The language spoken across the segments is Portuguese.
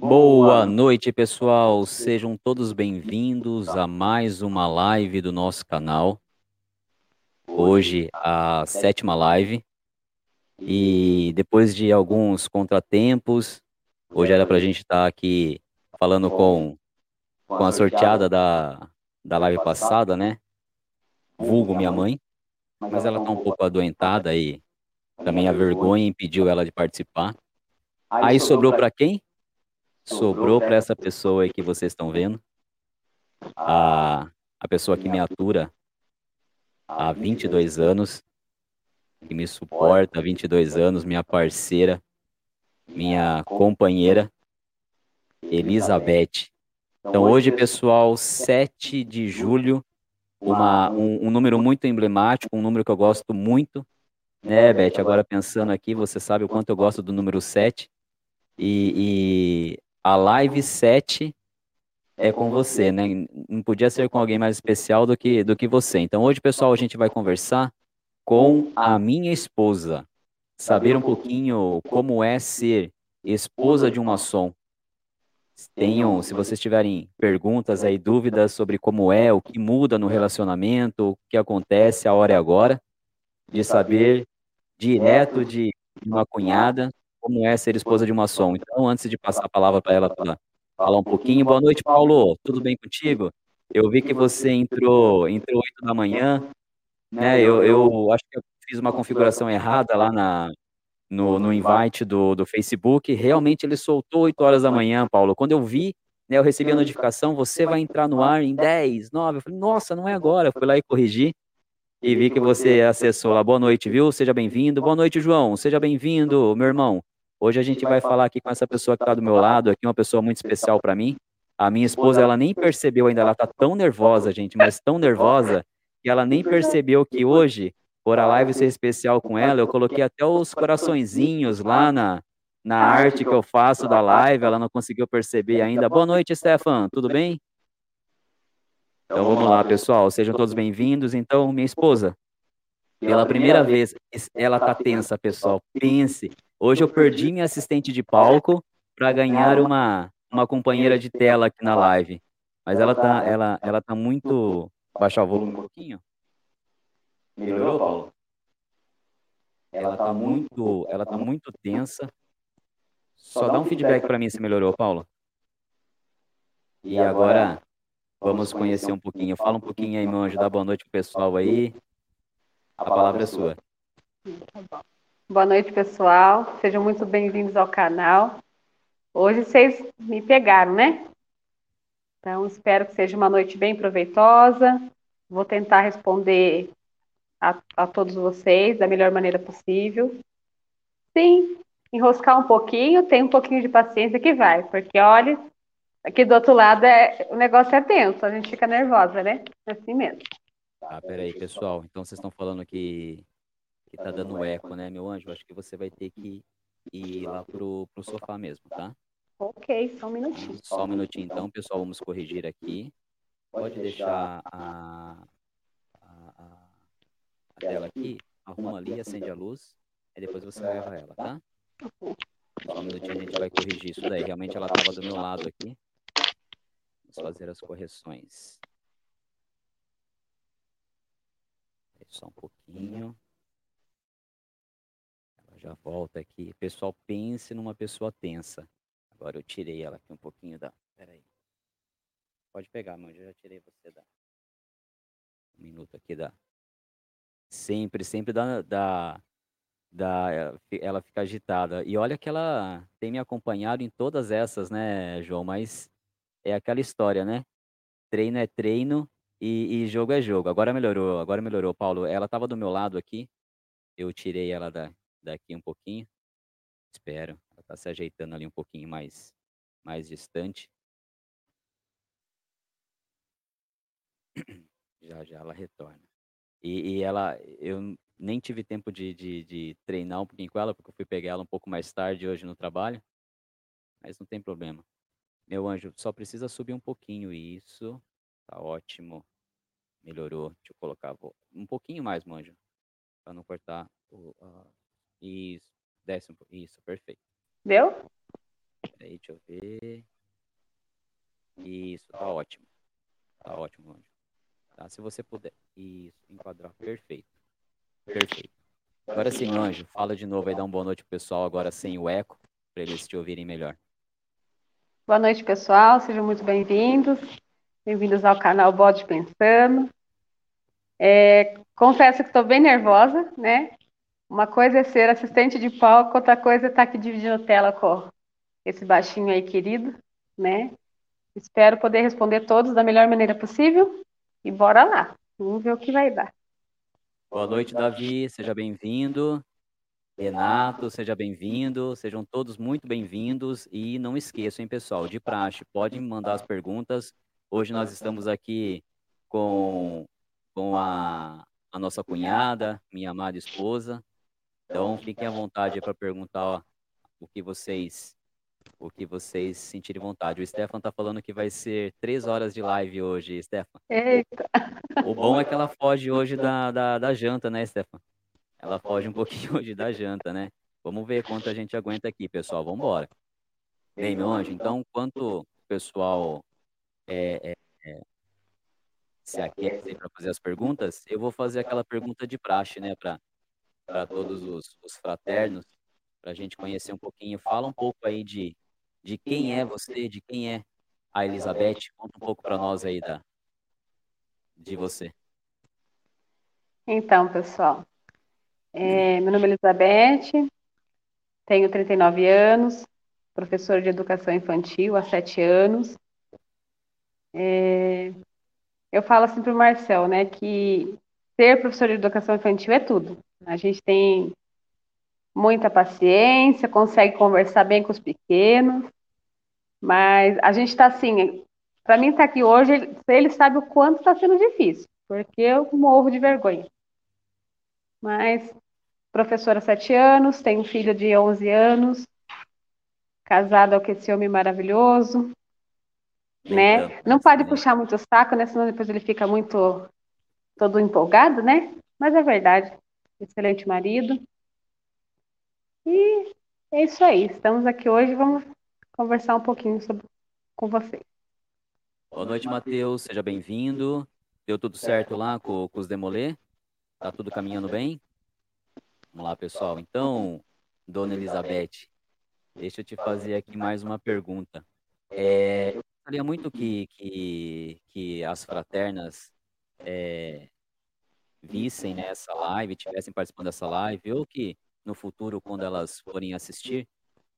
Boa noite, pessoal. Sejam todos bem-vindos a mais uma live do nosso canal. Hoje, a sétima live. E depois de alguns contratempos, hoje era para a gente estar aqui falando com, com a sorteada da, da live passada, né? Vulgo minha mãe. Mas ela está um pouco adoentada e também a vergonha impediu ela de participar. Aí sobrou para quem? Sobrou para essa pessoa aí que vocês estão vendo. A, a pessoa que me atura há 22 anos, que me suporta há 22 anos, minha parceira, minha companheira, Elizabeth. Então hoje, pessoal, 7 de julho, uma, um, um número muito emblemático, um número que eu gosto muito, né, Beth? Agora pensando aqui, você sabe o quanto eu gosto do número 7. E, e a live 7 é com você, né? Não podia ser com alguém mais especial do que, do que você. Então, hoje, pessoal, a gente vai conversar com a minha esposa. Saber um pouquinho como é ser esposa de um maçom. Tenham, se vocês tiverem perguntas aí, dúvidas sobre como é, o que muda no relacionamento, o que acontece, a hora é agora, de saber direto de uma cunhada como é ser esposa de uma som. Então, antes de passar a palavra para ela para falar um pouquinho, boa noite, Paulo. Tudo bem contigo? Eu vi que você entrou, entrou 8 da manhã, né? Eu, eu acho que eu fiz uma configuração errada lá na, no, no invite do, do Facebook. Realmente ele soltou 8 horas da manhã, Paulo. Quando eu vi, né, eu recebi a notificação, você vai entrar no ar em 10, 9. Eu falei, nossa, não é agora. Eu fui lá e corrigi e vi que você acessou lá. Boa noite, viu? Seja bem-vindo. Boa noite, João. Seja bem-vindo, meu irmão. Hoje a gente vai falar aqui com essa pessoa que está do meu lado, aqui uma pessoa muito especial para mim. A minha esposa, ela nem percebeu ainda, ela está tão nervosa, gente, mas tão nervosa, que ela nem percebeu que hoje, por a live ser especial com ela, eu coloquei até os coraçõezinhos lá na, na arte que eu faço da live, ela não conseguiu perceber ainda. Boa noite, Stefan, tudo bem? Então vamos lá, pessoal, sejam todos bem-vindos. Então, minha esposa, pela primeira vez, ela tá tensa, pessoal. Pense, Hoje eu perdi minha assistente de palco para ganhar uma, uma companheira de tela aqui na live. Mas ela tá, ela, ela tá muito. Baixar o volume um pouquinho. Melhorou, Paulo? Ela tá muito, ela tá muito tensa. Só dá um feedback para mim se melhorou, Paulo. E agora vamos conhecer um pouquinho. Fala um pouquinho aí, meu anjo. Dá boa noite pro pessoal aí. A palavra é sua. Tá Boa noite, pessoal. Sejam muito bem-vindos ao canal. Hoje vocês me pegaram, né? Então, espero que seja uma noite bem proveitosa. Vou tentar responder a, a todos vocês da melhor maneira possível. Sim, enroscar um pouquinho, tem um pouquinho de paciência que vai, porque olha, aqui do outro lado é, o negócio é tenso, a gente fica nervosa, né? É assim mesmo. Ah, peraí, pessoal. Então vocês estão falando que que tá dando eco, né, meu anjo? Acho que você vai ter que ir lá pro, pro sofá mesmo, tá? Ok, só um minutinho. Só um minutinho, então, pessoal, vamos corrigir aqui. Pode deixar a, a, a, a tela aqui, arruma ali, acende a luz, e depois você leva ela, tá? Só um minutinho a gente vai corrigir isso daí. Realmente ela estava do meu lado aqui. Vamos fazer as correções. Só um pouquinho já volta aqui. Pessoal, pense numa pessoa tensa. Agora eu tirei ela aqui um pouquinho da. Peraí. Pode pegar, mãe. Eu já tirei você da. Um minuto aqui da. Sempre, sempre da, da, da. Ela fica agitada. E olha que ela tem me acompanhado em todas essas, né, João? Mas é aquela história, né? Treino é treino e, e jogo é jogo. Agora melhorou, agora melhorou, Paulo. Ela estava do meu lado aqui. Eu tirei ela da, daqui um pouquinho. Espero. Ela está se ajeitando ali um pouquinho mais, mais distante. Já já ela retorna. E, e ela, eu nem tive tempo de, de, de, treinar um pouquinho com ela, porque eu fui pegar ela um pouco mais tarde hoje no trabalho. Mas não tem problema. Meu anjo, só precisa subir um pouquinho. Isso. Tá ótimo. Melhorou. Deixa eu colocar um pouquinho mais, manjo. Para não cortar o, a, isso, desce um pouco. Isso, perfeito. Deu? Peraí, deixa eu ver. Isso, tá ótimo. Tá ótimo, Anjo. Tá, se você puder. Isso, enquadrar. Perfeito. Perfeito. Agora sim, Anjo, fala de novo aí, dá uma boa noite pro pessoal, agora sem o eco, para eles te ouvirem melhor. Boa noite, pessoal. Sejam muito bem-vindos. Bem-vindos ao canal Bode Pensando. É, confesso que estou bem nervosa, né? Uma coisa é ser assistente de palco, outra coisa é estar aqui dividindo tela com esse baixinho aí querido, né? Espero poder responder todos da melhor maneira possível e bora lá. Vamos ver o que vai dar. Boa noite, Davi. Seja bem-vindo. Renato, seja bem-vindo. Sejam todos muito bem-vindos. E não esqueçam, hein, pessoal, de praxe, podem mandar as perguntas. Hoje nós estamos aqui com, com a, a nossa cunhada, minha amada esposa, então, fiquem à vontade para perguntar ó, o que vocês o que vocês sentirem vontade. O Stefan tá falando que vai ser três horas de live hoje, Stefan. Eita! O bom é que ela foge hoje da, da, da janta, né, Stefan? Ela foge um pouquinho hoje da janta, né? Vamos ver quanto a gente aguenta aqui, pessoal. Vamos embora. Bem, meu anjo, então, enquanto o pessoal é, é, é, se aquece para fazer as perguntas, eu vou fazer aquela pergunta de praxe, né, para para todos os, os fraternos, para a gente conhecer um pouquinho. Fala um pouco aí de, de quem é você, de quem é a Elizabeth. Conta um pouco para nós aí da, de você. Então, pessoal, é, meu nome é Elizabeth, tenho 39 anos, professor de educação infantil há sete anos. É, eu falo assim para o Marcel, né, que ser professor de educação infantil é tudo. A gente tem muita paciência, consegue conversar bem com os pequenos, mas a gente está assim, para mim estar tá aqui hoje, ele sabe o quanto está sendo difícil, porque eu morro de vergonha. Mas professora há sete anos, tenho um filho de 11 anos, casada com esse homem maravilhoso, né? Não pode puxar muito o saco, né? Senão depois ele fica muito todo empolgado, né? Mas é verdade excelente marido. E é isso aí. Estamos aqui hoje vamos conversar um pouquinho sobre, com vocês. Boa noite, Matheus. Seja bem-vindo. Deu tudo certo lá com, com os Demolê? Tá tudo caminhando bem? Vamos lá, pessoal. Então, Dona Elizabeth, deixa eu te fazer aqui mais uma pergunta. É, eu gostaria muito que, que, que as fraternas é, vissem né, live, tivessem participando dessa live, ou que no futuro, quando elas forem assistir,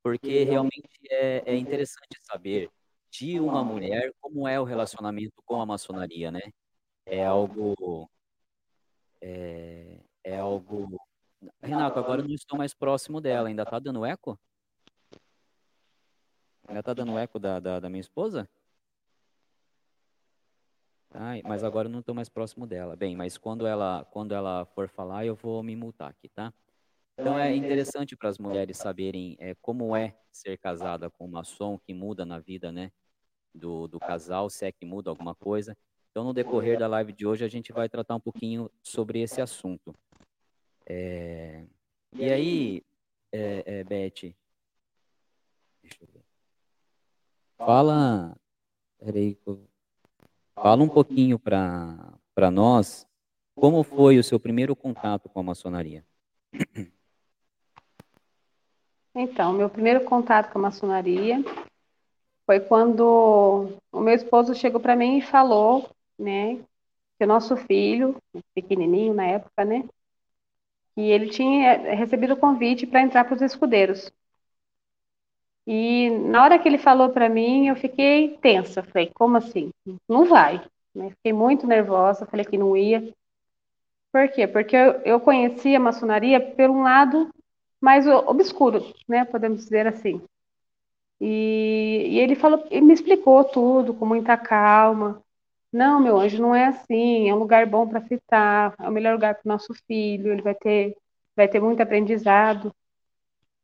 porque realmente é, é interessante saber de uma mulher como é o relacionamento com a maçonaria, né? É algo. É, é algo. Renato, agora eu não estou mais próximo dela, ainda tá dando eco? Ainda tá dando eco da, da, da minha esposa? Ai, mas agora eu não estou mais próximo dela. Bem, mas quando ela, quando ela for falar, eu vou me multar aqui, tá? Então é interessante para as mulheres saberem é, como é ser casada com um maçom, que muda na vida, né, do, do casal, se é que muda alguma coisa. Então, no decorrer da live de hoje, a gente vai tratar um pouquinho sobre esse assunto. É... E aí, é, é, Beth, deixa eu ver. Fala, peraí, Fala um pouquinho para nós como foi o seu primeiro contato com a maçonaria. Então, meu primeiro contato com a maçonaria foi quando o meu esposo chegou para mim e falou, né, que o nosso filho, pequenininho na época, né, que ele tinha recebido o convite para entrar para os escudeiros. E na hora que ele falou para mim, eu fiquei tensa. Falei, como assim? Não vai. Né? Fiquei muito nervosa, falei que não ia. Por quê? Porque eu, conhecia a maçonaria por um lado mais obscuro, né? Podemos dizer assim. E, e ele falou, ele me explicou tudo com muita calma. Não, meu anjo, não é assim. É um lugar bom para ficar. É o melhor lugar para o nosso filho. Ele vai ter, vai ter muito aprendizado.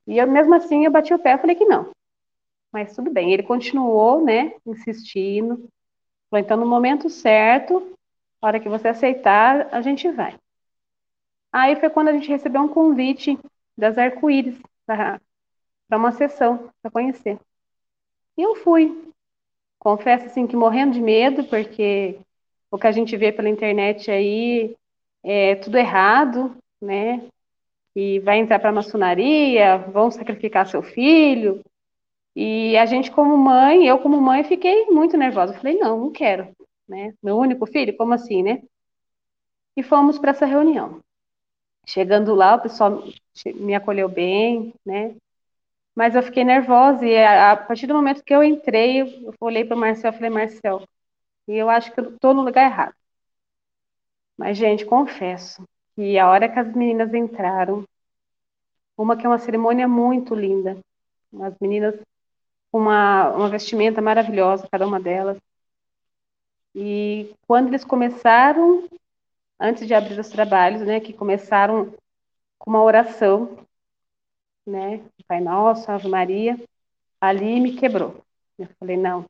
E eu, mesmo assim, eu bati o pé e falei que não. Mas tudo bem. Ele continuou, né, insistindo. Falou, então, no momento certo, na hora que você aceitar, a gente vai. Aí foi quando a gente recebeu um convite das arco-íris para uma sessão, para conhecer. E eu fui. Confesso assim que morrendo de medo, porque o que a gente vê pela internet aí é tudo errado, né? E vai entrar para a maçonaria, vão sacrificar seu filho. E a gente como mãe, eu como mãe, fiquei muito nervosa. falei, não, não quero, né? Meu único filho, como assim, né? E fomos para essa reunião. Chegando lá, o pessoal me acolheu bem, né? Mas eu fiquei nervosa e a, partir do momento que eu entrei, eu olhei para o Marcel e falei, Marcel, eu acho que eu estou no lugar errado. Mas, gente, confesso que a hora que as meninas entraram, uma que é uma cerimônia muito linda, as meninas uma, uma vestimenta maravilhosa, cada uma delas. E quando eles começaram, antes de abrir os trabalhos, né, que começaram com uma oração, né? Pai Nosso, Ave Maria, ali me quebrou. Eu falei, não,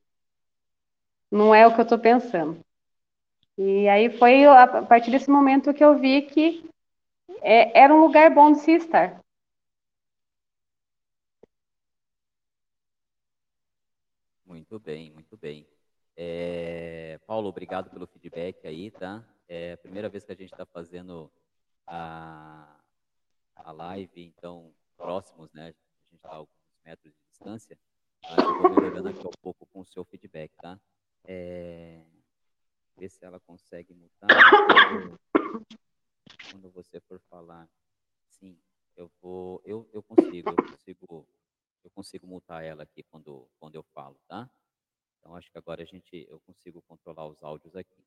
não é o que eu estou pensando. E aí foi a partir desse momento que eu vi que é, era um lugar bom de se estar. Muito bem, muito bem. É, Paulo, obrigado pelo feedback aí, tá? É a primeira vez que a gente está fazendo a, a live, então próximos, né? A gente está a alguns metros de distância, mas eu vou melhorando aqui um pouco com o seu feedback, tá? É... Ver se ela consegue mutar. Quando você for falar, sim, eu vou, eu, eu consigo, eu consigo, eu consigo mutar ela aqui quando, quando eu falo, tá? Então acho que agora a gente, eu consigo controlar os áudios aqui.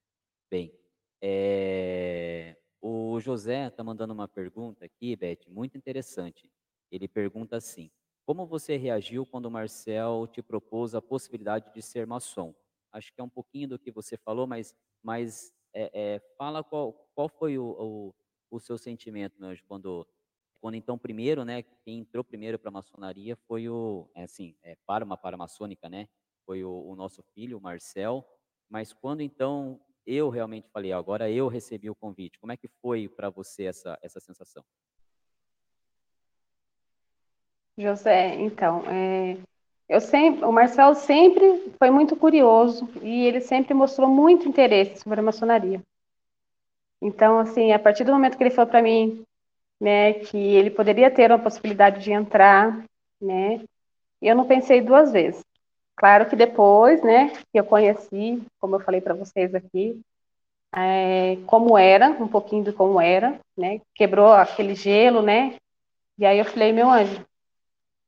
Bem, é... o José está mandando uma pergunta aqui, Beth, muito interessante. Ele pergunta assim: Como você reagiu quando o Marcel te propôs a possibilidade de ser maçom? Acho que é um pouquinho do que você falou, mas, mas é, é, fala qual, qual foi o, o, o seu sentimento, meu anjo, quando, quando então primeiro, né, quem entrou primeiro para a maçonaria foi o, é assim, é, para uma paramaçônica, né, foi o, o nosso filho, o Marcel, mas quando então eu realmente falei, agora eu recebi o convite, como é que foi para você essa, essa sensação? José, então, é, eu sempre, o Marcelo sempre foi muito curioso e ele sempre mostrou muito interesse sobre a maçonaria. Então, assim, a partir do momento que ele falou para mim, né, que ele poderia ter uma possibilidade de entrar, né, eu não pensei duas vezes. Claro que depois, né, que eu conheci, como eu falei para vocês aqui, é, como era, um pouquinho de como era, né, quebrou aquele gelo, né, e aí eu falei, meu anjo,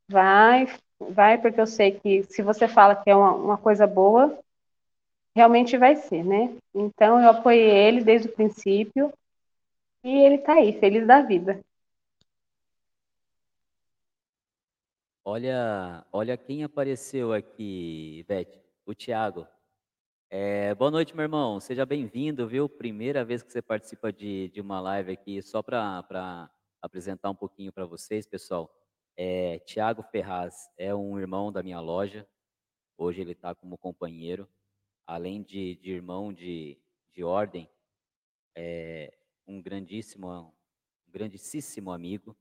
vai, vai, porque eu sei que se você fala que é uma, uma coisa boa, realmente vai ser, né? Então eu apoiei ele desde o princípio e ele está aí, feliz da vida. Olha, olha quem apareceu aqui, Beth, o Tiago. É, boa noite, meu irmão. Seja bem-vindo, viu? Primeira vez que você participa de, de uma live aqui, só para apresentar um pouquinho para vocês, pessoal. É, Tiago Ferraz é um irmão da minha loja. Hoje ele está como companheiro. Além de, de irmão de, de ordem, é um grandíssimo, um grandíssimo amigo.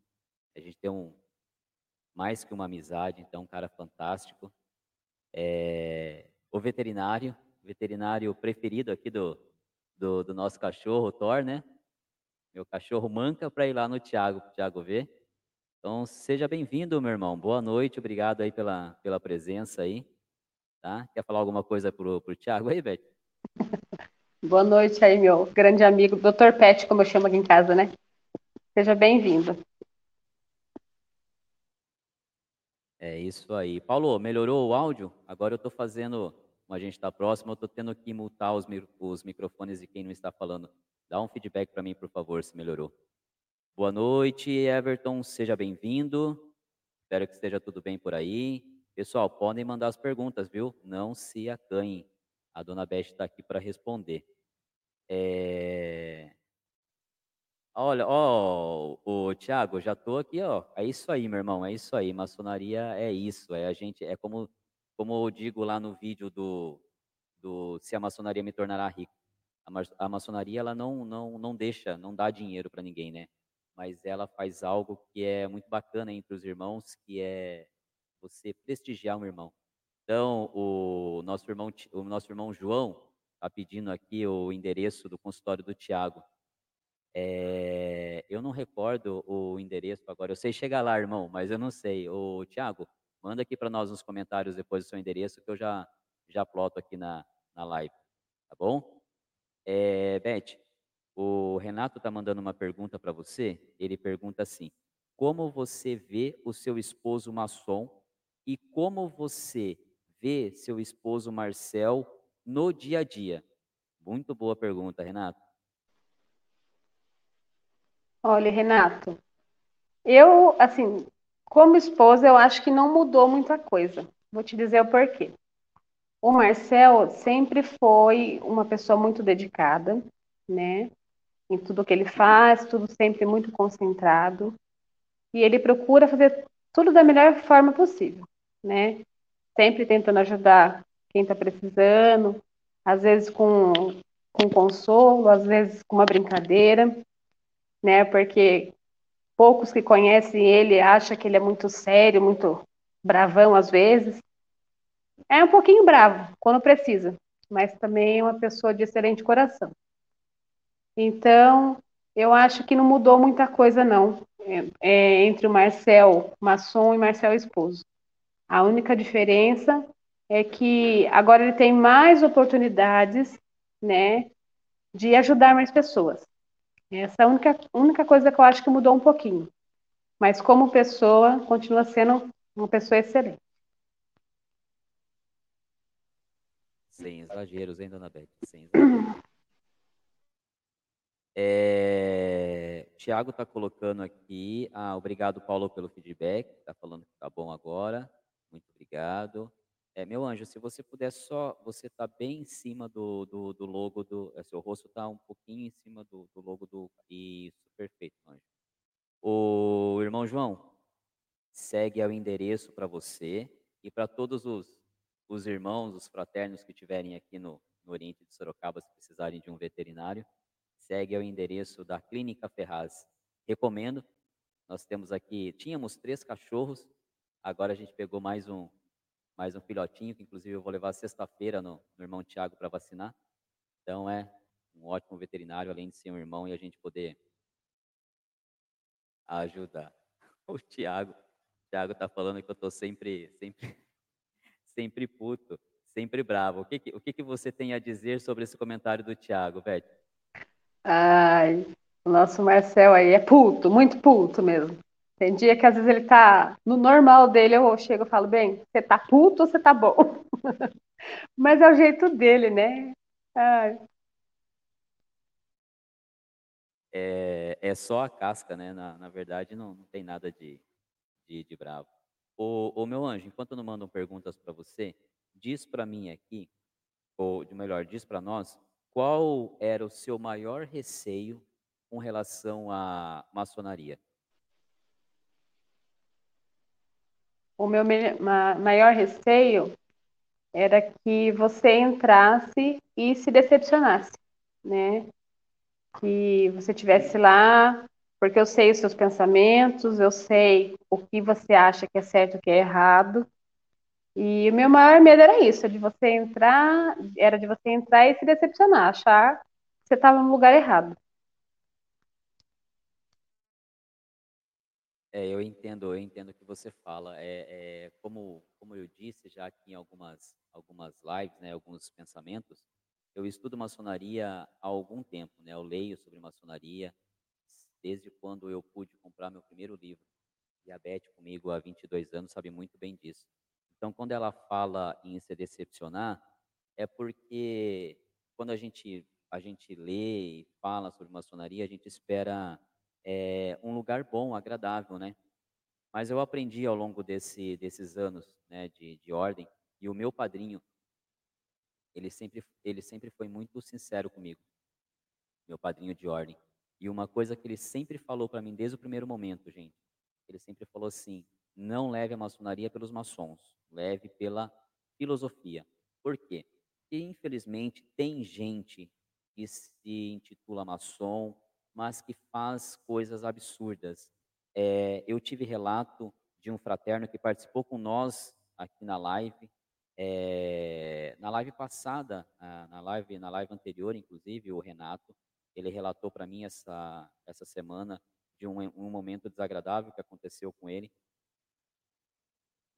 A gente tem um mais que uma amizade, então um cara fantástico. É, o veterinário, veterinário preferido aqui do, do, do nosso cachorro, o Thor, né? Meu cachorro manca para ir lá no Tiago, para o Tiago ver. Então, seja bem-vindo, meu irmão. Boa noite, obrigado aí pela, pela presença aí. Tá? Quer falar alguma coisa pro, pro Thiago aí, Beth? Boa noite aí, meu grande amigo, Dr. Pet, como eu chamo aqui em casa, né? Seja bem-vindo. É isso aí. Paulo, melhorou o áudio? Agora eu estou fazendo, como a gente está próximo, eu estou tendo que multar os, os microfones de quem não está falando. Dá um feedback para mim, por favor, se melhorou. Boa noite, Everton, seja bem-vindo. Espero que esteja tudo bem por aí. Pessoal, podem mandar as perguntas, viu? Não se acanhem. A dona Beth está aqui para responder. É... Olha, ó, o Tiago, já estou aqui, ó. É isso aí, meu irmão, é isso aí. Maçonaria é isso. É a gente, é como, como eu digo lá no vídeo do, do Se a Maçonaria me tornará rico. A, a maçonaria ela não, não, não deixa, não dá dinheiro para ninguém, né? mas ela faz algo que é muito bacana entre os irmãos, que é você prestigiar um irmão. Então, o nosso irmão, o nosso irmão João está pedindo aqui o endereço do consultório do Tiago. É, eu não recordo o endereço agora. Eu sei chegar lá, irmão, mas eu não sei. O Tiago, manda aqui para nós nos comentários depois o seu endereço que eu já já ploto aqui na, na live, tá bom? É, Beth, o Renato está mandando uma pergunta para você. Ele pergunta assim: Como você vê o seu esposo maçom e como você vê seu esposo Marcel no dia a dia? Muito boa pergunta, Renato. Olha, Renato, eu, assim, como esposa, eu acho que não mudou muita coisa. Vou te dizer o porquê. O Marcel sempre foi uma pessoa muito dedicada, né? Em tudo que ele faz, tudo sempre muito concentrado. E ele procura fazer tudo da melhor forma possível, né? Sempre tentando ajudar quem está precisando, às vezes com, com consolo, às vezes com uma brincadeira né? Porque poucos que conhecem ele acham que ele é muito sério, muito bravão às vezes. É um pouquinho bravo quando precisa, mas também é uma pessoa de excelente coração. Então, eu acho que não mudou muita coisa não é, é entre o Marcel maçom e Marcel esposo. A única diferença é que agora ele tem mais oportunidades, né, de ajudar mais pessoas. Essa é a única, única coisa que eu acho que mudou um pouquinho. Mas como pessoa, continua sendo uma pessoa excelente. Sem exageros, hein, dona Beth? Sem exageros. É, Tiago está colocando aqui. Ah, obrigado, Paulo, pelo feedback. Está falando que está bom agora. Muito obrigado. É, meu anjo, se você puder só, você está bem em cima do, do, do logo do, é, seu rosto está um pouquinho em cima do, do logo do, isso, perfeito, anjo. O irmão João, segue o endereço para você e para todos os, os irmãos, os fraternos que estiverem aqui no, no Oriente de Sorocaba, se precisarem de um veterinário, segue o endereço da Clínica Ferraz. Recomendo, nós temos aqui, tínhamos três cachorros, agora a gente pegou mais um, mais um filhotinho, que inclusive eu vou levar sexta-feira no, no irmão Tiago para vacinar. Então é um ótimo veterinário, além de ser um irmão e a gente poder ajudar. O Tiago, Tiago está falando que eu estou sempre, sempre, sempre puto, sempre bravo. O que, que, o que, que você tem a dizer sobre esse comentário do Tiago, Beth? Ai, o nosso Marcel aí é puto, muito puto mesmo. Tem dia que às vezes ele tá no normal dele, eu chego e falo, bem, você tá puto ou você tá bom? Mas é o jeito dele, né? Ai. É, é só a casca, né? Na, na verdade, não, não tem nada de, de, de bravo. O, o meu anjo, enquanto não mandam perguntas para você, diz para mim aqui, ou de melhor, diz para nós, qual era o seu maior receio com relação à maçonaria? O meu maior receio era que você entrasse e se decepcionasse, né? Que você tivesse lá, porque eu sei os seus pensamentos, eu sei o que você acha que é certo o que é errado. E o meu maior medo era isso, de você entrar, era de você entrar e se decepcionar, achar que você estava no lugar errado. É, eu entendo, eu entendo o que você fala. É, é, como, como eu disse já aqui em algumas, algumas lives, né, alguns pensamentos, eu estudo maçonaria há algum tempo, né? Eu leio sobre maçonaria desde quando eu pude comprar meu primeiro livro. E a Beth comigo há 22 anos sabe muito bem disso. Então, quando ela fala em se decepcionar, é porque quando a gente a gente lê e fala sobre maçonaria, a gente espera é, um lugar bom, agradável, né? Mas eu aprendi ao longo desse, desses anos né, de, de ordem, e o meu padrinho, ele sempre, ele sempre foi muito sincero comigo, meu padrinho de ordem. E uma coisa que ele sempre falou para mim desde o primeiro momento, gente, ele sempre falou assim: não leve a maçonaria pelos maçons, leve pela filosofia. Por quê? Porque, infelizmente, tem gente que se intitula maçom, mas que faz coisas absurdas. É, eu tive relato de um fraterno que participou com nós aqui na live, É, na live passada, na live, na live anterior, inclusive, o Renato, ele relatou para mim essa, essa semana de um, um momento desagradável que aconteceu com ele.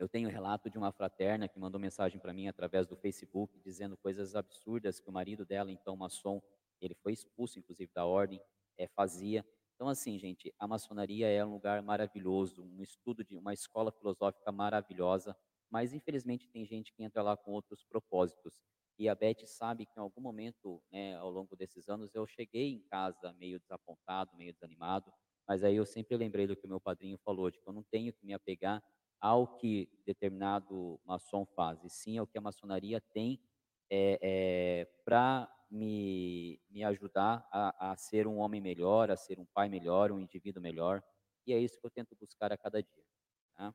Eu tenho relato de uma fraterna que mandou mensagem para mim através do Facebook, dizendo coisas absurdas que o marido dela, então maçom, ele foi expulso, inclusive, da ordem, é, fazia. Então, assim, gente, a maçonaria é um lugar maravilhoso, um estudo de uma escola filosófica maravilhosa, mas infelizmente tem gente que entra lá com outros propósitos. E a Beth sabe que em algum momento, né, ao longo desses anos, eu cheguei em casa meio desapontado, meio desanimado, mas aí eu sempre lembrei do que o meu padrinho falou, de que eu não tenho que me apegar ao que determinado maçom faz, e sim ao que a maçonaria tem é, é, para me, me ajudar a, a ser um homem melhor, a ser um pai melhor, um indivíduo melhor, e é isso que eu tento buscar a cada dia. Tá?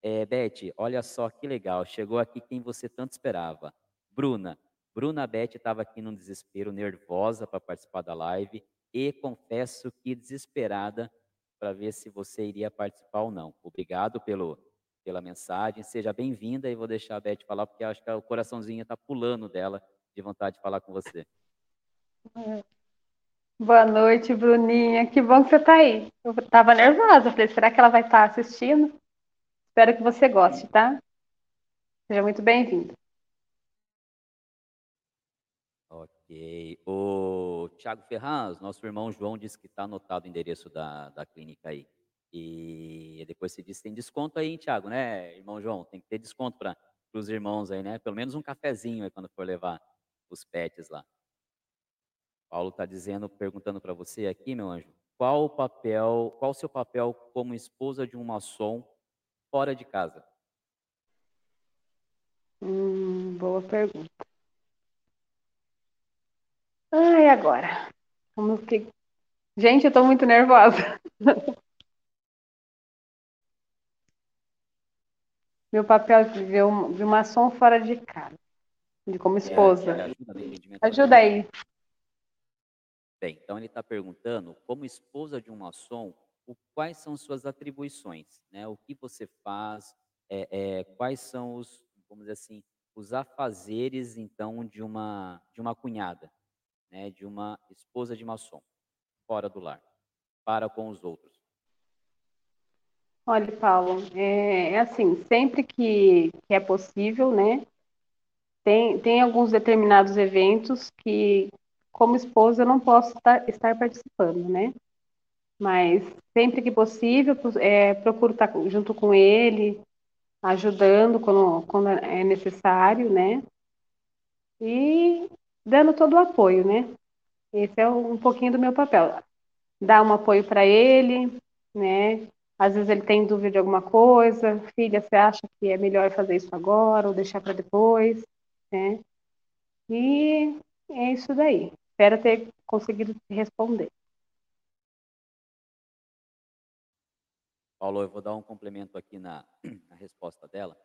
É, Beth, olha só que legal, chegou aqui quem você tanto esperava. Bruna. Bruna Beth estava aqui num desespero, nervosa para participar da live e confesso que desesperada para ver se você iria participar ou não. Obrigado pelo, pela mensagem, seja bem-vinda e vou deixar a Beth falar porque acho que o coraçãozinho está pulando dela de vontade de falar com você. Boa noite, Bruninha. Que bom que você está aí. Eu estava nervosa, falei, será que ela vai estar tá assistindo? Espero que você goste, tá? Seja muito bem-vindo. Ok. O Tiago Ferraz, nosso irmão João, disse que está anotado o endereço da, da clínica aí. E depois você disse tem desconto aí, hein, Tiago, né, irmão João? Tem que ter desconto para os irmãos aí, né? Pelo menos um cafezinho aí quando for levar os pets lá. Paulo está dizendo, perguntando para você aqui, meu anjo, qual o papel, qual o seu papel como esposa de um maçom fora de casa? Hum, boa pergunta. Ai, agora. Vamos que... Gente, eu estou muito nervosa. Meu papel de um, de uma som fora de casa, de como é, esposa. É, ajuda, ajuda aí. Bem, então ele está perguntando, como esposa de um maçom, o, quais são suas atribuições, né? O que você faz, é, é, quais são os, vamos dizer assim, os afazeres então de uma de uma cunhada, né? De uma esposa de maçom, fora do lar, para com os outros. Olha, Paulo, é, é assim, sempre que, que, é possível, né? Tem, tem alguns determinados eventos que, como esposa, eu não posso estar, estar participando, né? Mas sempre que possível, é, procuro estar junto com ele, ajudando quando, quando é necessário, né? E dando todo o apoio, né? Esse é um pouquinho do meu papel. Dar um apoio para ele, né? Às vezes ele tem dúvida de alguma coisa, filha, você acha que é melhor fazer isso agora ou deixar para depois, né? E é isso daí. Espero ter conseguido responder. Paulo, eu vou dar um complemento aqui na, na resposta dela.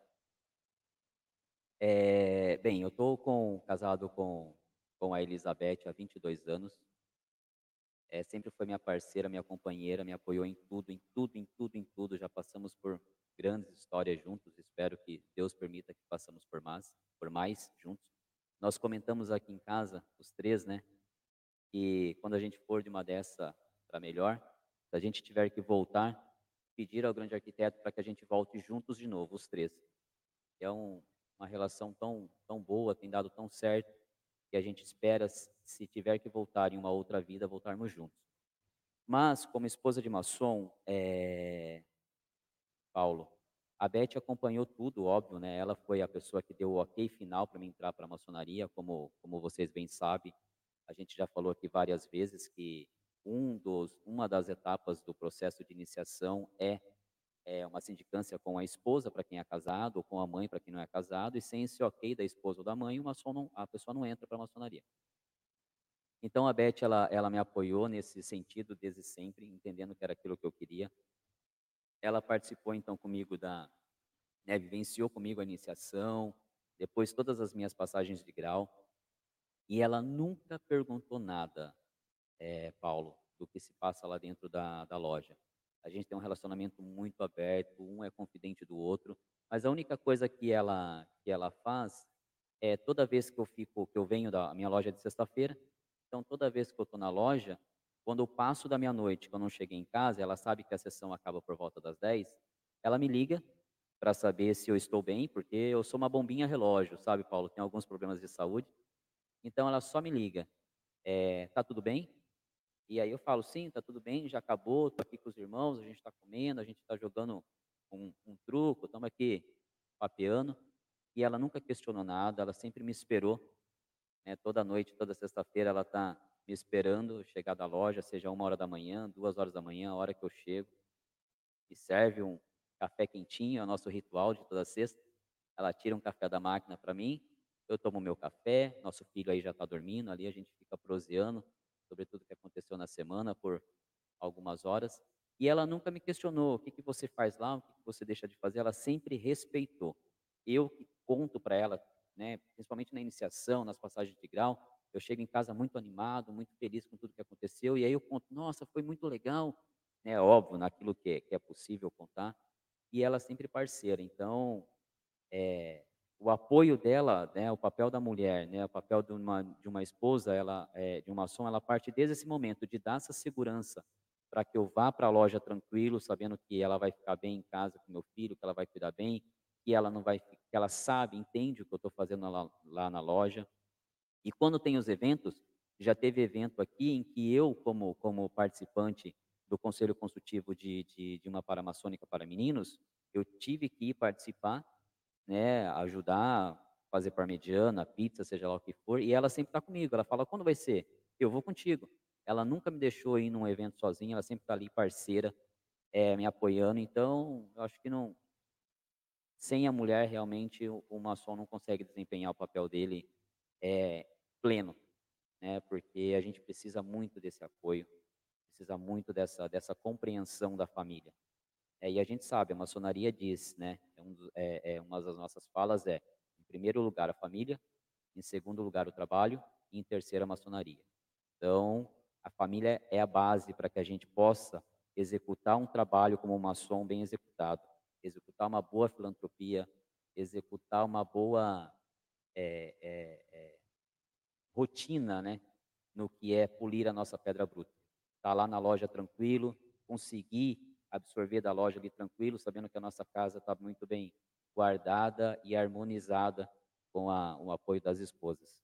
É, bem, eu estou casado com, com a Elizabeth há 22 anos é, sempre foi minha parceira, minha companheira, me apoiou em tudo, em tudo, em tudo, em tudo. Já passamos por grandes histórias juntos. Espero que Deus permita que passamos por mais, por mais juntos. Nós comentamos aqui em casa, os três, né? Que quando a gente for de uma dessa para melhor, se a gente tiver que voltar, pedir ao grande arquiteto para que a gente volte juntos de novo, os três. É um, uma relação tão, tão boa, tem dado tão certo que a gente espera, se tiver que voltar em uma outra vida, voltarmos juntos. Mas, como esposa de maçom, é... Paulo, a Beth acompanhou tudo, óbvio, né? Ela foi a pessoa que deu o ok final para mim entrar para a maçonaria, como, como vocês bem sabem. A gente já falou aqui várias vezes que um dos, uma das etapas do processo de iniciação é é, uma sindicância com a esposa para quem é casado, ou com a mãe para quem não é casado, e sem esse ok da esposa ou da mãe, uma não, a pessoa não entra para a maçonaria. Então a Beth, ela, ela me apoiou nesse sentido desde sempre, entendendo que era aquilo que eu queria. Ela participou então comigo da, né, vivenciou comigo a iniciação, depois todas as minhas passagens de grau, e ela nunca perguntou nada, é, Paulo, do que se passa lá dentro da, da loja. A gente tem um relacionamento muito aberto, um é confidente do outro. Mas a única coisa que ela que ela faz é toda vez que eu fico que eu venho da minha loja de sexta-feira, então toda vez que eu estou na loja, quando eu passo da meia-noite, que eu cheguei em casa, ela sabe que a sessão acaba por volta das 10, ela me liga para saber se eu estou bem, porque eu sou uma bombinha relógio, sabe, Paulo? Tenho alguns problemas de saúde. Então ela só me liga. É, tá tudo bem? E aí eu falo, sim, tá tudo bem, já acabou, tô aqui com os irmãos, a gente está comendo, a gente está jogando um, um truco, estamos aqui papeando. E ela nunca questionou nada, ela sempre me esperou. Né? Toda noite, toda sexta-feira, ela está me esperando chegar da loja, seja uma hora da manhã, duas horas da manhã, a hora que eu chego. E serve um café quentinho, é o nosso ritual de toda sexta. Ela tira um café da máquina para mim, eu tomo meu café, nosso filho aí já está dormindo, ali a gente fica proseando sobre tudo que aconteceu na semana por algumas horas. E ela nunca me questionou o que, que você faz lá, o que, que você deixa de fazer, ela sempre respeitou. Eu que conto para ela, né, principalmente na iniciação, nas passagens de grau, eu chego em casa muito animado, muito feliz com tudo que aconteceu, e aí eu conto, nossa, foi muito legal, né, óbvio, naquilo que é, que é possível contar, e ela sempre parceira. Então, é, o apoio dela, né, o papel da mulher, né, o papel de uma, de uma esposa, ela, é, de uma ação, ela parte desde esse momento de dar essa segurança para que eu vá para a loja tranquilo, sabendo que ela vai ficar bem em casa com meu filho, que ela vai cuidar bem, que ela não vai, que ela sabe, entende o que eu estou fazendo lá, lá na loja. E quando tem os eventos, já teve evento aqui em que eu, como, como participante do Conselho Consultivo de, de, de uma paramaçônica para meninos, eu tive que participar né, ajudar, fazer parmegiana, pizza, seja lá o que for, e ela sempre está comigo. Ela fala, quando vai ser? Eu vou contigo. Ela nunca me deixou ir num evento sozinha, ela sempre está ali parceira, é, me apoiando. Então, eu acho que não, sem a mulher, realmente, o maçom não consegue desempenhar o papel dele é, pleno, né? porque a gente precisa muito desse apoio, precisa muito dessa, dessa compreensão da família. É, e a gente sabe, a maçonaria diz, né, é, um, é, é, uma das nossas falas é, em primeiro lugar, a família, em segundo lugar, o trabalho, e em terceiro, a maçonaria. Então, a família é a base para que a gente possa executar um trabalho como maçom bem executado, executar uma boa filantropia, executar uma boa é, é, rotina, né, no que é polir a nossa pedra bruta. Estar tá lá na loja tranquilo, conseguir absorver da loja ali tranquilo, sabendo que a nossa casa está muito bem guardada e harmonizada com a, o apoio das esposas.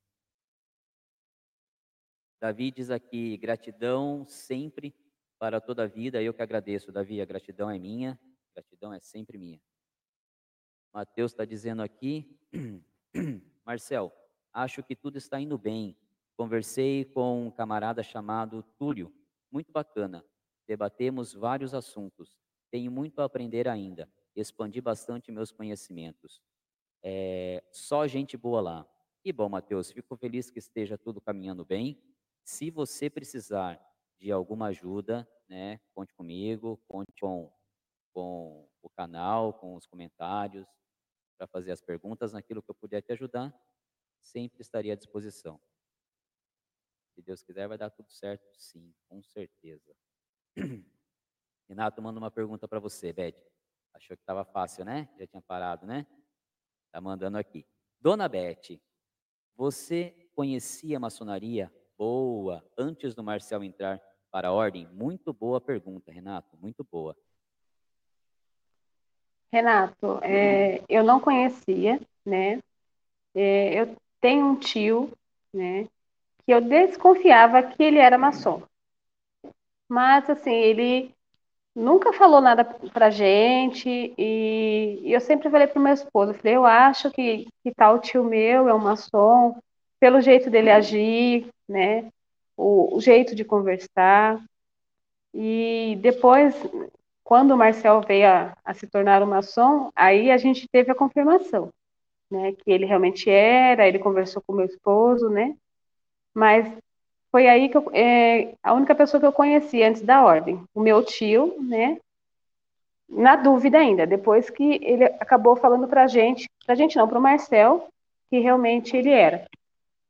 Davi diz aqui, gratidão sempre para toda a vida, eu que agradeço, Davi, a gratidão é minha, gratidão é sempre minha. Mateus está dizendo aqui, Marcel, acho que tudo está indo bem. Conversei com um camarada chamado Túlio, muito bacana. Debatemos vários assuntos. Tenho muito a aprender ainda. Expandi bastante meus conhecimentos. É, só gente boa lá. E bom, Mateus, fico feliz que esteja tudo caminhando bem. Se você precisar de alguma ajuda, né, conte comigo, conte com, com o canal, com os comentários, para fazer as perguntas naquilo que eu puder te ajudar, sempre estaria à disposição. Se Deus quiser, vai dar tudo certo, sim, com certeza. Renato manda uma pergunta para você, Beth. Achou que estava fácil, né? Já tinha parado, né? Tá mandando aqui. Dona Beth, você conhecia a maçonaria boa antes do Marcel entrar para a ordem? Muito boa pergunta, Renato, muito boa. Renato, é, eu não conhecia, né? É, eu tenho um tio, né? Que eu desconfiava que ele era maçom. Mas, assim, ele nunca falou nada pra gente e, e eu sempre falei pro meu esposo, falei, eu acho que, que tal tio meu é um maçom, pelo jeito dele agir, né, o, o jeito de conversar. E depois, quando o Marcel veio a, a se tornar um maçom, aí a gente teve a confirmação, né, que ele realmente era, ele conversou com meu esposo, né, mas foi aí que eu, é, a única pessoa que eu conheci antes da ordem, o meu tio, né? Na dúvida ainda, depois que ele acabou falando para a gente, para a gente não, para o Marcel, que realmente ele era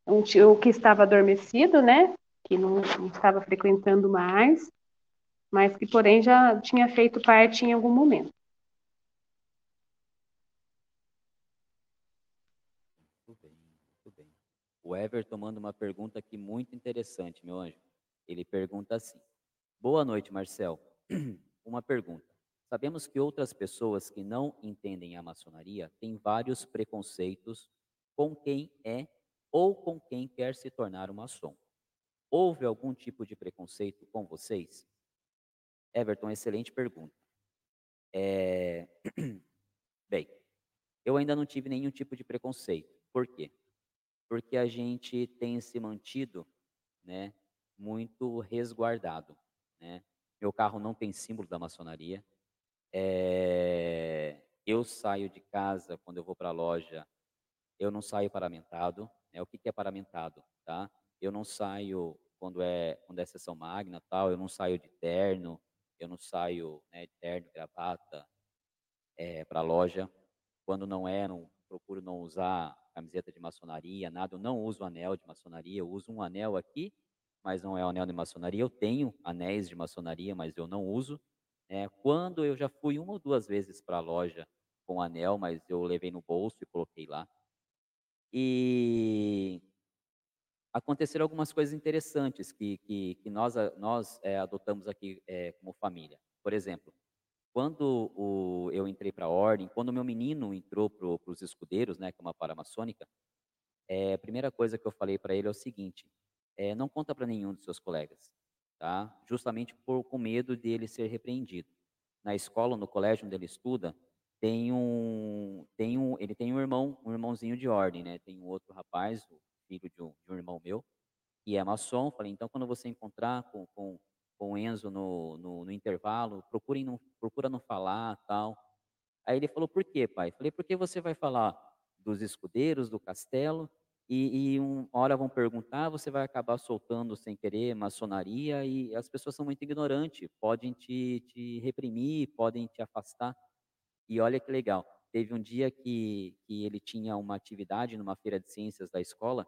um tio que estava adormecido, né? Que não, não estava frequentando mais, mas que porém já tinha feito parte em algum momento. Muito bem, muito bem. O Everton manda uma pergunta aqui muito interessante, meu anjo. Ele pergunta assim: Boa noite, Marcel. uma pergunta. Sabemos que outras pessoas que não entendem a maçonaria têm vários preconceitos com quem é ou com quem quer se tornar um maçom. Houve algum tipo de preconceito com vocês? Everton, excelente pergunta. É... Bem, eu ainda não tive nenhum tipo de preconceito. Por quê? Porque a gente tem se mantido né, muito resguardado. Né? Meu carro não tem símbolo da maçonaria. É... Eu saio de casa, quando eu vou para a loja, eu não saio paramentado. Né? O que, que é paramentado? Tá? Eu não saio quando é quando é sessão magna tal, eu não saio de terno, eu não saio né, terno, gravata é, eh, para a loja. Quando não é, não, procuro não usar camiseta de maçonaria, nada. Eu não uso anel de maçonaria, eu uso um anel aqui, mas não é um anel de maçonaria. Eu tenho anéis de maçonaria, mas eu não uso. É, quando eu já fui uma ou duas vezes para a loja com anel, mas eu levei no bolso e coloquei lá. E aconteceram algumas coisas interessantes que, que, que nós, nós é, adotamos aqui é, como família. Por exemplo, quando o, eu entrei para a ordem, quando o meu menino entrou para os escudeiros, né, que é uma paramaçônica, é, a primeira coisa que eu falei para ele é o seguinte: é, não conta para nenhum dos seus colegas, tá? Justamente por com medo de ele ser repreendido. Na escola, no colégio onde ele estuda, tem um, tem um, ele tem um irmão, um irmãozinho de ordem, né? Tem um outro rapaz, filho de um, de um irmão meu, que é maçom. Falei, então quando você encontrar com, com, com o Enzo no, no, no intervalo, procurem não, procura não falar, tal. Aí ele falou, por quê, pai? Falei, porque você vai falar dos escudeiros, do castelo, e, e uma hora vão perguntar, você vai acabar soltando sem querer maçonaria, e as pessoas são muito ignorantes, podem te, te reprimir, podem te afastar. E olha que legal, teve um dia que, que ele tinha uma atividade numa feira de ciências da escola,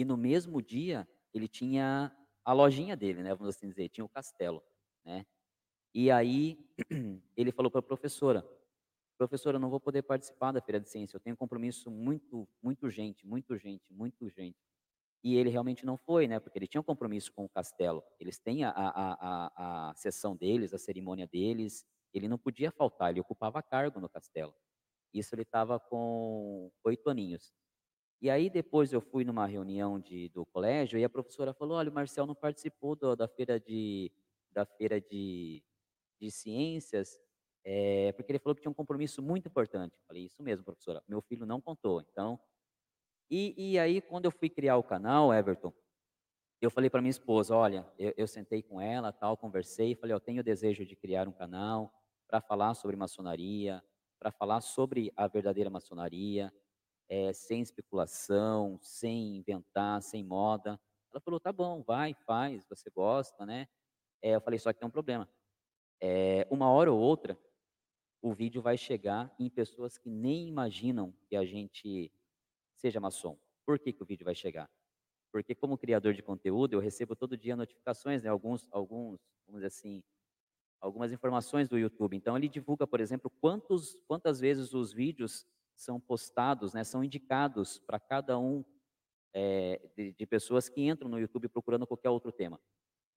e no mesmo dia ele tinha a lojinha dele, né, vamos assim dizer, tinha o castelo, né? E aí ele falou para a professora: "Professora, eu não vou poder participar da feira de ciência, eu tenho um compromisso muito muito urgente, muito urgente, muito urgente". E ele realmente não foi, né, porque ele tinha um compromisso com o castelo. Eles têm a a a a sessão deles, a cerimônia deles, ele não podia faltar, ele ocupava cargo no castelo. Isso ele estava com oito aninhos. E aí depois eu fui numa reunião de, do colégio e a professora falou, olha, o Marcel não participou do, da feira de, da feira de, de ciências, é, porque ele falou que tinha um compromisso muito importante. Eu falei, isso mesmo, professora, meu filho não contou. Então, e, e aí quando eu fui criar o canal, Everton, eu falei para minha esposa, olha, eu, eu, sentei com ela, tal, conversei, falei, eu tenho o desejo de criar um canal para falar sobre maçonaria, para falar sobre a verdadeira maçonaria, é, sem especulação, sem inventar, sem moda. Ela falou, tá bom, vai, faz, você gosta, né? É, eu falei, só que tem um problema. É, uma hora ou outra, o vídeo vai chegar em pessoas que nem imaginam que a gente seja maçom. Por que, que o vídeo vai chegar? Porque como criador de conteúdo, eu recebo todo dia notificações, né? Alguns, alguns, vamos dizer assim, algumas informações do YouTube. Então ele divulga, por exemplo, quantos, quantas vezes os vídeos são postados, né, são indicados para cada um é, de, de, pessoas que entram no YouTube procurando qualquer outro tema.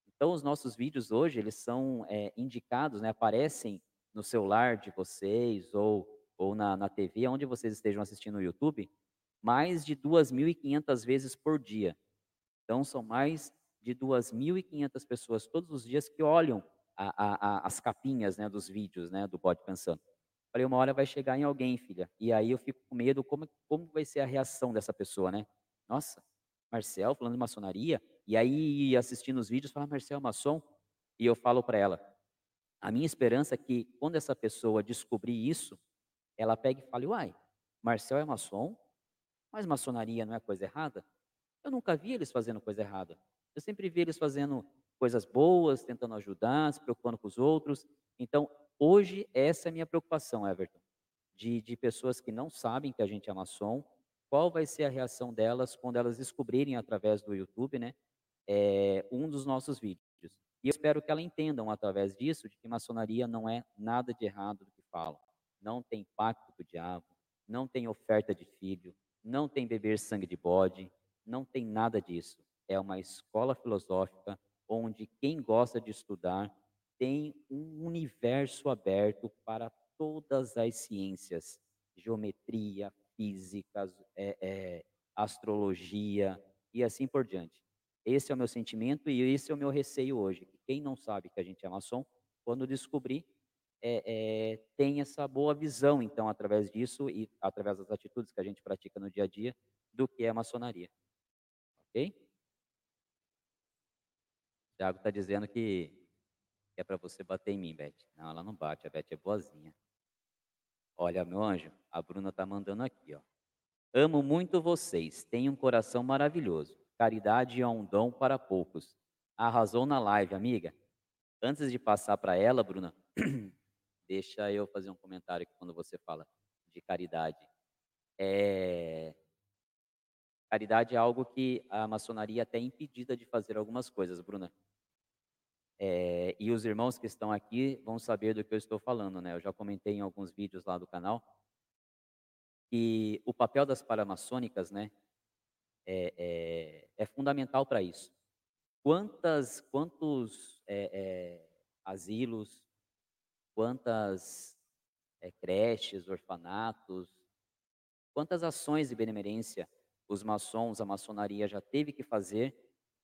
Então, os nossos vídeos hoje, eles são é, indicados, né, aparecem no celular de vocês ou, ou na, na TV, onde vocês estejam assistindo no YouTube, mais de 2.500 vezes por dia. Então, são mais de 2.500 pessoas todos os dias que olham a, a, a, as capinhas né, dos vídeos né, do Pode Pensando. Falei, uma hora vai chegar em alguém, filha. E aí eu fico com medo, como, como vai ser a reação dessa pessoa, né? Nossa, Marcel falando de maçonaria. E aí, assistindo os vídeos, fala, Marcel, maçom? E eu falo para ela, a minha esperança é que quando essa pessoa descobrir isso, ela pegue e fale, uai, Marcel é maçom, mas maçonaria não é coisa errada? Eu nunca vi eles fazendo coisa errada. Eu sempre vi eles fazendo coisas boas, tentando ajudar, se preocupando com os outros. Então, Hoje, essa é a minha preocupação, Everton, de, de pessoas que não sabem que a gente é maçom, qual vai ser a reação delas quando elas descobrirem através do YouTube, né, é, um dos nossos vídeos. E eu espero que elas entendam através disso de que maçonaria não é nada de errado do que falam. Não tem pacto com o diabo, não tem oferta de filho, não tem beber sangue de bode, não tem nada disso. É uma escola filosófica onde quem gosta de estudar tem um universo aberto para todas as ciências, geometria, física, é, é, astrologia e assim por diante. Esse é o meu sentimento e esse é o meu receio hoje. Quem não sabe que a gente é maçom, quando descobrir, é, é, tem essa boa visão, então, através disso e através das atitudes que a gente pratica no dia a dia, do que é a maçonaria. Ok? O Thiago está dizendo que é para você bater em mim, Beth. Não, ela não bate, a Beth é boazinha. Olha, meu anjo, a Bruna está mandando aqui, ó. Amo muito vocês, tenho um coração maravilhoso. Caridade é um dom para poucos. Arrasou na live, amiga. Antes de passar para ela, Bruna, deixa eu fazer um comentário quando você fala de caridade. É... Caridade é algo que a maçonaria até é impedida de fazer algumas coisas, Bruna. É... E os irmãos que estão aqui vão saber do que eu estou falando, né? Eu já comentei em alguns vídeos lá do canal que o papel das paramaçônicas, né, é, é, é fundamental para isso. Quantas, quantos é, é asilos, quantas é, creches, orfanatos, quantas ações de benemerência os maçons, a maçonaria já teve que fazer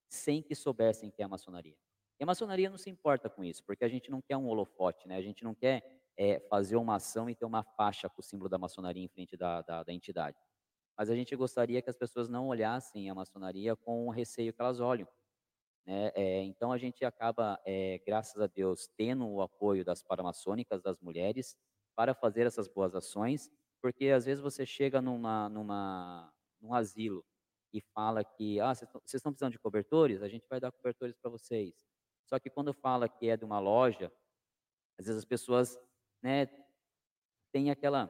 sem que soubessem que é a maçonaria. E a maçonaria não se importa com isso, porque a gente não quer um holofote, né? A gente não quer é, fazer uma ação e ter uma faixa com o símbolo da maçonaria em frente da, da, da entidade. Mas a gente gostaria que as pessoas não olhassem a maçonaria com o receio que elas olham. Né? É, então a gente acaba, é, graças a Deus, tendo o apoio das paramaçônicas, das mulheres, para fazer essas boas ações, porque às vezes você chega numa, numa, num asilo e fala que ah, vocês estão precisando de cobertores, a gente vai dar cobertores para vocês. Só que quando fala que é de uma loja, às vezes as pessoas né, têm aquela,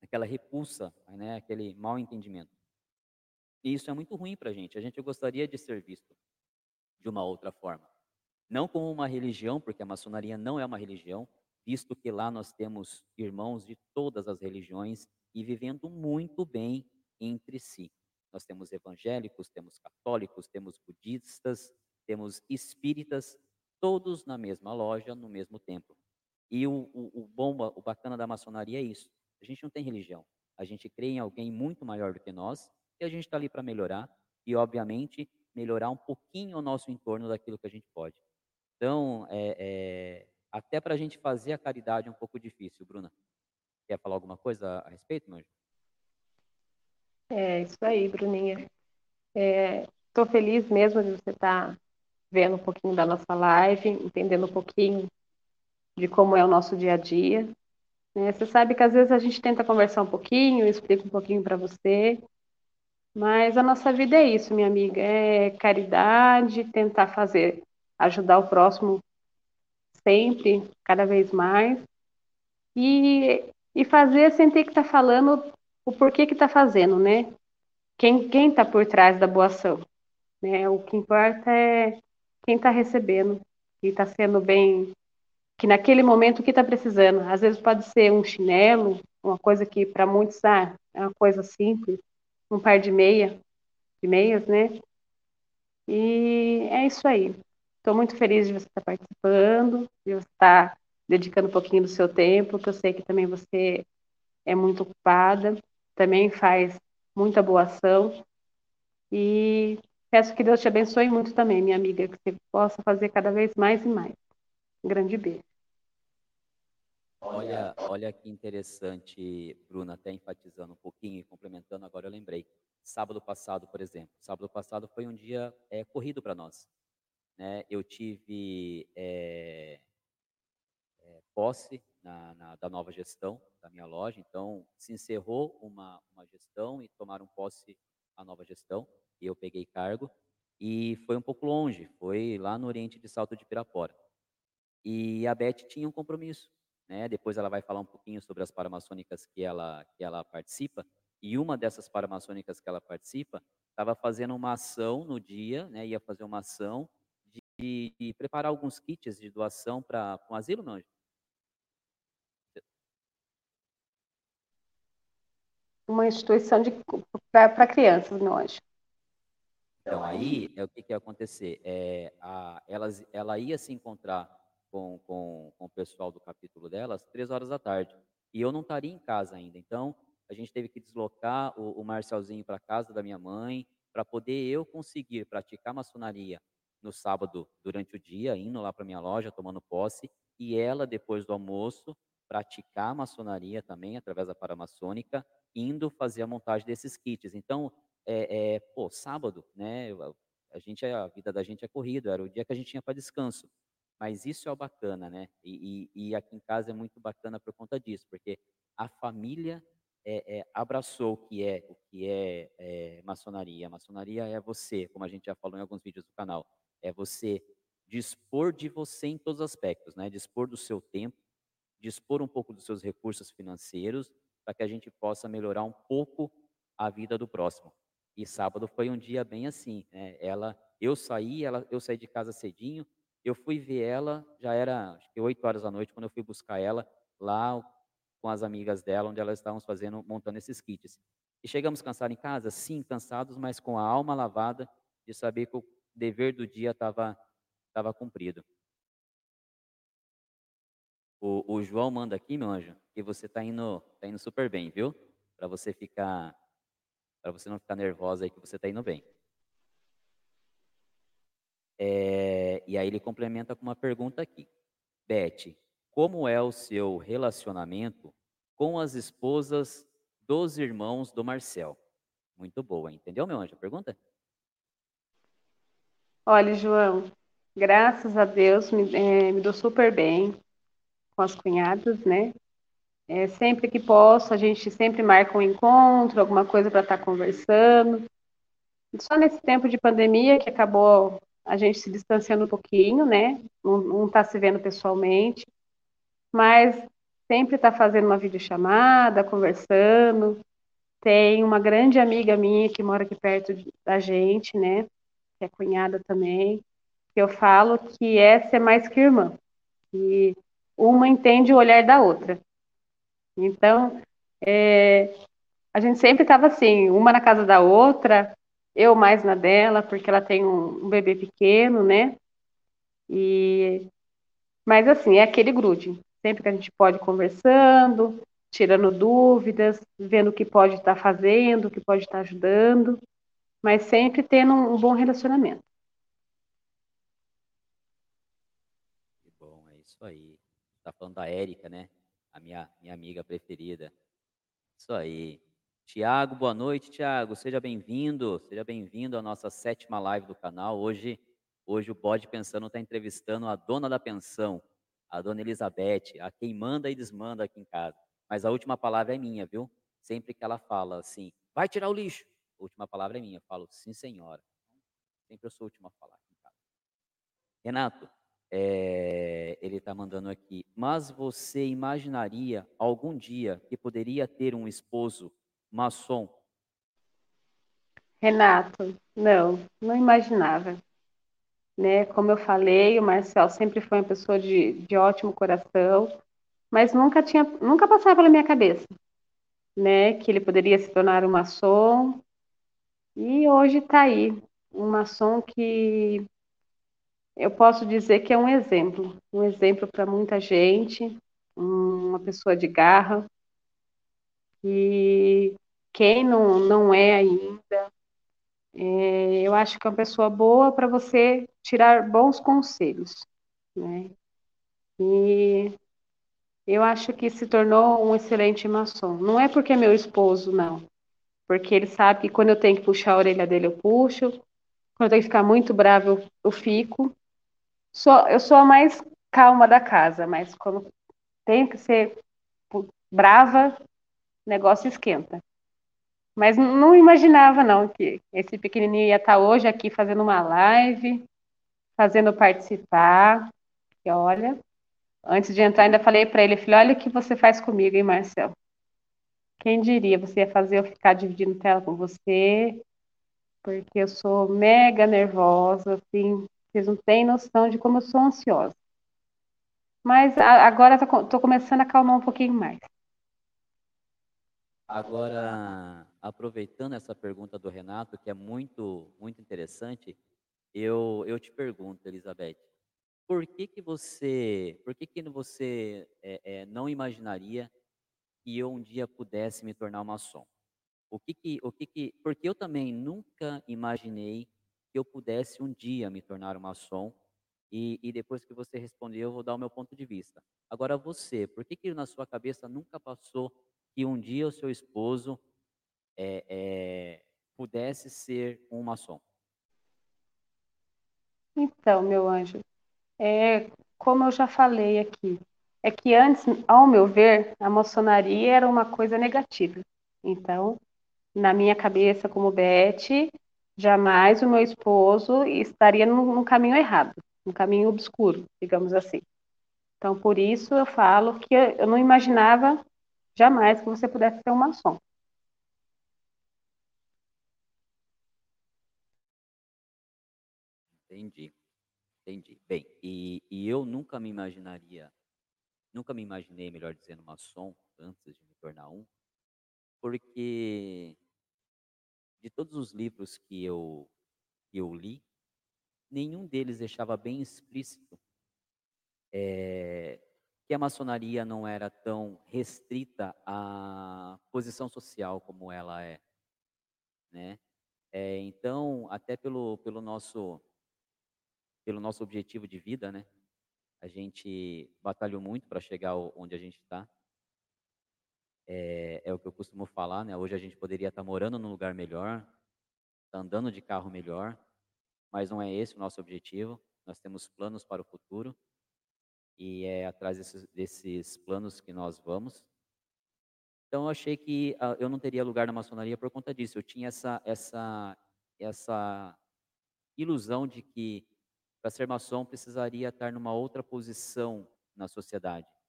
aquela repulsa, né, aquele mal entendimento. E isso é muito ruim para a gente. A gente gostaria de ser visto de uma outra forma. Não como uma religião, porque a maçonaria não é uma religião, visto que lá nós temos irmãos de todas as religiões e vivendo muito bem entre si. Nós temos evangélicos, temos católicos, temos budistas, temos espíritas, todos na mesma loja, no mesmo templo. E o, o, o o bacana da maçonaria é isso. A gente não tem religião. A gente crê em alguém muito maior do que nós e a gente está ali para melhorar e, obviamente, melhorar um pouquinho o nosso entorno daquilo que a gente pode. Então, é, é, até para a gente fazer a caridade é um pouco difícil. Bruna, quer falar alguma coisa a respeito, meu? É isso aí, Bruninha. Estou é, feliz mesmo de você estar tá vendo um pouquinho da nossa live, entendendo um pouquinho de como é o nosso dia a dia. Né? Você sabe que às vezes a gente tenta conversar um pouquinho, explica um pouquinho para você, mas a nossa vida é isso, minha amiga, é caridade, tentar fazer, ajudar o próximo sempre, cada vez mais, e, e fazer sem ter que estar tá falando o porquê que está fazendo, né? Quem está por trás da boa ação, né? O que importa é quem está recebendo, e está sendo bem, que naquele momento o que está precisando. Às vezes pode ser um chinelo, uma coisa que para muitos ah, é uma coisa simples, um par de meia, de meias, né? E é isso aí. Estou muito feliz de você estar participando, de você estar dedicando um pouquinho do seu tempo, que eu sei que também você é muito ocupada, também faz muita boa ação. E peço que Deus te abençoe muito também, minha amiga, que você possa fazer cada vez mais e mais. Um grande beijo. Olha, olha que interessante, Bruna, até enfatizando um pouquinho e complementando, agora eu lembrei. Sábado passado, por exemplo. Sábado passado foi um dia é, corrido para nós. Né? Eu tive é, é, posse na, na, da nova gestão da minha loja, então se encerrou uma, uma gestão e tomaram posse a nova gestão, e eu peguei cargo, e foi um pouco longe, foi lá no Oriente de Salto de Pirapora. E a Beth tinha um compromisso, né? Depois ela vai falar um pouquinho sobre as paramaçônicas que ela, que ela participa. E uma dessas paramaçônicas que ela participa estava fazendo uma ação no dia, né? Ia fazer uma ação de, de preparar alguns kits de doação para um asilo, não? uma instituição para crianças, meu anjo. Então, aí, é o que, que ia acontecer? É, a, elas, ela ia se encontrar com, com, com o pessoal do capítulo delas três horas da tarde. E eu não estaria em casa ainda. Então, a gente teve que deslocar o, o Marcelzinho para casa da minha mãe, para poder eu conseguir praticar maçonaria no sábado durante o dia, indo lá para minha loja, tomando posse, e ela, depois do almoço, praticar maçonaria também, através da paramaçônica, indo fazer a montagem desses kits. Então, é, é, pô, sábado, né? A gente, a vida da gente é corrida, era o dia que a gente tinha para descanso. Mas isso é o bacana, né? E, e, e, aqui em casa é muito bacana por conta disso, porque a família é, é, abraçou o que é o que é, é, maçonaria. A maçonaria é você, como a gente já falou em alguns vídeos do canal, é você dispor de você em todos os aspectos, né? Dispor do seu tempo, dispor um pouco dos seus recursos financeiros, para que a gente possa melhorar um pouco a vida do próximo. E sábado foi um dia bem assim, né? Ela, eu saí, ela, eu saí de casa cedinho, eu fui ver ela, já era acho que 8 horas da noite, quando eu fui buscar ela lá com as amigas dela, onde elas estavam fazendo, montando esses kits. E chegamos cansados em casa? Sim, cansados, mas com a alma lavada de saber que o dever do dia estava tava cumprido. O, o, João manda aqui, meu anjo, que você está indo, tá indo super bem, viu? Para você ficar, para você não ficar nervosa aí, que você está indo bem. É, e aí ele complementa com uma pergunta aqui. Beth, como é o seu relacionamento com as esposas dos irmãos do Marcel? Muito boa, entendeu, meu anjo? Pergunta? Olha, João, graças a Deus me, é, me dou super bem com as cunhadas, né? É, sempre que posso, a gente sempre marca um encontro, alguma coisa para estar tá conversando. Só nesse tempo de pandemia que acabou a gente se distanciando um pouquinho, né? Não está se vendo pessoalmente, mas sempre está fazendo uma videochamada, conversando. Tem uma grande amiga minha que mora aqui perto da gente, né? Que é cunhada também, que eu falo que essa é mais que irmã. E uma entende o olhar da outra. Então, é, a gente sempre estava assim, uma na casa da outra, eu mais na dela, porque ela tem um, um bebê pequeno, né? E mas assim, é aquele grude. Sempre que a gente pode conversando, tirando dúvidas, vendo o que pode estar tá fazendo, o que pode estar tá ajudando, mas sempre tendo um, um bom relacionamento. Que bom, é isso aí. Tá falando da Érica, né? A minha, minha amiga preferida. Isso aí. Tiago, boa noite, Tiago. Seja bem-vindo, seja bem-vindo à nossa sétima live do canal. Hoje, hoje o Bode Pensando está entrevistando a dona da pensão, a dona Elizabeth, a quem manda e desmanda aqui em casa. Mas a última palavra é minha, viu? Sempre que ela fala assim, vai tirar o lixo, a última palavra é minha. Eu falo, sim, senhora. Sempre eu sou a última a falar aqui em casa. Renato, é, ele está mandando aqui, mas você imaginaria algum dia que poderia ter um esposo maçom? Renato, não, não imaginava. Né? Como eu falei, o Marcel sempre foi uma pessoa de, de ótimo coração, mas nunca tinha, nunca passava pela minha cabeça, né? Que ele poderia se tornar um maçom. E hoje está aí, um maçom que eu posso dizer que é um exemplo, um exemplo para muita gente, uma pessoa de garra, e quem não, não é ainda, é, eu acho que é uma pessoa boa para você tirar bons conselhos, né? E eu acho que se tornou um excelente maçom. Não é porque é meu esposo, não. Porque ele sabe que quando eu tenho que puxar a orelha dele, eu puxo. Quando eu tenho que ficar muito bravo, eu, eu fico. Sou, eu sou a mais calma da casa, mas quando tenho que ser brava, negócio esquenta. Mas não imaginava, não, que esse pequenininho ia estar hoje aqui fazendo uma live, fazendo participar. E olha, antes de entrar, ainda falei para ele, falei, olha o que você faz comigo, hein, Marcel? Quem diria, você ia fazer eu ficar dividindo tela com você, porque eu sou mega nervosa, assim, vocês não têm noção de como eu sou ansiosa. Mas agora estou começando a acalmar um pouquinho mais. Agora, aproveitando essa pergunta do Renato, que é muito, muito interessante, eu, eu te pergunto, Elizabeth, por que que você, por que que você é, é, não imaginaria que eu um dia pudesse me tornar maçom? O que que, o que que, porque eu também nunca imaginei que eu pudesse um dia me tornar um maçom, e, e depois que você responder, eu vou dar o meu ponto de vista. Agora você, por que que na sua cabeça nunca passou que um dia o seu esposo é, é, pudesse ser um maçom? Então, meu anjo, é, como eu já falei aqui, é que antes, ao meu ver, a maçonaria era uma coisa negativa. Então, na minha cabeça, como Beth, jamais o meu esposo estaria num caminho errado, num caminho obscuro, digamos assim. Então, por isso eu falo que eu não imaginava jamais que você pudesse ser um maçom. Entendi, entendi. Bem, e, e eu nunca me imaginaria, nunca me imaginei, melhor dizendo, maçom antes de me tornar um, porque de todos os livros que eu, que eu li, nenhum deles deixava bem explícito é, que a maçonaria não era tão restrita à posição social como ela é, né? É, então, até pelo, pelo nosso pelo nosso objetivo de vida, né? A gente batalhou muito para chegar onde a gente está. É, é, o que eu costumo falar, né? Hoje a gente poderia estar morando num lugar melhor, tá andando de carro melhor, mas não é esse o nosso objetivo. Nós temos planos para o futuro e é atrás desses, desses planos que nós vamos. Então eu achei que uh, eu não teria lugar na maçonaria por conta disso. Eu tinha essa essa essa ilusão de que para ser maçom precisaria estar numa outra posição na sociedade.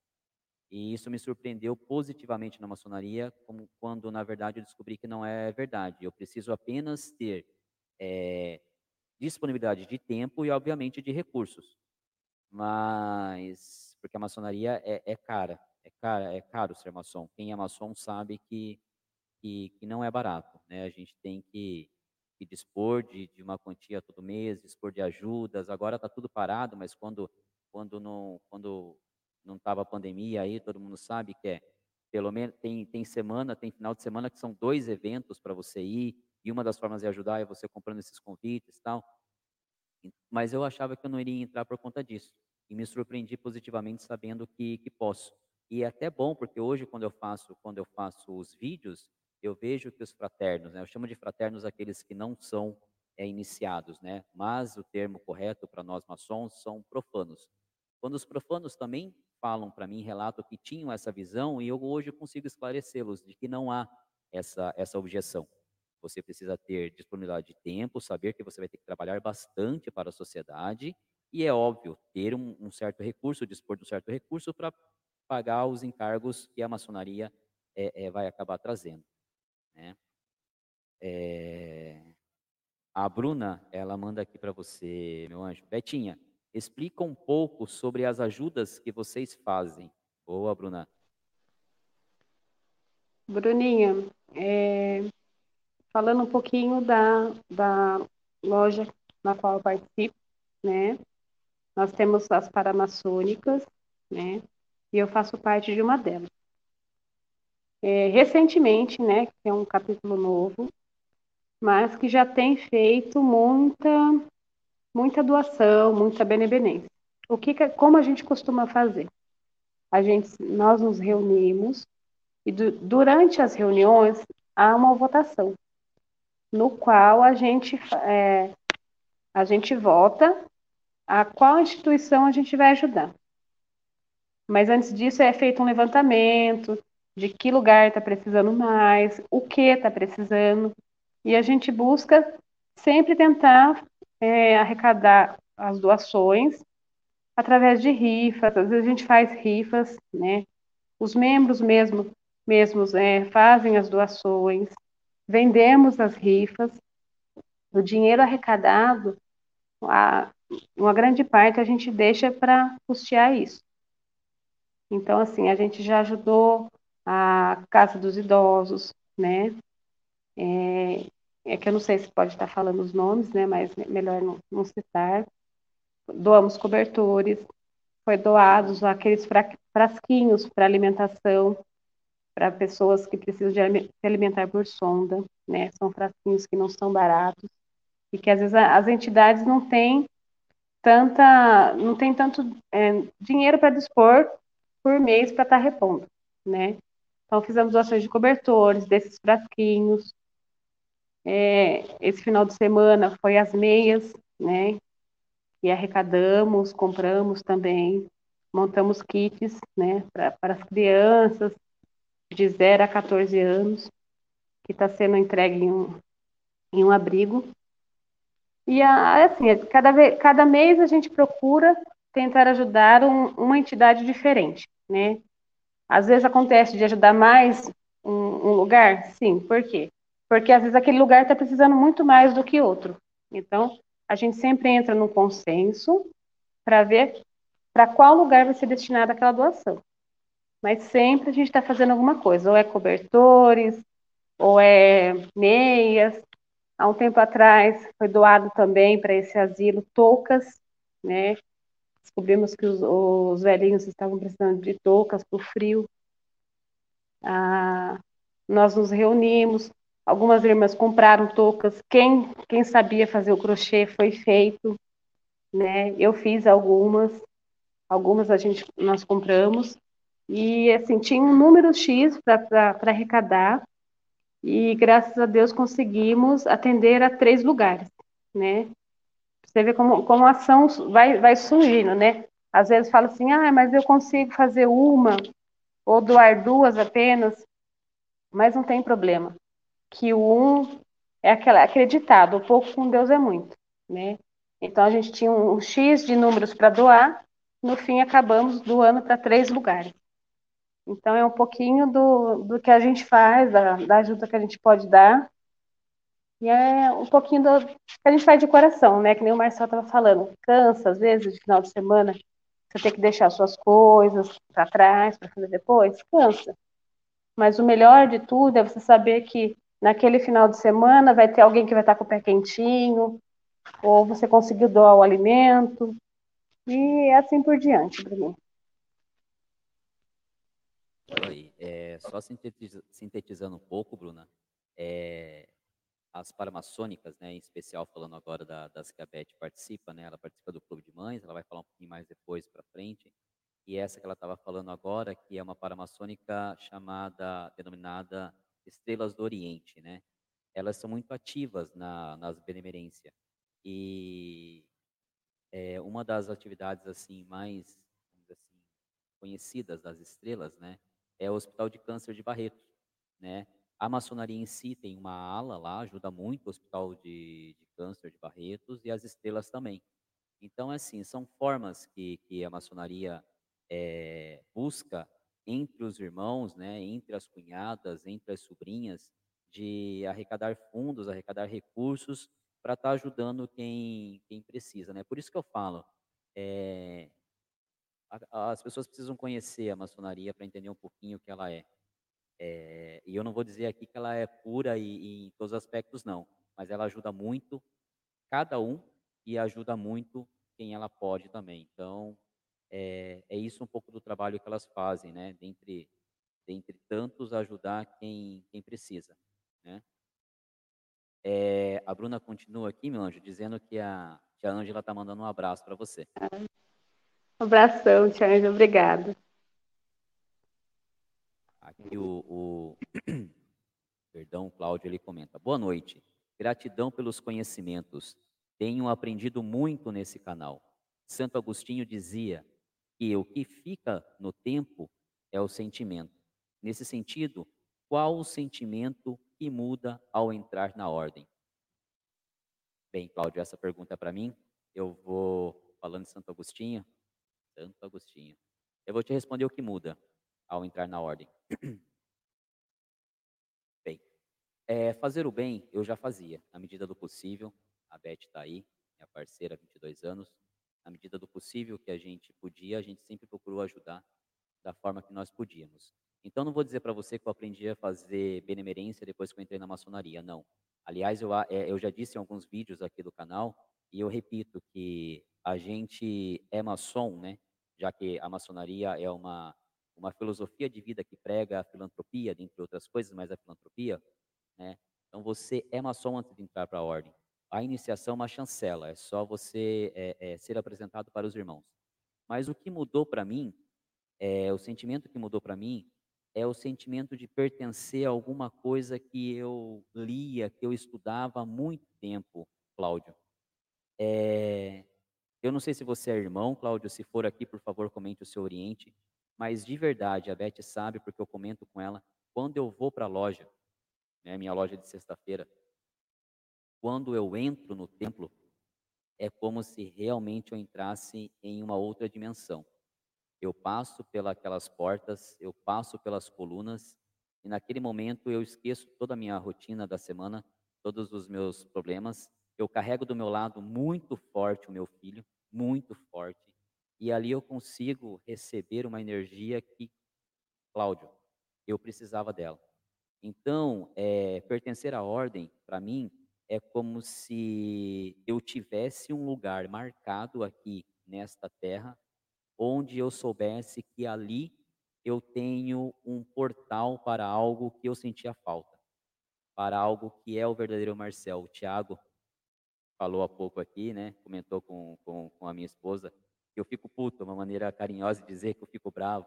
E isso me surpreendeu positivamente na maçonaria, como quando na verdade eu descobri que não é verdade. Eu preciso apenas ter é, disponibilidade de tempo e obviamente de recursos. Mas porque a maçonaria é, é cara, é cara, é caro ser maçom. Quem é maçom sabe que que, que não é barato, né? A gente tem que que dispor de, de uma quantia todo mês, dispor de ajudas. Agora está tudo parado, mas quando quando não quando não estava a pandemia aí, todo mundo sabe que é pelo menos tem tem semana, tem final de semana que são dois eventos para você ir e uma das formas de ajudar é você comprando esses convites, tal. Mas eu achava que eu não iria entrar por conta disso e me surpreendi positivamente sabendo que que posso. E é até bom porque hoje quando eu faço quando eu faço os vídeos eu vejo que os fraternos, né, eu chamo de fraternos aqueles que não são é, iniciados, né, mas o termo correto para nós maçons são profanos. Quando os profanos também falam para mim, relatam que tinham essa visão, e eu hoje consigo esclarecê-los de que não há essa, essa objeção. Você precisa ter disponibilidade de tempo, saber que você vai ter que trabalhar bastante para a sociedade, e é óbvio, ter um, um certo recurso, dispor de um certo recurso para pagar os encargos que a maçonaria é, é, vai acabar trazendo. Né? É... A Bruna, ela manda aqui para você, meu anjo. Betinha, explica um pouco sobre as ajudas que vocês fazem. Boa, Bruna. Bruninha, é... falando um pouquinho da, da loja na qual eu participo, né? Nós temos as paramaçônicas, né? E eu faço parte de uma delas é, recentemente, né, que é um capítulo novo, mas que já tem feito muita, muita doação, muita benevolência. O que, como a gente costuma fazer? A gente, nós nos reunimos e du, durante as reuniões há uma votação, no qual a gente é, a gente vota a qual instituição a gente vai ajudar. Mas antes disso é feito um levantamento, de que lugar está precisando mais, o que está precisando, e a gente busca sempre tentar é, arrecadar as doações através de rifas, às vezes a gente faz rifas, né? Os membros mesmo, mesmos é, fazem as doações, vendemos as rifas, o dinheiro arrecadado, a, uma grande parte a gente deixa para custear isso. Então, assim, a gente já ajudou a Casa dos Idosos, né? É, é que eu não sei se pode estar falando os nomes, né? Mas melhor não, não citar. Doamos cobertores, foi doados aqueles frasquinhos para alimentação para pessoas que precisam de se alimentar por sonda, né? São frasquinhos que não são baratos e que às vezes as entidades não têm tanta, não tem tanto é, dinheiro para dispor por mês para estar tá repondo, né? Então fizemos doações de cobertores, desses frasquinhos. É, esse final de semana foi as meias, né? E arrecadamos, compramos também, montamos kits, né? para as crianças de 0 a 14 anos, que está sendo entregue em um, em um abrigo. E assim, cada, vez, cada mês a gente procura tentar ajudar um, uma entidade diferente, né? Às vezes acontece de ajudar mais um, um lugar, sim, por quê? Porque às vezes aquele lugar está precisando muito mais do que outro. Então, a gente sempre entra no consenso para ver para qual lugar vai ser destinada aquela doação. Mas sempre a gente está fazendo alguma coisa, ou é cobertores, ou é meias, Há um tempo atrás foi doado também para esse asilo toucas, né? Descobrimos que os, os velhinhos estavam precisando de toucas para o frio. Ah, nós nos reunimos, algumas irmãs compraram toucas, quem, quem sabia fazer o crochê foi feito, né? Eu fiz algumas, algumas a gente nós compramos e assim tinha um número X para arrecadar e graças a Deus conseguimos atender a três lugares, né? Você vê como, como a ação vai, vai surgindo, né? Às vezes fala assim, ah, mas eu consigo fazer uma, ou doar duas apenas, mas não tem problema. Que o um é aquela, acreditado, o pouco com Deus é muito, né? Então a gente tinha um, um X de números para doar, no fim acabamos doando para três lugares. Então, é um pouquinho do, do que a gente faz, da, da ajuda que a gente pode dar. E é um pouquinho do que a gente faz de coração, né? Que nem o Marcelo estava falando. Cansa, às vezes, de final de semana, você tem que deixar suas coisas para trás para fazer depois. Cansa. Mas o melhor de tudo é você saber que naquele final de semana vai ter alguém que vai estar com o pé quentinho, ou você conseguiu doar o alimento, e assim por diante, Bruno. Aí, é, só sintetiza, sintetizando um pouco, Bruna, é, as paramaçônicas, né, em especial falando agora da, das que a Beth participa, né, ela participa do Clube de Mães, ela vai falar um pouquinho mais depois para frente, e essa que ela estava falando agora, que é uma paramaçônica chamada, denominada Estrelas do Oriente, né, elas são muito ativas na, nas benemerência, e é, uma das atividades, assim, mais, assim, conhecidas das estrelas, né, é o Hospital de Câncer de Barretos, né? A maçonaria em si tem uma ala lá, ajuda muito o Hospital de, de Câncer de Barretos e as estrelas também. Então, assim, são formas que, que a maçonaria é, busca entre os irmãos, né, entre as cunhadas, entre as sobrinhas, de arrecadar fundos, arrecadar recursos para estar tá ajudando quem, quem precisa. Né? Por isso que eu falo, é, as pessoas precisam conhecer a maçonaria para entender um pouquinho o que ela é. é. E eu não vou dizer aqui que ela é pura e, e, em todos os aspectos, não. Mas ela ajuda muito cada um e ajuda muito quem ela pode também. Então, é, é isso um pouco do trabalho que elas fazem, né? Dentre, dentre tantos, ajudar quem, quem precisa, né? É, a Bruna continua aqui, meu anjo, dizendo que a tia Ângela está mandando um abraço para você. Um abração, Charles, obrigado. Aqui o, o perdão, o Cláudio ele comenta. Boa noite. Gratidão pelos conhecimentos. Tenho aprendido muito nesse canal. Santo Agostinho dizia que o que fica no tempo é o sentimento. Nesse sentido, qual o sentimento que muda ao entrar na ordem? Bem, Cláudio, essa pergunta é para mim. Eu vou falando de Santo Agostinho, Santo Agostinho. Eu vou te responder o que muda ao entrar na ordem. Bem, é, fazer o bem eu já fazia, na medida do possível. A Beth está aí, minha parceira, 22 anos. Na medida do possível que a gente podia, a gente sempre procurou ajudar da forma que nós podíamos. Então, não vou dizer para você que eu aprendi a fazer benemerência depois que eu entrei na maçonaria, não. Aliás, eu, é, eu já disse em alguns vídeos aqui do canal, e eu repito que a gente é maçom, né? Já que a maçonaria é uma, uma filosofia de vida que prega a filantropia, dentre outras coisas, mas a filantropia, né? Então, você é maçom antes de entrar para a ordem. A iniciação é uma chancela, é só você é, é, ser apresentado para os irmãos. Mas o que mudou para mim, é, o sentimento que mudou para mim, é o sentimento de pertencer a alguma coisa que eu lia, que eu estudava há muito tempo, Cláudio. É, eu não sei se você é irmão, Cláudio, se for aqui, por favor, comente o seu Oriente, mas de verdade, a Beth sabe, porque eu comento com ela, quando eu vou para a loja, né, minha loja de sexta-feira, quando eu entro no templo, é como se realmente eu entrasse em uma outra dimensão. Eu passo pelas portas, eu passo pelas colunas, e naquele momento eu esqueço toda a minha rotina da semana, todos os meus problemas. Eu carrego do meu lado muito forte o meu filho, muito forte, e ali eu consigo receber uma energia que, Cláudio, eu precisava dela. Então, é, pertencer à ordem, para mim, é como se eu tivesse um lugar marcado aqui nesta terra onde eu soubesse que ali eu tenho um portal para algo que eu sentia falta, para algo que é o verdadeiro Marcel. O Tiago falou há pouco aqui, né? Comentou com, com, com a minha esposa que eu fico puto, uma maneira carinhosa de dizer que eu fico bravo.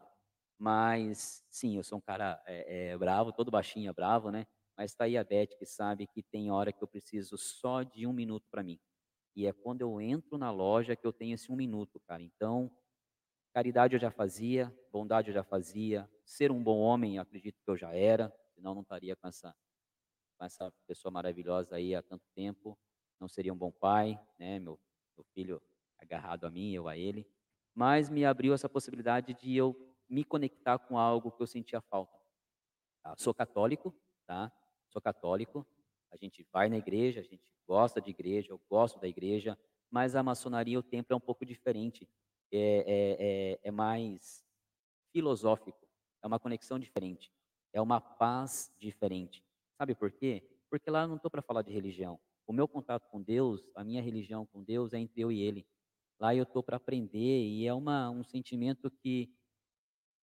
Mas sim, eu sou um cara é, é, bravo, todo baixinho é bravo, né? Mas está aí a Beth que sabe que tem hora que eu preciso só de um minuto para mim. E é quando eu entro na loja que eu tenho esse um minuto, cara. Então, Caridade eu já fazia, bondade eu já fazia, ser um bom homem acredito que eu já era, senão não estaria com essa, com essa pessoa maravilhosa aí há tanto tempo. Não seria um bom pai, né? Meu, meu filho agarrado a mim, eu a ele. Mas me abriu essa possibilidade de eu me conectar com algo que eu sentia falta. Tá? Sou católico, tá? Sou católico. A gente vai na igreja, a gente gosta de igreja, eu gosto da igreja, mas a maçonaria, o templo é um pouco diferente é, é, é, é mais filosófico, é uma conexão diferente, é uma paz diferente. Sabe por quê? Porque lá eu não estou para falar de religião. O meu contato com Deus, a minha religião com Deus é entre eu e Ele. Lá eu estou para aprender e é uma, um sentimento que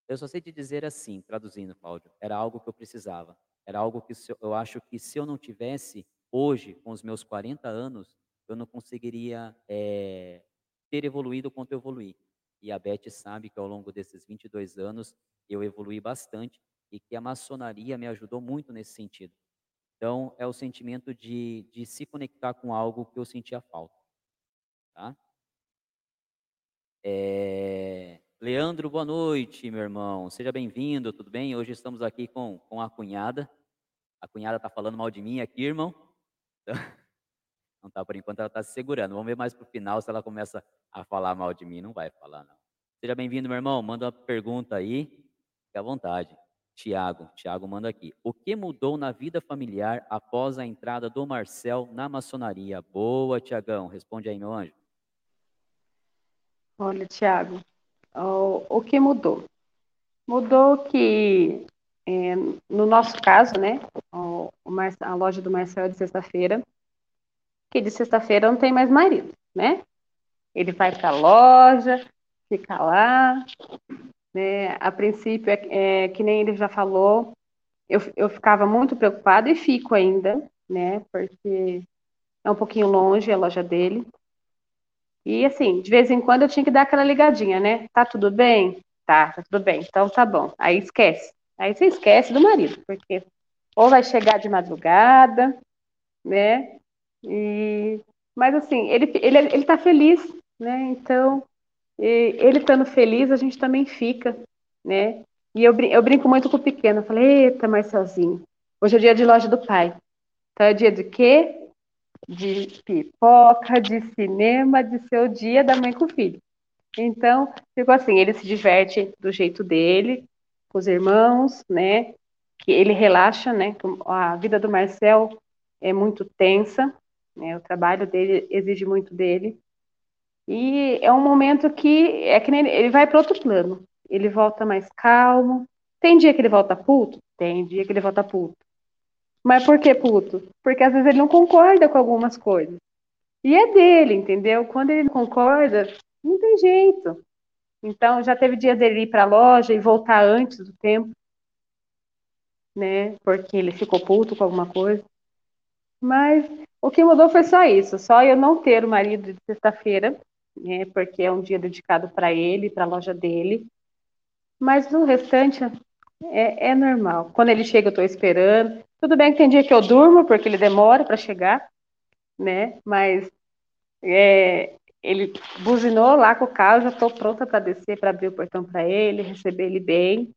eu só sei te dizer assim, traduzindo, Cláudio, era algo que eu precisava. Era algo que eu acho que se eu não tivesse hoje, com os meus 40 anos, eu não conseguiria é, ter evoluído quanto eu evoluí. E a Beth sabe que ao longo desses 22 anos eu evolui bastante e que a maçonaria me ajudou muito nesse sentido. Então, é o sentimento de, de se conectar com algo que eu sentia falta. Tá? É... Leandro, boa noite, meu irmão. Seja bem-vindo, tudo bem? Hoje estamos aqui com, com a cunhada. A cunhada está falando mal de mim aqui, irmão. Não tá, por enquanto ela está se segurando. Vamos ver mais para o final se ela começa a falar mal de mim. Não vai falar, não. Seja bem-vindo, meu irmão. Manda uma pergunta aí. Fique à vontade. Tiago, Tiago manda aqui. O que mudou na vida familiar após a entrada do Marcel na maçonaria? Boa, Tiagão. Responde aí, meu anjo. Olha, Tiago, o, o que mudou? Mudou que, é, no nosso caso, né, o, a loja do Marcel é de sexta-feira, que de sexta-feira não tem mais marido, né? Ele vai para a loja, fica lá, né? A princípio, é, é, que nem ele já falou, eu, eu ficava muito preocupada e fico ainda, né? Porque é um pouquinho longe a loja dele. E assim, de vez em quando eu tinha que dar aquela ligadinha, né? Tá tudo bem? Tá, tá tudo bem. Então tá bom. Aí esquece. Aí você esquece do marido, porque ou vai chegar de madrugada, né? E, mas assim, ele, ele, ele tá feliz, né? Então, ele estando feliz, a gente também fica, né? E eu, eu brinco muito com o pequeno, eu falei, eita, Marcelzinho, hoje é dia de loja do pai. Então é dia de quê? De pipoca, de cinema, de ser o dia da mãe com o filho. Então, ficou assim, ele se diverte do jeito dele, com os irmãos, né? Que ele relaxa, né? A vida do Marcel é muito tensa, né? O trabalho dele exige muito dele. E é um momento que é que nem, ele vai para outro plano. Ele volta mais calmo, Tem dia que ele volta puto? Tem dia que ele volta puto. Mas por que puto? Porque às vezes ele não concorda com algumas coisas. E é dele, entendeu? Quando ele não concorda, não tem jeito. Então, já teve dia dele ir para a loja e voltar antes do tempo, né? Porque ele ficou puto com alguma coisa. Mas o que mudou foi só isso, só eu não ter o marido de sexta-feira, né? Porque é um dia dedicado para ele, para a loja dele. Mas o restante é, é normal. Quando ele chega, eu estou esperando. Tudo bem que tem dia que eu durmo, porque ele demora para chegar, né? Mas é, ele buzinou lá com o carro, já estou pronta para descer, para abrir o portão para ele, receber ele bem.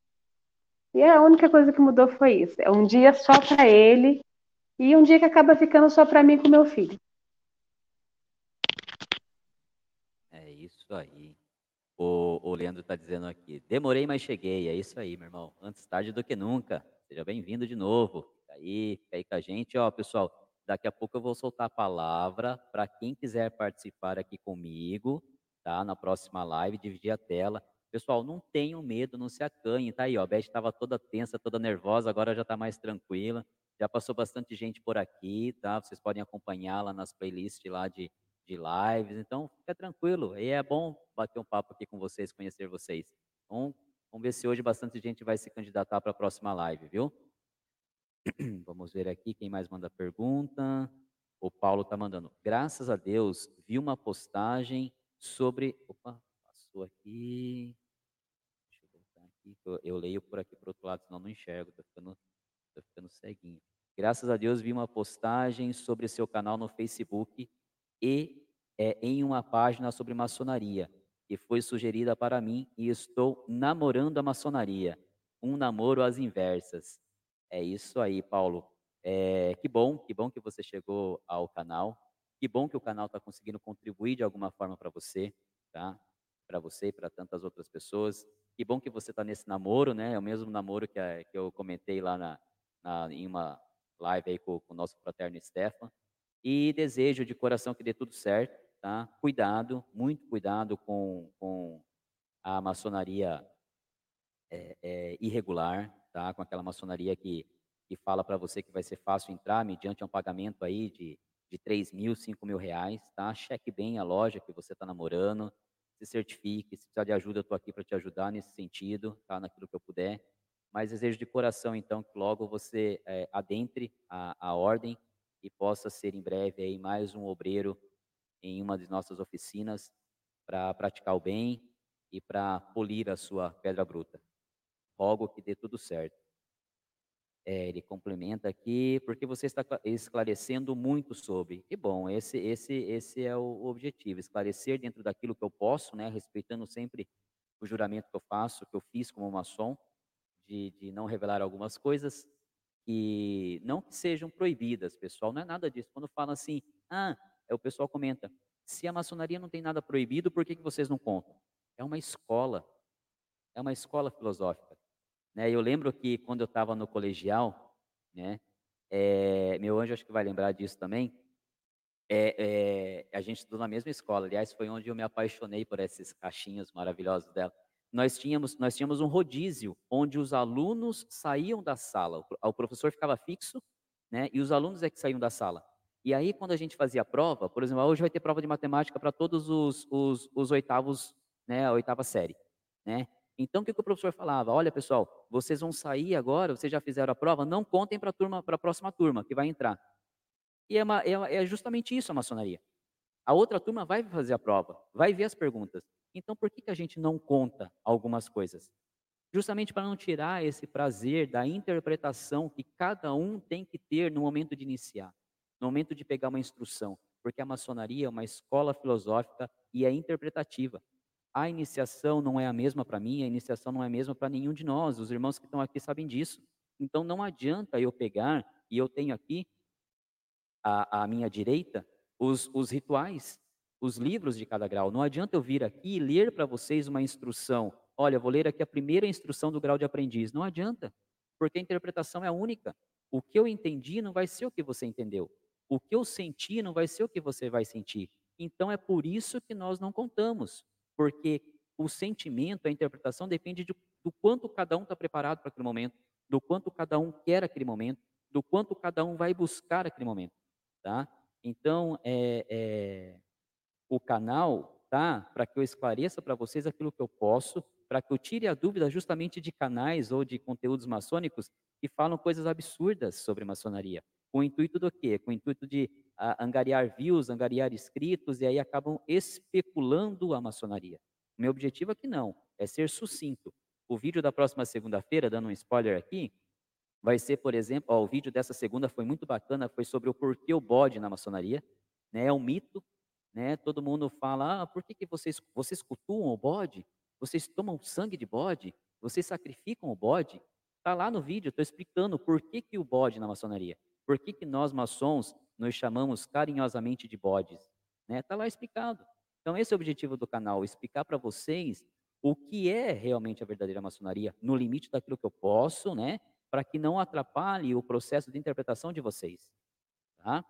E a única coisa que mudou foi isso. É um dia só para ele e um dia que acaba ficando só para mim com meu filho. É isso aí. O, o Leandro está dizendo aqui, demorei, mas cheguei. É isso aí, meu irmão. Antes tarde do que nunca. Seja bem-vindo de novo. Aí, fica aí com a gente. Ó, pessoal, Daqui a pouco eu vou soltar a palavra para quem quiser participar aqui comigo, tá? Na próxima live, dividir a tela. Pessoal, não tenham medo, não se acanhem, tá aí, ó. A Beth estava toda tensa, toda nervosa, agora já está mais tranquila. Já passou bastante gente por aqui, tá? Vocês podem acompanhar lá nas playlists lá de, de lives. Então, fica tranquilo. É bom bater um papo aqui com vocês, conhecer vocês. Então, vamos ver se hoje bastante gente vai se candidatar para a próxima live, viu? Vamos ver aqui quem mais manda pergunta. O Paulo está mandando. Graças a Deus, vi uma postagem sobre. Opa, passou aqui. Deixa eu voltar aqui. Eu, eu leio por aqui para outro lado, senão não enxergo. Estou ficando, tô ficando ceguinho. Graças a Deus, vi uma postagem sobre seu canal no Facebook e é, em uma página sobre maçonaria, que foi sugerida para mim e estou namorando a maçonaria. Um namoro às inversas. É isso aí, Paulo. É, que bom, que bom que você chegou ao canal. Que bom que o canal está conseguindo contribuir de alguma forma para você, tá? Para você e para tantas outras pessoas. Que bom que você está nesse namoro, né? É o mesmo namoro que, que eu comentei lá na, na, em uma live aí com, com o nosso fraterno Stefan. E desejo de coração que dê tudo certo, tá? Cuidado, muito cuidado com, com a maçonaria é, é, irregular, tá? Com aquela maçonaria que, que fala para você que vai ser fácil entrar mediante um pagamento aí de, de 3 mil, 5 mil reais, tá? Cheque bem a loja que você está namorando, se certifique, se precisar de ajuda, eu estou aqui para te ajudar nesse sentido, tá? Naquilo que eu puder. Mas desejo de coração, então, que logo você é, adentre a, a ordem e possa ser em breve aí mais um obreiro em uma de nossas oficinas para praticar o bem e para polir a sua pedra bruta rogo que dê tudo certo. É, ele complementa aqui, porque você está esclarecendo muito sobre. E bom, esse, esse, esse é o objetivo, esclarecer dentro daquilo que eu posso, né, respeitando sempre o juramento que eu faço, que eu fiz como maçom, de, de não revelar algumas coisas que não que sejam proibidas, pessoal, não é nada disso. Quando fala assim, ah, é, o pessoal comenta, se a maçonaria não tem nada proibido, por que, que vocês não contam? É uma escola, é uma escola filosófica. Né? Eu lembro que quando eu estava no colegial, né, é, meu anjo acho que vai lembrar disso também, é, é, a gente estudou na mesma escola. Aliás, foi onde eu me apaixonei por esses caixinhos maravilhosos dela. Nós tínhamos, nós tínhamos um rodízio onde os alunos saíam da sala. O, o professor ficava fixo, né? E os alunos é que saíam da sala. E aí, quando a gente fazia a prova, por exemplo, hoje vai ter prova de matemática para todos os, os, os oitavos, né? A oitava série, né? Então, o que, que o professor falava? Olha, pessoal, vocês vão sair agora, vocês já fizeram a prova, não contem para a turma, para a próxima turma que vai entrar. E é, uma, é, é, justamente isso a maçonaria. A outra turma vai fazer a prova, vai ver as perguntas. Então, por que, que a gente não conta algumas coisas? Justamente para não tirar esse prazer da interpretação que cada um tem que ter no momento de iniciar, no momento de pegar uma instrução. Porque a maçonaria é uma escola filosófica e é interpretativa a iniciação não é a mesma para mim, a iniciação não é a mesma para nenhum de nós. Os irmãos que estão aqui sabem disso. Então não adianta eu pegar, e eu tenho aqui à, à minha direita os, os rituais, os livros de cada grau. Não adianta eu vir aqui e ler para vocês uma instrução. Olha, vou ler aqui a primeira instrução do grau de aprendiz. Não adianta, porque a interpretação é única. O que eu entendi não vai ser o que você entendeu. O que eu senti não vai ser o que você vai sentir. Então é por isso que nós não contamos porque o sentimento, a interpretação depende de do quanto cada um está preparado para aquele momento, do quanto cada um quer aquele momento, do quanto cada um vai buscar aquele momento, tá? Então, é, é, o canal tá para que eu esclareça para vocês aquilo que eu posso, para que eu tire a dúvida justamente de canais ou de conteúdos maçônicos que falam coisas absurdas sobre maçonaria. Com o intuito do quê? Com o intuito de a, angariar views, angariar inscritos, e aí acabam especulando a maçonaria. O meu objetivo aqui não, é ser sucinto. O vídeo da próxima segunda-feira, dando um spoiler aqui, vai ser, por exemplo, ó, o vídeo dessa segunda foi muito bacana, foi sobre o porquê o bode na maçonaria. Né, é um mito, né? Todo mundo fala, ah, por que, que vocês, vocês cultuam o bode? Vocês tomam sangue de bode? Vocês sacrificam o bode? Está lá no vídeo, estou explicando por que, que o bode na maçonaria. Por que, que nós maçons nos chamamos carinhosamente de bodes? Está né? Tá lá explicado. Então esse é o objetivo do canal, explicar para vocês o que é realmente a verdadeira maçonaria, no limite daquilo que eu posso, né? Para que não atrapalhe o processo de interpretação de vocês. Tá?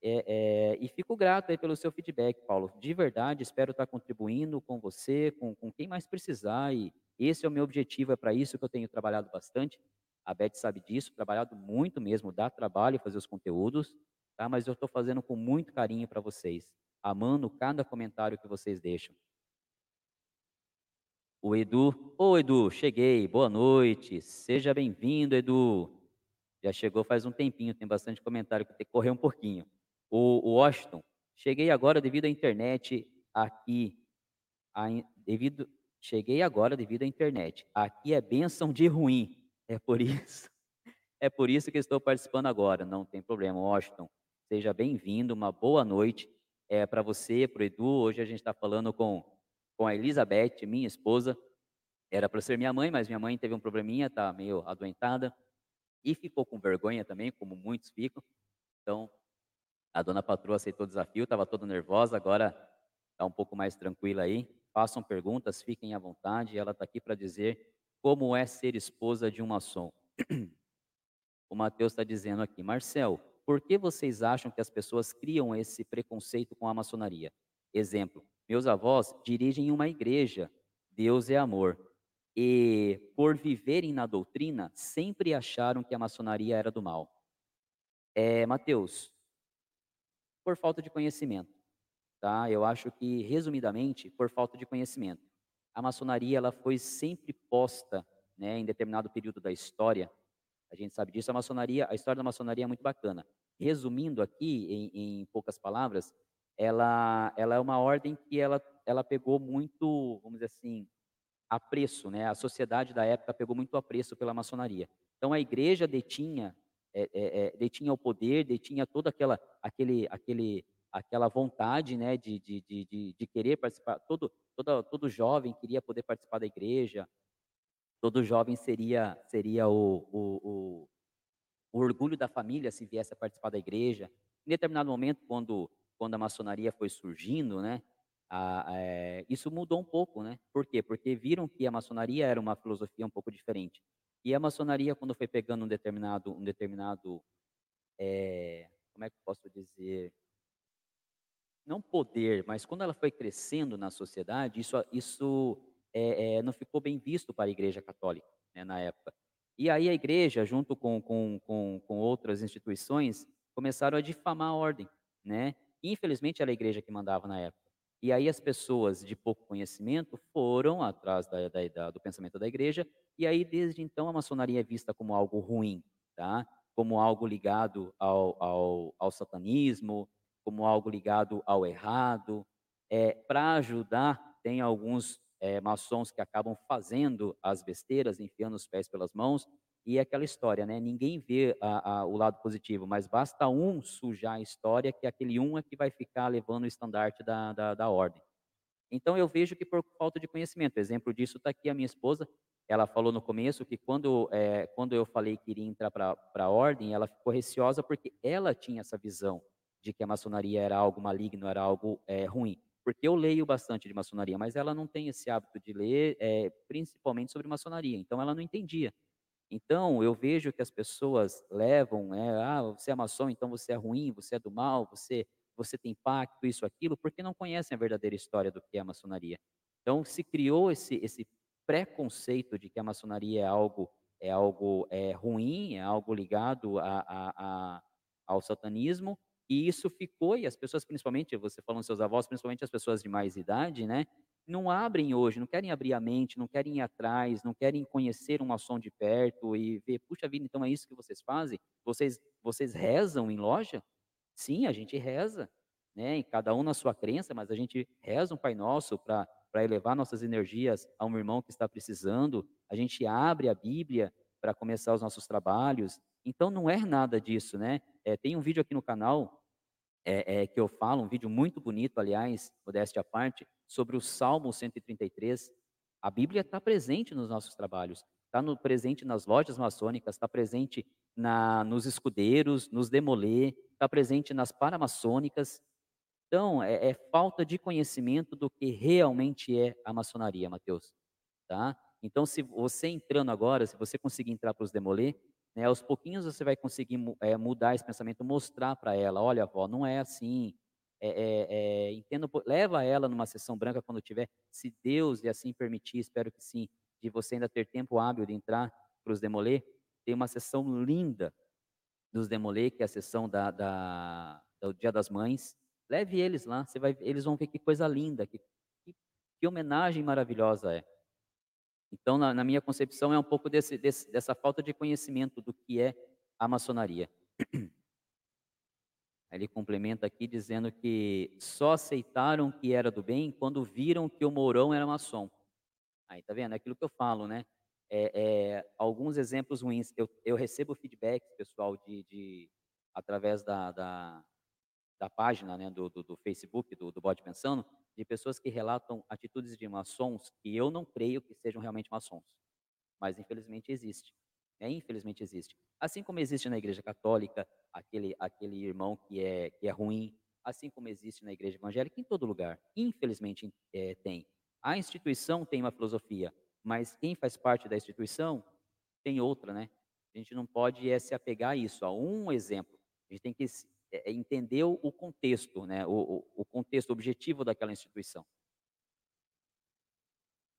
É, é, e fico grato aí pelo seu feedback, Paulo. De verdade, espero estar contribuindo com você, com, com quem mais precisar. E esse é o meu objetivo, é para isso que eu tenho trabalhado bastante. A Beth sabe disso, trabalhado muito mesmo, dá trabalho fazer os conteúdos, tá? mas eu estou fazendo com muito carinho para vocês, amando cada comentário que vocês deixam. O Edu, ô Edu, cheguei, boa noite, seja bem-vindo, Edu. Já chegou faz um tempinho, tem bastante comentário que tem que correr um pouquinho. O, o Washington, cheguei agora devido à internet aqui, a, devido, cheguei agora devido à internet. Aqui é bênção de ruim. É por isso. É por isso que estou participando agora. Não tem problema, Washington. Seja bem-vindo, uma boa noite. É para você, para o Edu. Hoje a gente está falando com, com a Elizabeth, minha esposa. Era para ser minha mãe, mas minha mãe teve um probleminha, está meio adoentada. E ficou com vergonha também, como muitos ficam. Então, a dona patroa aceitou o desafio, estava toda nervosa, agora está um pouco mais tranquila aí. Façam perguntas, fiquem à vontade. Ela está aqui para dizer como é ser esposa de um maçom. O Mateus está dizendo aqui, Marcel, por que vocês acham que as pessoas criam esse preconceito com a maçonaria? Exemplo, meus avós dirigem uma igreja, Deus é amor. E por viverem na doutrina, sempre acharam que a maçonaria era do mal. É, Mateus, por falta de conhecimento, tá? Eu acho que, resumidamente, por falta de conhecimento a maçonaria ela foi sempre posta, né, em determinado período da história. A gente sabe disso. A maçonaria, a história da maçonaria é muito bacana. Resumindo aqui em, em poucas palavras, ela, ela é uma ordem que ela, ela pegou muito, vamos dizer assim, apreço, né? A sociedade da época pegou muito apreço pela maçonaria. Então a igreja detinha, é, é, é detinha o poder, detinha toda aquela, aquele, aquele, aquela vontade, né, de, de, de, de, querer participar. Todo, todo, todo jovem queria poder participar da igreja, todo jovem seria, seria o, o, o, o orgulho da família se viesse a participar da igreja. Em determinado momento, quando, quando a maçonaria foi surgindo, né, a, é, isso mudou um pouco, né? Por quê? Porque viram que a maçonaria era uma filosofia um pouco diferente. E a maçonaria, quando foi pegando um determinado, um determinado, é, como é que eu posso dizer, não poder, mas quando ela foi crescendo na sociedade, isso, isso é, é, não ficou bem visto para a Igreja Católica né, na época. E aí a Igreja, junto com, com, com, com, outras instituições, começaram a difamar a ordem, né? Infelizmente era a Igreja que mandava na época. E aí as pessoas de pouco conhecimento foram atrás da, da, da, do pensamento da Igreja, e aí desde então a maçonaria é vista como algo ruim, tá? Como algo ligado ao, ao, ao satanismo, como algo ligado ao errado. É, Para ajudar, tem alguns é, maçons que acabam fazendo as besteiras, enfiando os pés pelas mãos, e é aquela história, né? Ninguém vê a, a, o lado positivo, mas basta um sujar a história, que aquele um é que vai ficar levando o estandarte da, da, da ordem. Então eu vejo que por falta de conhecimento, exemplo disso está aqui a minha esposa, ela falou no começo que quando, é, quando eu falei que iria entrar para a ordem, ela ficou receosa porque ela tinha essa visão de que a maçonaria era algo maligno, era algo é, ruim. Porque eu leio bastante de maçonaria, mas ela não tem esse hábito de ler, é, principalmente sobre maçonaria. Então ela não entendia. Então eu vejo que as pessoas levam, é, ah, você é maçom, então você é ruim, você é do mal, você você tem pacto, isso, aquilo, porque não conhecem a verdadeira história do que é a maçonaria. Então se criou esse esse preconceito de que a maçonaria é algo é algo é, ruim, é algo ligado a, a, a, ao satanismo, e isso ficou, e as pessoas, principalmente, você falando seus avós, principalmente as pessoas de mais idade, né, não abrem hoje, não querem abrir a mente, não querem ir atrás, não querem conhecer um maçom de perto e ver, puxa vida, então é isso que vocês fazem? Vocês, vocês rezam em loja? Sim, a gente reza, né? E cada um na sua crença, mas a gente reza um Pai Nosso para elevar nossas energias a um irmão que está precisando. A gente abre a Bíblia para começar os nossos trabalhos. Então não é nada disso, né? É, tem um vídeo aqui no canal é, é, que eu falo, um vídeo muito bonito, aliás, modéstia à parte, sobre o Salmo 133. A Bíblia está presente nos nossos trabalhos, está presente nas lojas maçônicas, está presente na, nos escudeiros, nos demolê, está presente nas paramaçônicas. Então, é, é, falta de conhecimento do que realmente é a maçonaria, Mateus. Tá? Então, se você entrando agora, se você conseguir entrar para os demolê, né, aos pouquinhos você vai conseguir é, mudar esse pensamento, mostrar para ela, olha, avó, não é assim. É, é, é, entendo, leva ela numa sessão branca quando tiver, se Deus e assim permitir, espero que sim, de você ainda ter tempo hábil de entrar para os demolê, tem uma sessão linda dos demolê, que é a sessão da, da, do Dia das Mães. Leve eles lá, vai, eles vão ver que coisa linda, que, que, que homenagem maravilhosa é. Então, na, na minha concepção, é um pouco desse, desse, dessa falta de conhecimento do que é a maçonaria. Ele complementa aqui dizendo que só aceitaram que era do bem quando viram que o Mourão era maçom. Aí, tá vendo? É aquilo que eu falo, né? É, é, alguns exemplos ruins. Eu, eu recebo feedback, pessoal, de, de através da, da, da, página né, do, do, do Facebook, do, do Bode Pensando, de pessoas que relatam atitudes de maçons que eu não creio que sejam realmente maçons. Mas, infelizmente, existe. É, infelizmente existe. Assim como existe na Igreja Católica aquele, aquele irmão que é, que é ruim, assim como existe na Igreja Evangélica, em todo lugar. Infelizmente é, tem. A instituição tem uma filosofia, mas quem faz parte da instituição tem outra, né? A gente não pode é, se apegar a isso, a um exemplo. A gente tem que é, entender o contexto, né? o, o contexto objetivo daquela instituição.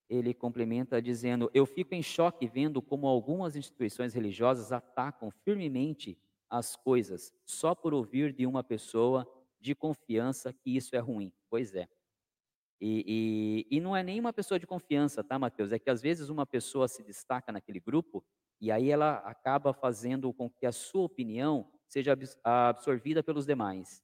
Ele complementa dizendo: Eu fico em choque vendo como algumas instituições religiosas atacam firmemente as coisas só por ouvir de uma pessoa de confiança que isso é ruim. Pois é. E, e, e, não é nem uma pessoa de confiança, tá, Mateus? É que às vezes uma pessoa se destaca naquele grupo e aí ela acaba fazendo com que a sua opinião seja absorvida pelos demais,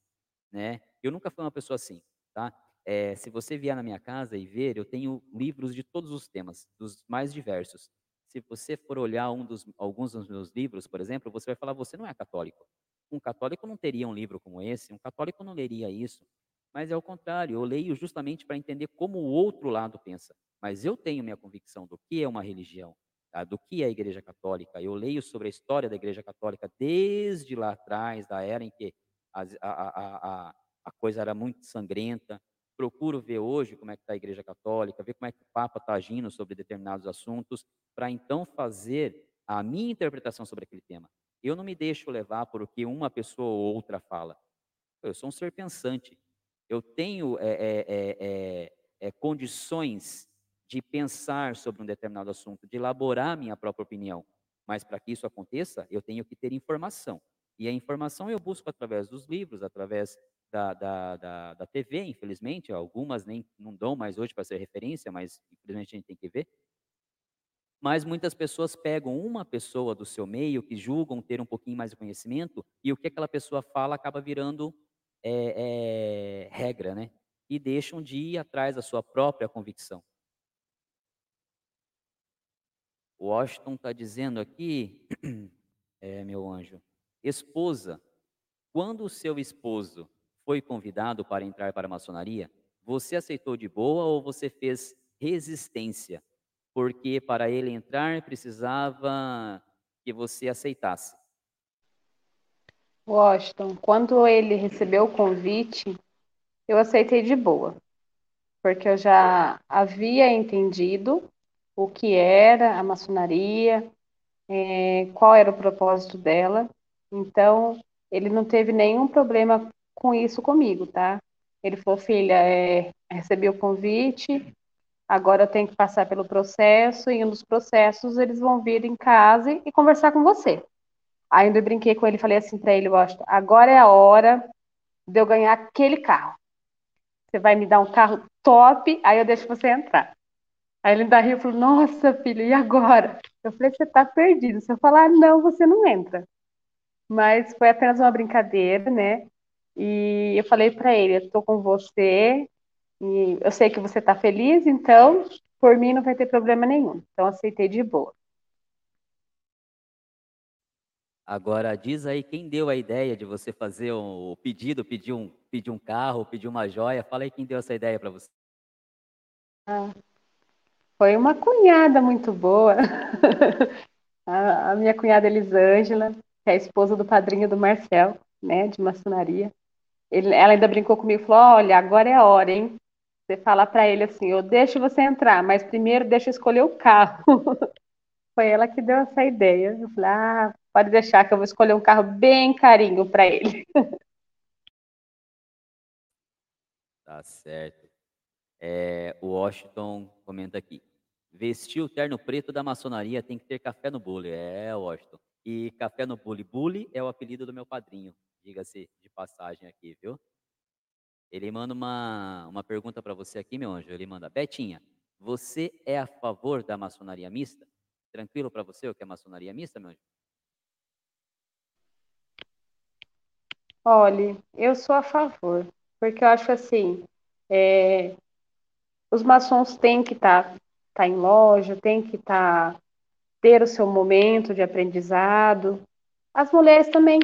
né? Eu nunca fui uma pessoa assim, tá? É, se você vier na minha casa e ver, eu tenho livros de todos os temas, dos mais diversos. Se você for olhar um dos, alguns dos meus livros, por exemplo, você vai falar, você não é católico. Um católico não teria um livro como esse, um católico não leria isso. Mas é o contrário, eu leio justamente para entender como o outro lado pensa. Mas eu tenho minha convicção do que é uma religião, tá? do que é a Igreja Católica. Eu leio sobre a história da Igreja Católica desde lá atrás, da era em que a, a, a, a coisa era muito sangrenta. Procuro ver hoje como é que está a Igreja Católica, ver como é que o Papa está agindo sobre determinados assuntos, para então fazer a minha interpretação sobre aquele tema. Eu não me deixo levar por o que uma pessoa ou outra fala. Eu sou um ser pensante eu tenho é, é, é, condições de pensar sobre um determinado assunto, de elaborar minha própria opinião. Mas para que isso aconteça, eu tenho que ter informação. E a informação eu busco através dos livros, através da, da, da, da TV, infelizmente. Algumas nem não dão mais hoje para ser referência, mas infelizmente a gente tem que ver. Mas muitas pessoas pegam uma pessoa do seu meio que julgam ter um pouquinho mais de conhecimento e o que aquela pessoa fala acaba virando é, é, regra, né? E deixam de ir atrás da sua própria convicção. O Washington está dizendo aqui, é, meu anjo, esposa, quando o seu esposo foi convidado para entrar para a maçonaria, você aceitou de boa ou você fez resistência? Porque para ele entrar precisava que você aceitasse. Washington, quando ele recebeu o convite, eu aceitei de boa, porque eu já havia entendido o que era a maçonaria, é, qual era o propósito dela. Então, ele não teve nenhum problema com isso comigo, tá? Ele falou, filha, é, recebi o convite, Agora eu tenho que passar pelo processo, e um dos processos eles vão vir em casa e conversar com você. Ainda eu brinquei com ele, falei assim para ele, Washington, agora é a hora de eu ganhar aquele carro. Você vai me dar um carro top, aí eu deixo você entrar. Aí ele ainda riu e falou, nossa, filho, e agora? Eu falei, você tá perdido. Se eu falar não, você não entra. Mas foi apenas uma brincadeira, né? E eu falei para ele, eu tô com você, e eu sei que você tá feliz, então, por mim não vai ter problema nenhum. Então, aceitei de boa. Agora, diz aí quem deu a ideia de você fazer o pedido, pedir um, pedir um carro, pedir uma joia. Fala aí quem deu essa ideia para você. Ah, foi uma cunhada muito boa. a, a, minha cunhada Elisângela, que é a esposa do padrinho do Marcel, né, de maçonaria. Ele, ela ainda brincou comigo e falou: Olha, agora é a hora, hein? Você fala para ele assim: Eu deixo você entrar, mas primeiro deixa eu escolher o carro. Foi ela que deu essa ideia. Eu falei: Ah, Pode deixar que eu vou escolher um carro bem carinho para ele. Tá certo. É, o Washington comenta aqui. Vestir o terno preto da maçonaria tem que ter café no bule. É, Washington. E café no bule. Bule é o apelido do meu padrinho. Diga-se de passagem aqui, viu? Ele manda uma, uma pergunta para você aqui, meu anjo. Ele manda: Betinha, você é a favor da maçonaria mista? Tranquilo para você o que é maçonaria mista, meu anjo? Olhe, eu sou a favor, porque eu acho assim, é, os maçons têm que estar tá, tá em loja, têm que tá, ter o seu momento de aprendizado, as mulheres também,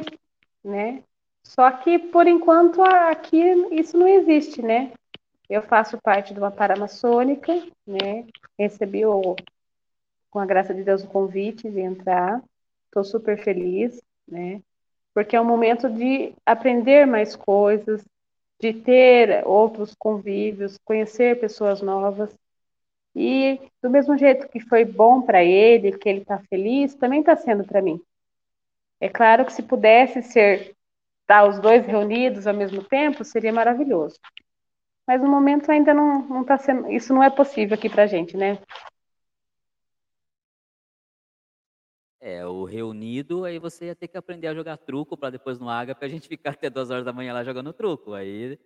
né? Só que, por enquanto, aqui isso não existe, né? Eu faço parte de uma paramaçônica, né? Recebi, o, com a graça de Deus, o convite de entrar. Estou super feliz, né? porque é um momento de aprender mais coisas, de ter outros convívios, conhecer pessoas novas. E do mesmo jeito que foi bom para ele, que ele está feliz, também está sendo para mim. É claro que se pudesse ser estar tá, os dois reunidos ao mesmo tempo, seria maravilhoso. Mas no momento ainda não está sendo, isso não é possível aqui para gente, né? É, o reunido, aí você ia ter que aprender a jogar truco para depois no Ágape a gente ficar até duas horas da manhã lá jogando truco. Aí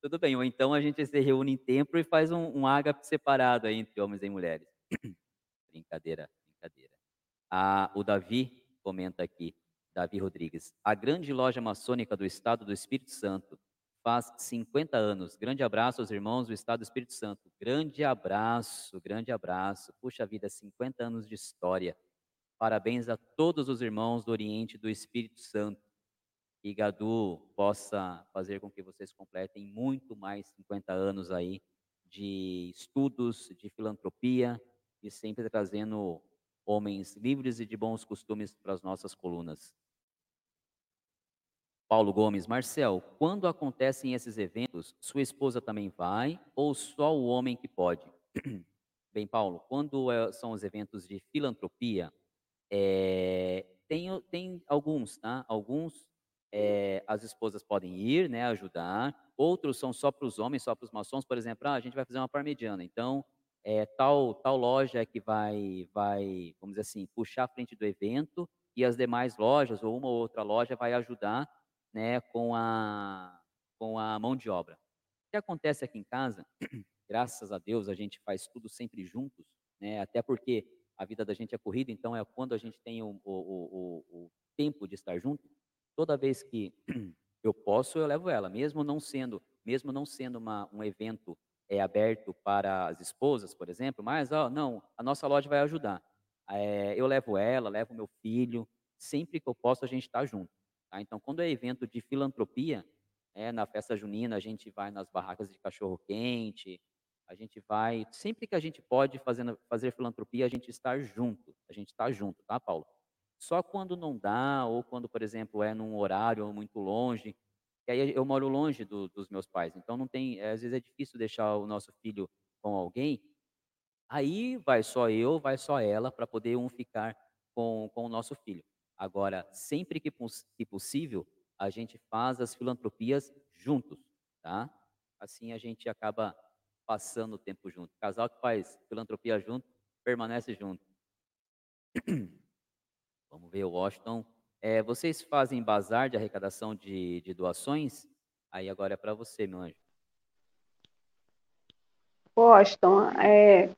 tudo bem. Ou então a gente se reúne em templo e faz um, um Ágape separado aí entre homens e mulheres. brincadeira, brincadeira. Ah, o Davi comenta aqui, Davi Rodrigues. A grande loja maçônica do Estado do Espírito Santo faz 50 anos. Grande abraço aos irmãos do Estado do Espírito Santo. Grande abraço, grande abraço. Puxa vida, 50 anos de história. Parabéns a todos os irmãos do Oriente do Espírito Santo. Que Gadu possa fazer com que vocês completem muito mais 50 anos aí de estudos, de filantropia e sempre trazendo homens livres e de bons costumes para as nossas colunas. Paulo Gomes, Marcel, quando acontecem esses eventos, sua esposa também vai ou só o homem que pode? Bem, Paulo, quando é, são os eventos de filantropia, é, tem, tem alguns, tá? Alguns é, as esposas podem ir, né, ajudar. Outros são só para os homens, só para os maçons. Por exemplo, ah, a gente vai fazer uma parmegiana. Então, é, tal, tal loja é que vai, vai, vamos dizer assim, puxar a frente do evento e as demais lojas ou uma ou outra loja vai ajudar, né, com a, com a mão de obra. O que acontece aqui em casa, graças a Deus, a gente faz tudo sempre juntos, né, até porque a vida da gente é corrida, então é quando a gente tem o, o, o, o tempo de estar junto. Toda vez que eu posso, eu levo ela, mesmo não sendo, mesmo não sendo uma, um evento é, aberto para as esposas, por exemplo, mas ó, não, a nossa loja vai ajudar. É, eu levo ela, levo meu filho, sempre que eu posso a gente está junto. Tá? Então, quando é evento de filantropia, é, na festa junina a gente vai nas barracas de cachorro quente, a gente vai, sempre que a gente pode fazer, fazer filantropia, a gente está junto, a gente está junto, tá, Paulo? Só quando não dá, ou quando, por exemplo, é num horário muito longe, que aí eu moro longe do, dos meus pais, então não tem, às vezes é difícil deixar o nosso filho com alguém, aí vai só eu, vai só ela, para poder um ficar com, com o nosso filho. Agora, sempre que, que possível, a gente faz as filantropias juntos, tá? Assim a gente acaba passando o tempo junto. Casal que faz filantropia junto, permanece junto. Vamos ver, Washington. É, vocês fazem bazar de arrecadação de, de doações? Aí agora é para você, meu anjo. Washington, é,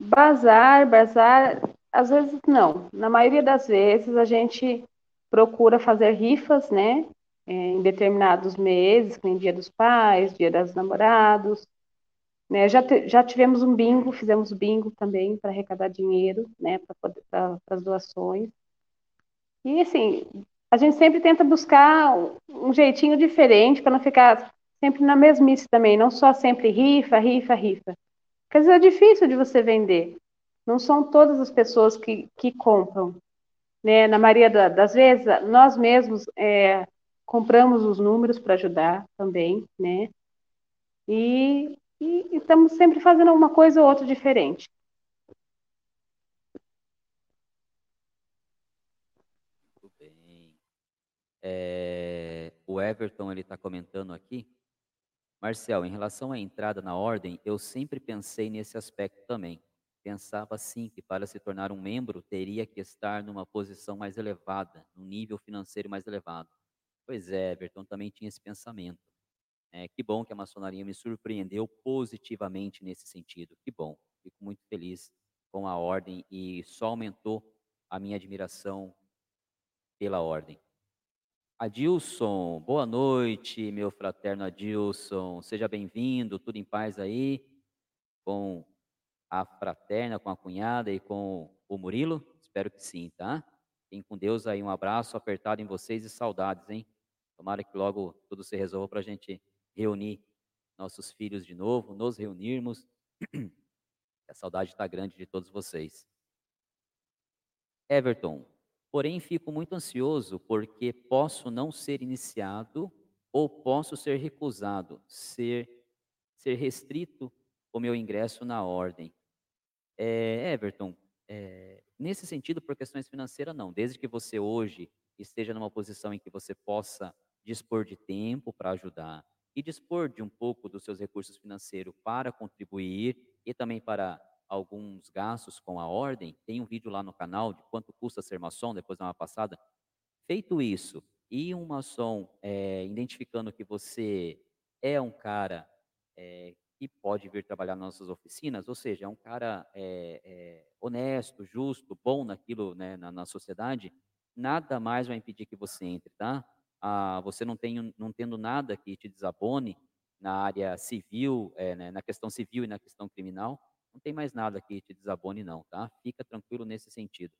bazar, bazar, às vezes não. Na maioria das vezes a gente procura fazer rifas, né? É, em determinados meses, como Dia dos Pais, Dia dos Namorados. Né? Já, já tivemos um bingo, fizemos bingo também para arrecadar dinheiro, né? Para as doações. E assim, a gente sempre tenta buscar um jeitinho diferente para não ficar sempre na mesmice também, não só sempre rifa, rifa, rifa. Quer dizer, é difícil de você vender. Não são todas as pessoas que, que compram. Né? Na maioria da, das vezes, nós mesmos é, compramos os números para ajudar também, né? E, e, e estamos sempre fazendo uma coisa ou outra diferente. É, o Everton ele está comentando aqui. Marcel, em relação à entrada na ordem, eu sempre pensei nesse aspecto também. Pensava sim que para se tornar um membro teria que estar numa posição mais elevada, num nível financeiro mais elevado. Pois é, Everton também tinha esse pensamento. É, que bom que a maçonaria me surpreendeu positivamente nesse sentido. Que bom. Fico muito feliz com a ordem e só aumentou a minha admiração pela ordem. Adilson, boa noite, meu fraterno Adilson. Seja bem-vindo, tudo em paz aí, com a fraterna, com a cunhada e com o Murilo? Espero que sim, tá? Fiquem com Deus aí, um abraço apertado em vocês e saudades, hein? Tomara que logo tudo se resolva para a gente reunir nossos filhos de novo, nos reunirmos. A saudade está grande de todos vocês. Everton, Porém, fico muito ansioso porque posso não ser iniciado ou posso ser recusado, ser, ser restrito o meu ingresso na ordem. É, Everton, é, nesse sentido, por questões financeiras, não. Desde que você hoje esteja numa posição em que você possa dispor de tempo para ajudar e dispor de um pouco dos seus recursos financeiros para contribuir e também para alguns gastos com a ordem, tem um vídeo lá no canal de quanto custa ser maçom, depois dá uma passada. Feito isso, e um maçom é, identificando que você é um cara é, que pode vir trabalhar nas nossas oficinas, ou seja, é um cara é, honesto, justo, bom naquilo, né, na, na, sociedade, nada mais vai impedir que você entre, tá? Ah, você não, tem, não tendo nada que te desabone na área civil, né, na questão civil e na questão criminal, não tem mais nada que te desabone, não, tá? Fica tranquilo nesse sentido.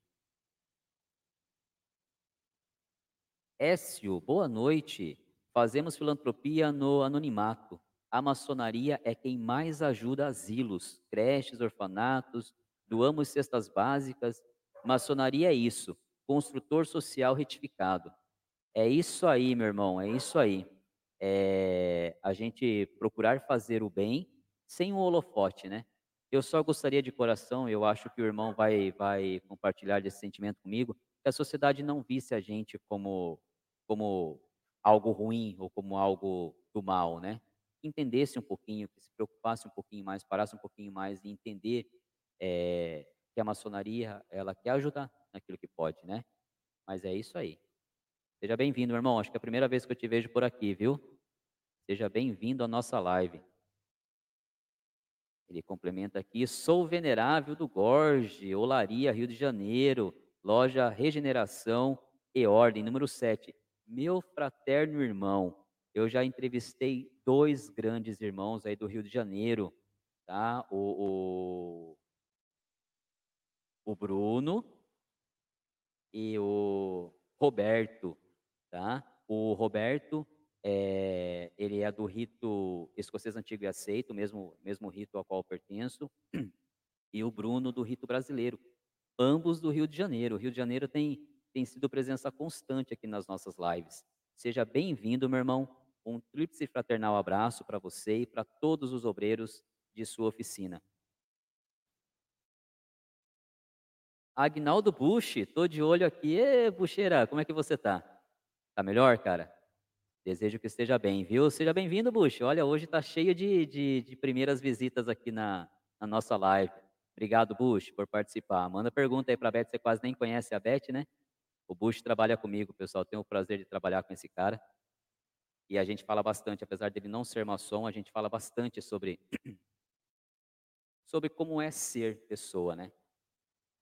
Écio, boa noite. Fazemos filantropia no anonimato. A maçonaria é quem mais ajuda asilos, creches, orfanatos, doamos cestas básicas. Maçonaria é isso, construtor social retificado. É isso aí, meu irmão, é isso aí. É a gente procurar fazer o bem sem o holofote, né? Eu só gostaria de coração, eu acho que o irmão vai, vai compartilhar desse sentimento comigo, que a sociedade não visse a gente como, como algo ruim ou como algo do mal, né? Entendesse um pouquinho, que se preocupasse um pouquinho mais, parasse um pouquinho mais e entender é, que a maçonaria, ela quer ajudar naquilo que pode, né? Mas é isso aí. Seja bem-vindo, irmão. Acho que é a primeira vez que eu te vejo por aqui, viu? Seja bem-vindo à nossa live. Ele complementa aqui: sou venerável do Gorge, Olaria, Rio de Janeiro, loja Regeneração e Ordem, número 7. Meu fraterno irmão, eu já entrevistei dois grandes irmãos aí do Rio de Janeiro, tá? O, o, o Bruno e o Roberto, tá? O Roberto é, ele é do rito escocês antigo e aceito, mesmo, mesmo rito ao qual pertenço, e o Bruno do rito brasileiro, ambos do Rio de Janeiro. O Rio de Janeiro tem, tem sido presença constante aqui nas nossas lives. Seja bem-vindo, meu irmão. Um tríplice fraternal abraço para você e para todos os obreiros de sua oficina. Agnaldo Bush, tô de olho aqui. Ê, Bucheira, como é que você tá? Tá melhor, cara? Desejo que esteja bem, viu? Seja bem-vindo, Bush. Olha, hoje está cheio de, de, de, primeiras visitas aqui na, na, nossa live. Obrigado, Bush, por participar. Manda pergunta aí para a Beth, você quase nem conhece a Beth, né? O Bush trabalha comigo, pessoal. Tenho o prazer de trabalhar com esse cara. E a gente fala bastante, apesar dele não ser maçom, a gente fala bastante sobre, sobre como é ser pessoa, né?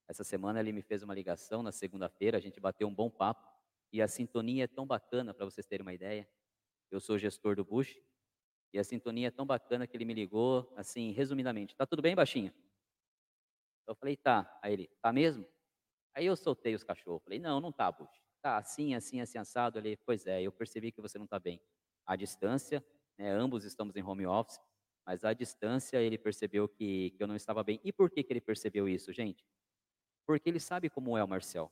Essa semana ele me fez uma ligação na segunda-feira, a gente bateu um bom papo. E a sintonia é tão bacana, para vocês terem uma ideia. Eu sou gestor do Bush. E a sintonia é tão bacana que ele me ligou, assim, resumidamente: Tá tudo bem, baixinho? Eu falei: Tá. Aí ele: Tá mesmo? Aí eu soltei os cachorros. Falei: Não, não tá, Bush. Tá assim, assim, assim, assado. Ele: Pois é, eu percebi que você não tá bem. À distância, né, ambos estamos em home office, mas à distância ele percebeu que, que eu não estava bem. E por que, que ele percebeu isso, gente? Porque ele sabe como é o Marcel.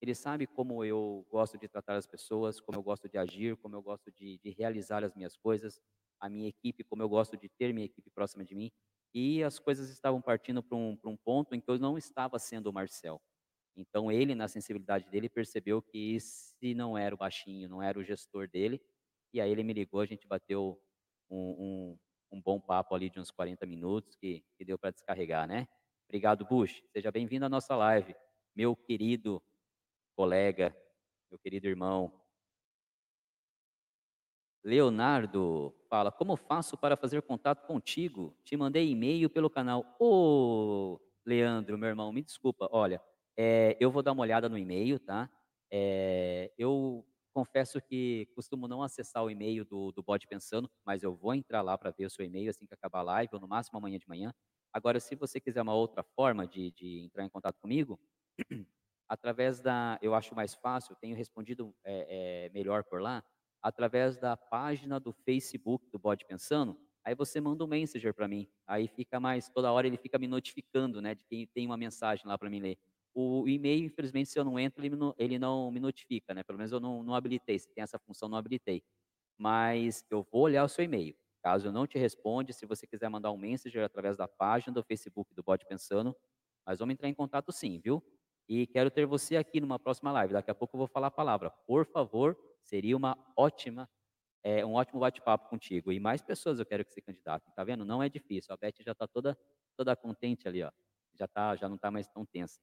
Ele sabe como eu gosto de tratar as pessoas, como eu gosto de agir, como eu gosto de, de realizar as minhas coisas, a minha equipe, como eu gosto de ter minha equipe próxima de mim. E as coisas estavam partindo para um, um ponto em que eu não estava sendo o Marcel. Então ele, na sensibilidade dele, percebeu que esse não era o baixinho, não era o gestor dele. E aí ele me ligou, a gente bateu um, um, um bom papo ali de uns 40 minutos que, que deu para descarregar, né? Obrigado, Bush. Seja bem-vindo à nossa live, meu querido colega, meu querido irmão. Leonardo fala: Como faço para fazer contato contigo? Te mandei e-mail pelo canal. Ô, oh, Leandro, meu irmão, me desculpa. Olha, é, eu vou dar uma olhada no e-mail, tá? É, eu confesso que costumo não acessar o e-mail do, do Bode Pensando, mas eu vou entrar lá para ver o seu e-mail assim que acabar a live, ou no máximo amanhã de manhã. Agora, se você quiser uma outra forma de, de entrar em contato comigo, através da, eu acho mais fácil, tenho respondido é, é, melhor por lá, através da página do Facebook do Bode Pensando, aí você manda um messenger para mim, aí fica mais, toda hora ele fica me notificando, né, de quem tem uma mensagem lá para mim ler. O e-mail, infelizmente, se eu não entro, ele, ele não me notifica, né, pelo menos eu não, não habilitei, se tem essa função, não habilitei. Mas eu vou olhar o seu e-mail. Caso eu não te responda, se você quiser mandar um messenger através da página do Facebook do Bode Pensando, nós vamos entrar em contato sim, viu? E quero ter você aqui numa próxima live. Daqui a pouco eu vou falar a palavra. Por favor, seria uma ótima, é, um ótimo bate-papo contigo. E mais pessoas eu quero que se candidatem. Tá vendo? Não é difícil. A Beth já está toda, toda contente ali, ó. Já, tá, já não está mais tão tensa.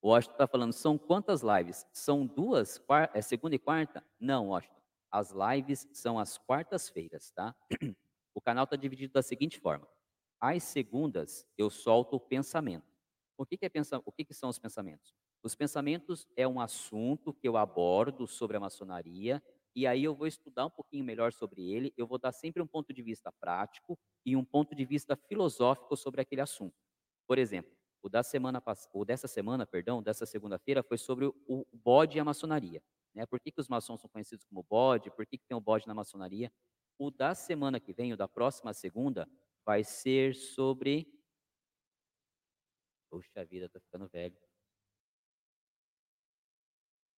O Washington está falando, são quantas lives? São duas, é segunda e quarta? Não, Washington. As lives são às quartas-feiras, tá? O canal está dividido da seguinte forma. Às segundas, eu solto o pensamento. O que, que, é pensa... o que, que são os pensamentos? Os pensamentos é um assunto que eu abordo sobre a maçonaria, e aí eu vou estudar um pouquinho melhor sobre ele, eu vou dar sempre um ponto de vista prático e um ponto de vista filosófico sobre aquele assunto. Por exemplo, o, da semana, o dessa semana, perdão, dessa segunda-feira, foi sobre o bode e a maçonaria. Né? Por que, que os maçons são conhecidos como bode? Por que, que tem o bode na maçonaria? O da semana que vem, o da próxima segunda, vai ser sobre. Poxa vida, tô ficando velho.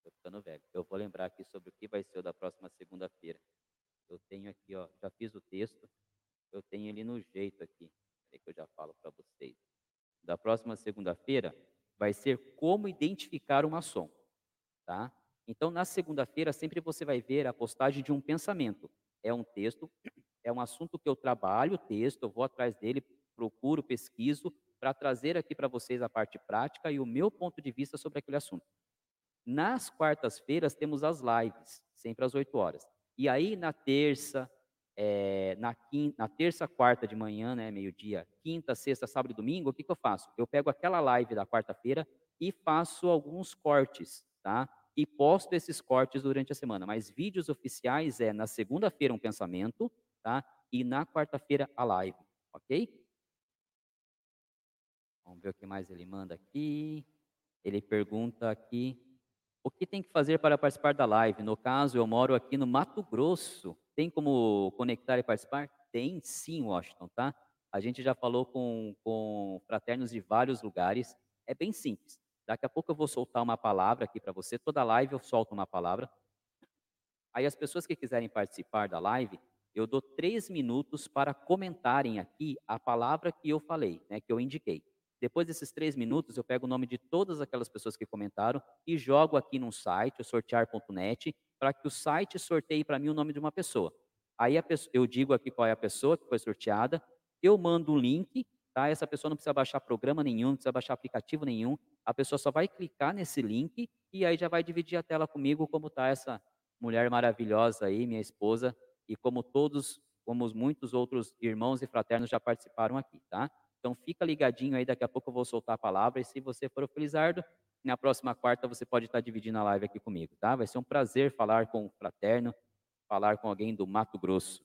Tô ficando velho. Eu vou lembrar aqui sobre o que vai ser o da próxima segunda-feira. Eu tenho aqui, ó, já fiz o texto. Eu tenho ele no jeito aqui. É que eu já falo para vocês. Da próxima segunda-feira vai ser como identificar um maçom, tá? Então, na segunda-feira, sempre você vai ver a postagem de um pensamento. É um texto, é um assunto que eu trabalho, o texto, eu vou atrás dele, procuro, pesquiso, para trazer aqui para vocês a parte prática e o meu ponto de vista sobre aquele assunto. Nas quartas-feiras, temos as lives, sempre às 8 horas. E aí, na terça, é, na, quinta, na terça, quarta de manhã, né, meio-dia, quinta, sexta, sábado e domingo, o que, que eu faço? Eu pego aquela live da quarta-feira e faço alguns cortes, tá? e posto esses cortes durante a semana. Mas vídeos oficiais é na segunda-feira um pensamento, tá? E na quarta-feira a live, ok? Vamos ver o que mais ele manda aqui. Ele pergunta aqui: o que tem que fazer para participar da live? No caso, eu moro aqui no Mato Grosso. Tem como conectar e participar? Tem sim, Washington, tá? A gente já falou com, com fraternos de vários lugares. É bem simples. Daqui a pouco eu vou soltar uma palavra aqui para você. Toda live eu solto uma palavra. Aí as pessoas que quiserem participar da live, eu dou três minutos para comentarem aqui a palavra que eu falei, né, que eu indiquei. Depois desses três minutos, eu pego o nome de todas aquelas pessoas que comentaram e jogo aqui num site, o sortear.net, para que o site sorteie para mim o nome de uma pessoa. Aí pessoa, eu digo aqui qual é a pessoa que foi sorteada, eu mando um link, tá? Essa pessoa não precisa baixar programa nenhum, não precisa baixar aplicativo nenhum. A pessoa só vai clicar nesse link e aí já vai dividir a tela comigo como está essa mulher maravilhosa aí, minha esposa, e como todos, como muitos outros irmãos e fraternos já participaram aqui, tá? Então fica ligadinho aí, daqui a pouco eu vou soltar a palavra. E se você for o Felizardo, na próxima quarta você pode estar dividindo a live aqui comigo, tá? Vai ser um prazer falar com o fraterno, falar com alguém do Mato Grosso.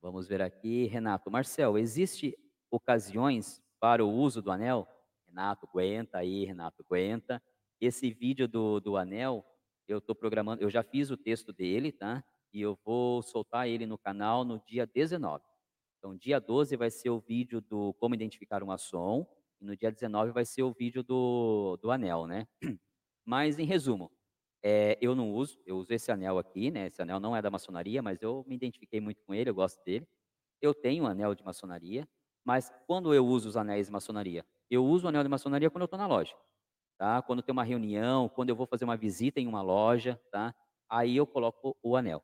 Vamos ver aqui, Renato. Marcel, existe ocasiões para o uso do anel? Renato, aguenta aí, Renato, aguenta. Esse vídeo do, do anel, eu estou programando, eu já fiz o texto dele, tá? E eu vou soltar ele no canal no dia 19. Então, dia 12 vai ser o vídeo do como identificar um som, e no dia 19 vai ser o vídeo do, do anel, né? Mas, em resumo, é, eu não uso, eu uso esse anel aqui, né? Esse anel não é da maçonaria, mas eu me identifiquei muito com ele, eu gosto dele. Eu tenho um anel de maçonaria, mas quando eu uso os anéis de maçonaria? Eu uso o anel de maçonaria quando eu estou na loja, tá? Quando tem uma reunião, quando eu vou fazer uma visita em uma loja, tá? Aí eu coloco o anel.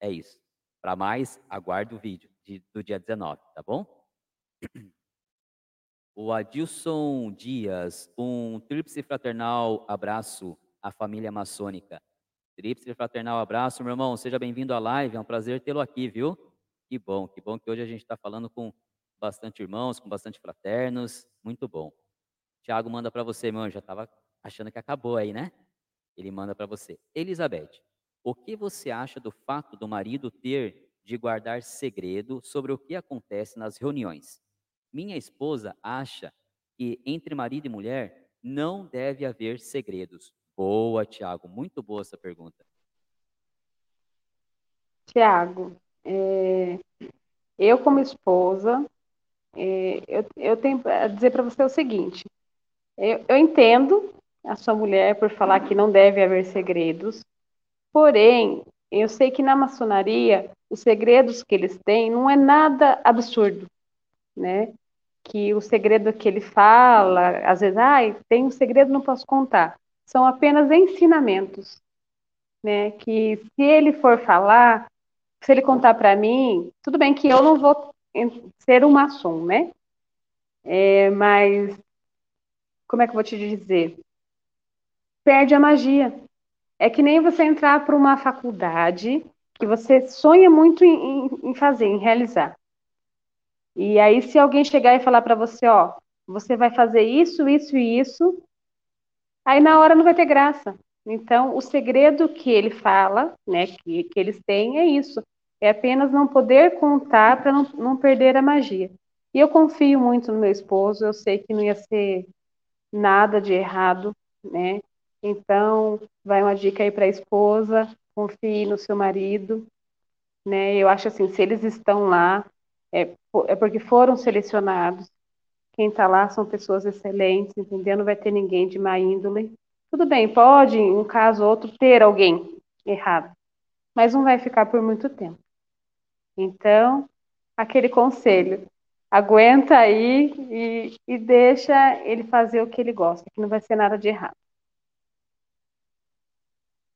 É isso. Para mais, aguarde o vídeo de, do dia 19, tá bom? O Adilson Dias, um tríplice fraternal abraço à família maçônica. Tríplice fraternal abraço, meu irmão, seja bem-vindo à live, é um prazer tê-lo aqui, viu? Que bom, que bom que hoje a gente está falando com bastante irmãos, com bastante fraternos, muito bom. Tiago manda para você, meu, já estava achando que acabou aí, né? Ele manda para você. Elizabeth, o que você acha do fato do marido ter de guardar segredo sobre o que acontece nas reuniões. Minha esposa acha que entre marido e mulher não deve haver segredos. Boa, Tiago, muito boa essa pergunta. Tiago, é, eu como esposa, é, eu, eu, tenho a dizer para você o seguinte: eu, eu entendo a sua mulher por falar que não deve haver segredos, porém, eu sei que na maçonaria os segredos que eles têm não é nada absurdo, né? Que o segredo que ele fala, às vezes, ah, tem um segredo, não posso contar. São apenas ensinamentos, né? Que se ele for falar, se ele contar para mim, tudo bem que eu não vou ser um maçom, né? É, mas como é que eu vou te dizer? Perde a magia. É que nem você entrar para uma faculdade que você sonha muito em, em, fazer, em realizar. E aí, se alguém chegar e falar para você, ó, você vai fazer isso, isso e isso, aí na hora não vai ter graça. Então, o segredo que ele fala, né, que, que eles têm é isso, é apenas não poder contar para não, não perder a magia. E eu confio muito no meu esposo, eu sei que não ia ser nada de errado, né? Então, vai uma dica aí para a esposa, confie no seu marido, né? Eu acho assim, se eles estão lá, é, é porque foram selecionados. Quem está lá são pessoas excelentes, entendeu? Não vai ter ninguém de má índole. Tudo bem, pode, em um caso ou outro, ter alguém errado, mas não vai ficar por muito tempo. Então, aquele conselho, aguenta aí e, e deixa ele fazer o que ele gosta, que não vai ser nada de errado.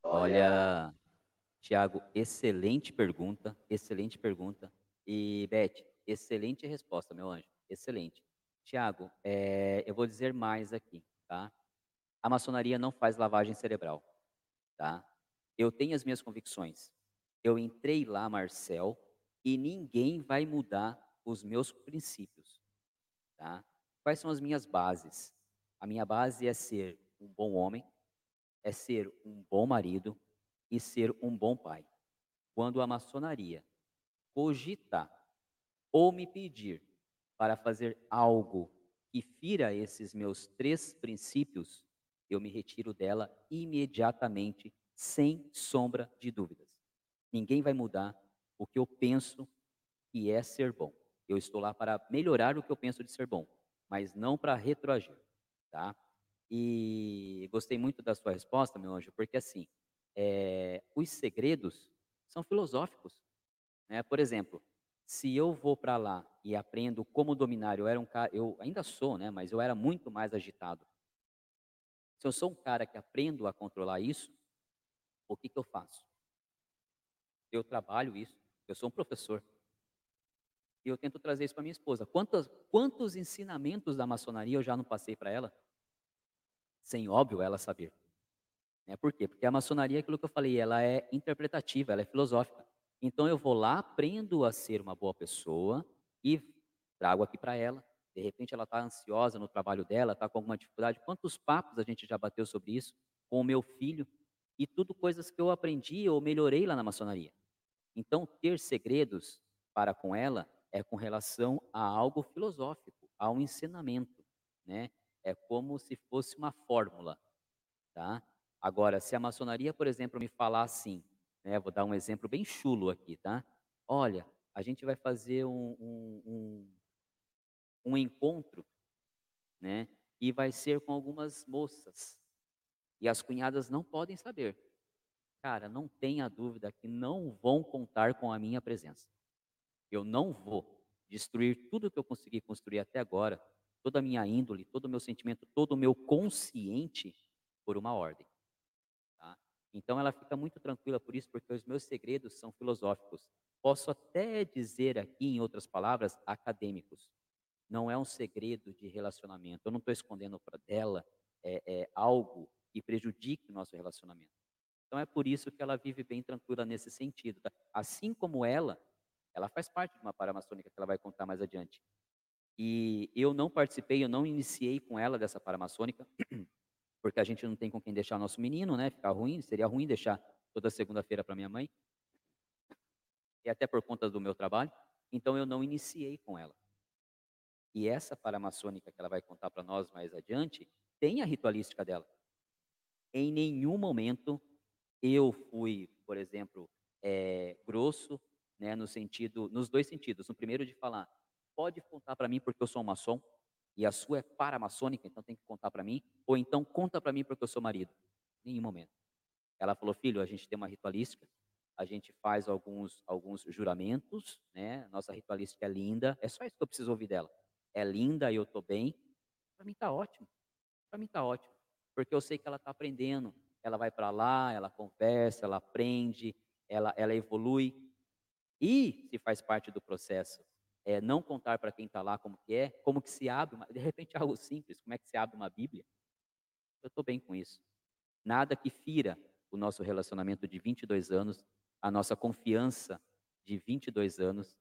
Olha, Tiago, excelente pergunta, excelente pergunta. E, Beth, excelente resposta, meu anjo, excelente. Tiago, é, eu vou dizer mais aqui, tá? A maçonaria não faz lavagem cerebral, tá? Eu tenho as minhas convicções. Eu entrei lá, Marcel, e ninguém vai mudar os meus princípios, tá? Quais são as minhas bases? A minha base é ser um bom homem, é ser um bom marido, e ser um bom pai. Quando a maçonaria cogitar ou me pedir para fazer algo que fira esses meus três princípios, eu me retiro dela imediatamente, sem sombra de dúvidas. Ninguém vai mudar o que eu penso que é ser bom. Eu estou lá para melhorar o que eu penso de ser bom, mas não para retroagir, tá? E gostei muito da sua resposta, meu anjo, porque assim, é, os segredos são filosóficos. Né? Por exemplo, se eu vou para lá e aprendo como dominar, eu era um cara, eu ainda sou, né, mas eu era muito mais agitado. Se eu sou um cara que aprendo a controlar isso, o que, que eu faço? Eu trabalho isso, eu sou um professor. E eu tento trazer isso para minha esposa. Quantos, quantos ensinamentos da maçonaria eu já não passei para ela? Sem óbvio ela saber. Né? Por quê? Porque a maçonaria, aquilo que eu falei, ela é interpretativa, ela é filosófica. Então eu vou lá, aprendo a ser uma boa pessoa e trago aqui para ela. De repente ela está ansiosa no trabalho dela, está com alguma dificuldade. Quantos papos a gente já bateu sobre isso com o meu filho? E tudo coisas que eu aprendi ou melhorei lá na maçonaria. Então ter segredos para com ela é com relação a algo filosófico, a um ensinamento, né? É como se fosse uma fórmula, tá? Agora, se a maçonaria, por exemplo, me falar assim, né? Vou dar um exemplo bem chulo aqui, tá? Olha, a gente vai fazer um, um, um, um encontro, né? E vai ser com algumas moças. E as cunhadas não podem saber. Cara, não tenha dúvida que não vão contar com a minha presença. Eu não vou destruir tudo que eu consegui construir até agora, toda a minha índole, todo o meu sentimento, todo o meu consciente por uma ordem. Tá? Então ela fica muito tranquila por isso, porque os meus segredos são filosóficos. Posso até dizer aqui, em outras palavras, acadêmicos. Não é um segredo de relacionamento. Eu não estou escondendo para dela é, é, algo que prejudique o nosso relacionamento. Então é por isso que ela vive bem tranquila nesse sentido. Tá? Assim como ela, ela faz parte de uma paramaçônica que ela vai contar mais adiante. E eu não participei, eu não iniciei com ela dessa paramaçônica, porque a gente não tem com quem deixar nosso menino, né? Ficar ruim, seria ruim deixar toda segunda-feira para minha mãe. E até por conta do meu trabalho. Então eu não iniciei com ela. E essa paramaçônica que ela vai contar para nós mais adiante, tem a ritualística dela. Em nenhum momento eu fui, por exemplo, é, grosso né, no sentido, nos dois sentidos. No primeiro de falar, pode contar para mim porque eu sou um maçom e a sua é paramaçônica, então tem que contar para mim, ou então conta para mim porque eu sou marido. Nenhum momento. Ela falou, filho, a gente tem uma ritualística, a gente faz alguns alguns juramentos, né? Nossa ritualística é linda, é só isso que eu preciso ouvir dela. É linda eu tô bem. Para mim tá ótimo. Para mim tá ótimo, porque eu sei que ela está aprendendo. Ela vai para lá, ela conversa, ela aprende, ela ela evolui. E se faz parte do processo, é, não contar para quem está lá como que é, como que se abre, uma, de repente algo simples, como é que se abre uma Bíblia. Eu estou bem com isso. Nada que fira o nosso relacionamento de 22 anos, a nossa confiança de 22 anos,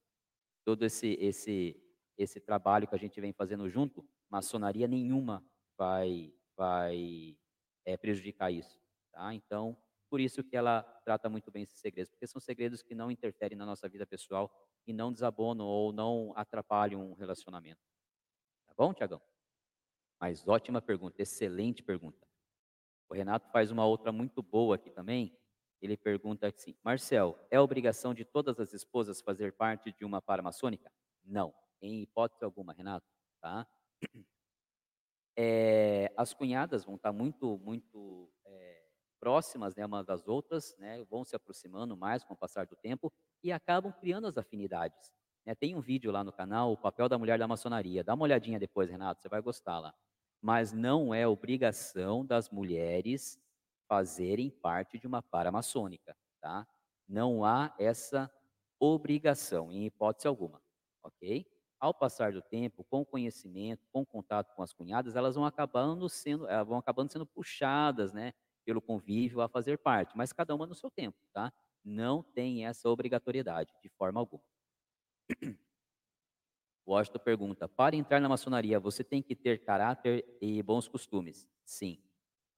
todo esse esse esse trabalho que a gente vem fazendo junto, maçonaria nenhuma vai vai é, prejudicar isso, tá? Então por isso que ela trata muito bem esses segredos, porque são segredos que não interferem na nossa vida pessoal e não desabonam ou não atrapalham um relacionamento. Tá bom, Tiagão? Mas ótima pergunta, excelente pergunta. O Renato faz uma outra muito boa aqui também. Ele pergunta assim: Marcel, é obrigação de todas as esposas fazer parte de uma paramaçônica? Não, em hipótese alguma, Renato. Tá? É, as cunhadas vão estar muito, muito é, próximas né, umas das outras, né, vão se aproximando mais com o passar do tempo e acabam criando as afinidades. Né? Tem um vídeo lá no canal, o papel da mulher da maçonaria. Dá uma olhadinha depois, Renato, você vai gostar lá. Mas não é obrigação das mulheres fazerem parte de uma paramaçônica, tá? Não há essa obrigação, em hipótese alguma, ok? Ao passar do tempo, com conhecimento, com contato com as cunhadas, elas vão acabando sendo, elas vão acabando sendo puxadas, né? Pelo convívio a fazer parte, mas cada uma no seu tempo, tá? Não tem essa obrigatoriedade, de forma alguma. Washington pergunta: para entrar na maçonaria, você tem que ter caráter e bons costumes? Sim,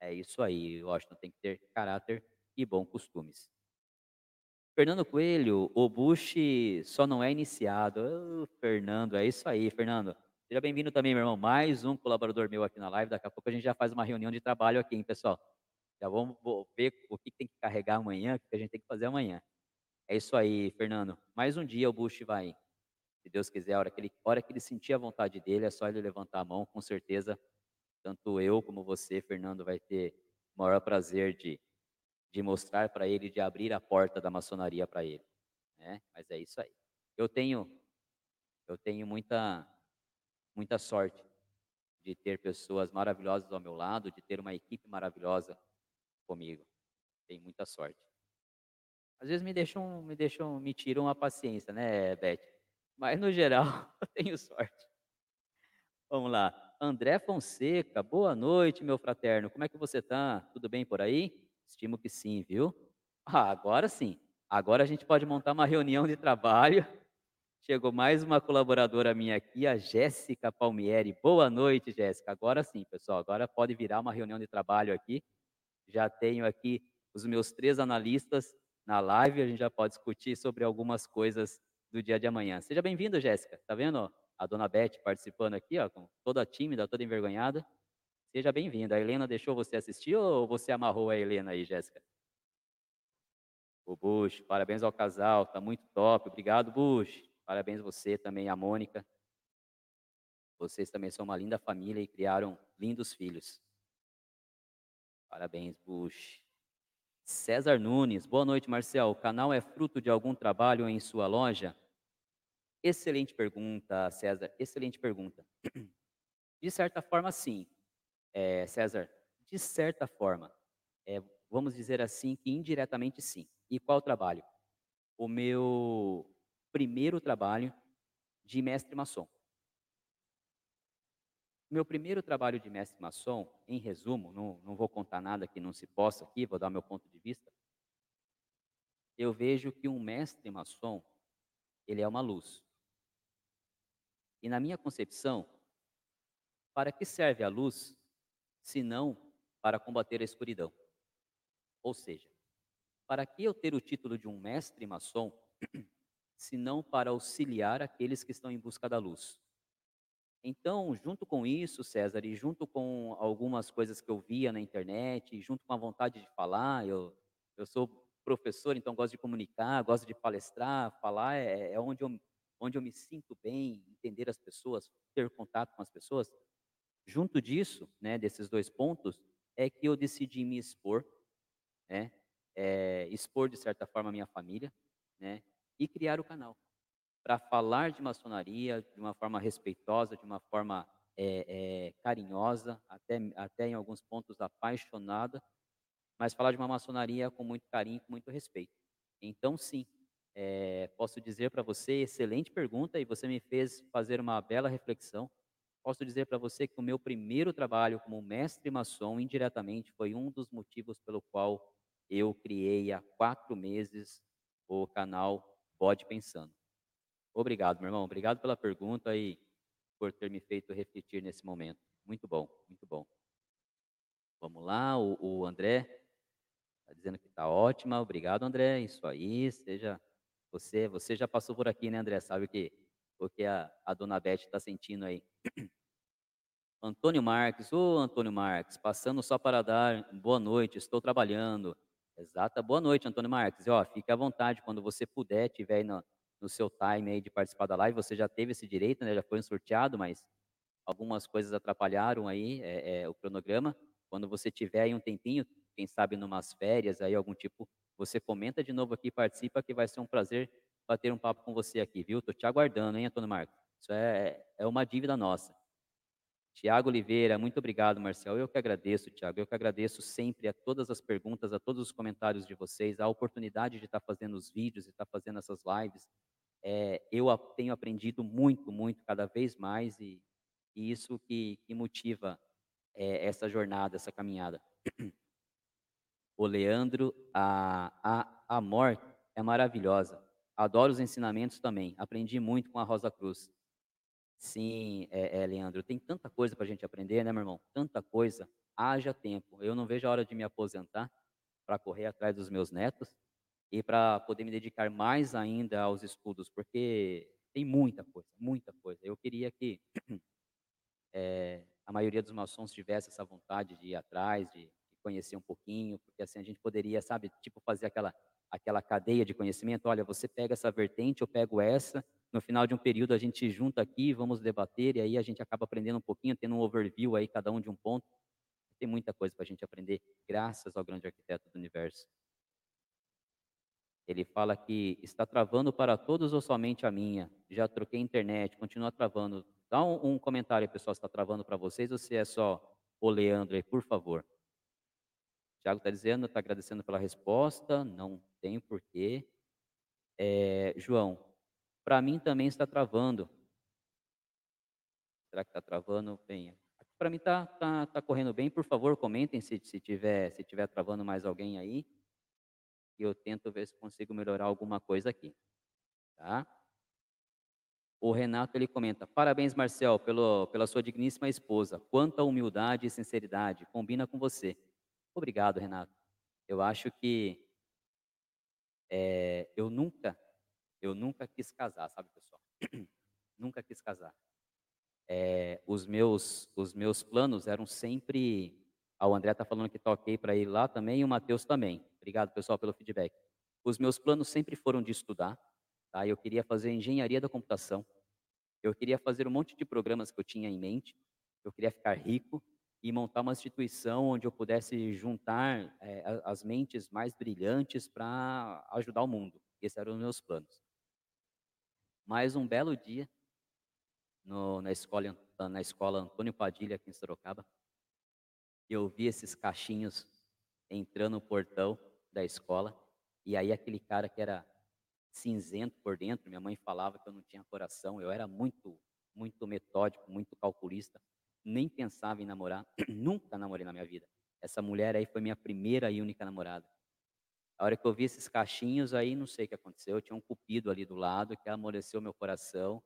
é isso aí, Washington tem que ter caráter e bons costumes. Fernando Coelho, o Bush só não é iniciado. Oh, Fernando, é isso aí, Fernando. Seja bem-vindo também, meu irmão. Mais um colaborador meu aqui na live. Daqui a pouco a gente já faz uma reunião de trabalho aqui, hein, pessoal? Já vamos ver o que tem que carregar amanhã, o que a gente tem que fazer amanhã. É isso aí, Fernando. Mais um dia o Bush vai, se Deus quiser, a hora que ele, hora que ele sentir a vontade dele, é só ele levantar a mão, com certeza. Tanto eu como você, Fernando, vai ter o maior prazer de, de mostrar para ele, de abrir a porta da maçonaria para ele. Né? Mas é isso aí. Eu tenho Eu tenho muita, muita sorte de ter pessoas maravilhosas ao meu lado, de ter uma equipe maravilhosa comigo. Tenho muita sorte. Às vezes me deixam, me deixam, me tiram a paciência, né, Beth? Mas no geral, eu tenho sorte. Vamos lá. André Fonseca, boa noite, meu fraterno. Como é que você tá? Tudo bem por aí? Estimo que sim, viu? Ah, agora sim. Agora a gente pode montar uma reunião de trabalho. Chegou mais uma colaboradora minha aqui, a Jéssica Palmieri. Boa noite, Jéssica. Agora sim, pessoal. Agora pode virar uma reunião de trabalho aqui. Já tenho aqui os meus três analistas na live. A gente já pode discutir sobre algumas coisas do dia de amanhã. Seja bem-vindo, Jéssica. Tá vendo? A dona Beth participando aqui, ó, com toda tímida, toda envergonhada. Seja bem-vinda. A Helena deixou você assistir ou você amarrou a Helena aí, Jéssica? O Bush, parabéns ao casal, tá muito top. Obrigado, Bush. Parabéns você também, a Mônica. Vocês também são uma linda família e criaram lindos filhos. Parabéns, Bush. César Nunes, boa noite, Marcel. O canal é fruto de algum trabalho em sua loja? Excelente pergunta, César. Excelente pergunta. De certa forma, sim é, César, de certa forma, é, vamos dizer assim que indiretamente sim. E qual trabalho? O meu primeiro trabalho de mestre maçom. Meu primeiro trabalho de mestre maçom, em resumo, não, não vou contar nada que não se possa aqui, vou dar meu ponto de vista. Eu vejo que um mestre maçom, ele é uma luz. E na minha concepção, para que serve a luz senão para combater a escuridão. Ou seja, para que eu ter o título de um mestre maçom, senão para auxiliar aqueles que estão em busca da luz? Então, junto com isso, César, e junto com algumas coisas que eu via na internet, junto com a vontade de falar, eu, eu sou professor, então gosto de comunicar, gosto de palestrar, falar é, é onde, eu, onde eu me sinto bem, entender as pessoas, ter contato com as pessoas. Junto disso, né, desses dois pontos, é que eu decidi me expor, né, é, expor de certa forma a minha família, né, e criar o canal para falar de maçonaria de uma forma respeitosa, de uma forma é, é, carinhosa, até, até em alguns pontos apaixonada, mas falar de uma maçonaria com muito carinho, com muito respeito. Então, sim, é, posso dizer para você, excelente pergunta, e você me fez fazer uma bela reflexão. Posso dizer para você que o meu primeiro trabalho como mestre maçom, indiretamente, foi um dos motivos pelo qual eu criei há quatro meses o canal Pode Pensando. Obrigado, meu irmão. Obrigado pela pergunta e por ter me feito refletir nesse momento. Muito bom, muito bom. Vamos lá, o, o André está dizendo que está ótima. Obrigado, André. Isso aí, seja você, você já passou por aqui, né, André? Sabe o que o que a, a dona Beth está sentindo aí. Antônio Marques, ô Antônio Marques, passando só para dar boa noite, estou trabalhando. Exata, boa noite, Antônio Marques. E, ó, fique à vontade, quando você puder, tiver aí no, no seu time aí de participar da live, você já teve esse direito, né? Já foi um sorteado, mas algumas coisas atrapalharam aí é, é, o cronograma. Quando você tiver aí um tempinho, quem sabe numas férias aí, algum tipo, você comenta de novo aqui, participa, que vai ser um prazer bater um papo com você aqui, viu? Estou te aguardando, hein, Antônio Marcos? Isso é, é uma dívida nossa. Tiago Oliveira, muito obrigado, Marcel. Eu que agradeço, Tiago. Eu que agradeço sempre a todas as perguntas, a todos os comentários de vocês, a oportunidade de estar fazendo os vídeos, de estar fazendo essas lives. É, eu tenho aprendido muito, muito, cada vez mais, e, e isso que, que motiva é, essa jornada, essa caminhada. O Leandro, a, a, a morte é maravilhosa. Adoro os ensinamentos também. Aprendi muito com a Rosa Cruz. Sim, é, é Leandro, tem tanta coisa para a gente aprender, né, meu irmão? Tanta coisa. Haja tempo. Eu não vejo a hora de me aposentar para correr atrás dos meus netos e para poder me dedicar mais ainda aos estudos, porque tem muita coisa, muita coisa. Eu queria que é, a maioria dos maçons tivesse essa vontade de ir atrás, de, de conhecer um pouquinho, porque assim a gente poderia, sabe, tipo fazer aquela aquela cadeia de conhecimento, olha, você pega essa vertente, eu pego essa, no final de um período a gente junta aqui, vamos debater, e aí a gente acaba aprendendo um pouquinho, tendo um overview aí, cada um de um ponto. Tem muita coisa para a gente aprender, graças ao grande arquiteto do universo. Ele fala que está travando para todos ou somente a minha. Já troquei internet, continua travando. Dá um, um comentário aí, pessoal, se está travando para vocês ou se é só o Leandro aí, por favor. Tiago está dizendo, está agradecendo pela resposta, não tem porquê. É, João, para mim também está travando. Será que está travando? Bem, para mim está tá, tá correndo bem. Por favor, comentem se, se, tiver, se tiver travando mais alguém aí. E eu tento ver se consigo melhorar alguma coisa aqui. Tá? O Renato ele comenta: Parabéns, Marcel, pelo, pela sua digníssima esposa. Quanta humildade e sinceridade. Combina com você. Obrigado, Renato. Eu acho que é, eu nunca, eu nunca quis casar, sabe, pessoal? nunca quis casar. É, os meus, os meus planos eram sempre. O André está falando que ok para ir lá também e o Matheus também. Obrigado, pessoal, pelo feedback. Os meus planos sempre foram de estudar. Tá? Eu queria fazer engenharia da computação. Eu queria fazer um monte de programas que eu tinha em mente. Eu queria ficar rico e montar uma instituição onde eu pudesse juntar é, as mentes mais brilhantes para ajudar o mundo. Esses eram os meus planos. Mas um belo dia, no, na, escola, na escola Antônio Padilha, aqui em Sorocaba, eu vi esses cachinhos entrando no portão da escola, e aí aquele cara que era cinzento por dentro, minha mãe falava que eu não tinha coração, eu era muito, muito metódico, muito calculista nem pensava em namorar, nunca namorei na minha vida. Essa mulher aí foi minha primeira e única namorada. A hora que eu vi esses cachinhos aí, não sei o que aconteceu, eu tinha um cupido ali do lado que amoleceu meu coração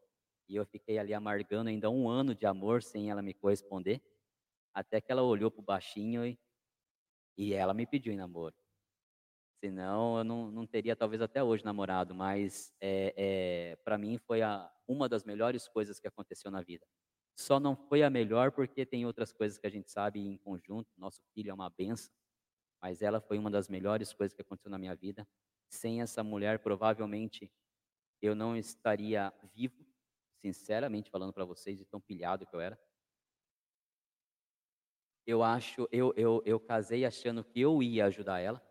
e eu fiquei ali amargando ainda um ano de amor sem ela me corresponder, até que ela olhou pro baixinho e, e ela me pediu em namoro. Senão eu não, não teria talvez até hoje namorado, mas é, é, para mim foi a, uma das melhores coisas que aconteceu na vida. Só não foi a melhor porque tem outras coisas que a gente sabe em conjunto. Nosso filho é uma benção, mas ela foi uma das melhores coisas que aconteceu na minha vida. Sem essa mulher, provavelmente eu não estaria vivo, sinceramente falando para vocês, de tão pilhado que eu era. Eu acho, eu, eu, eu casei achando que eu ia ajudar ela.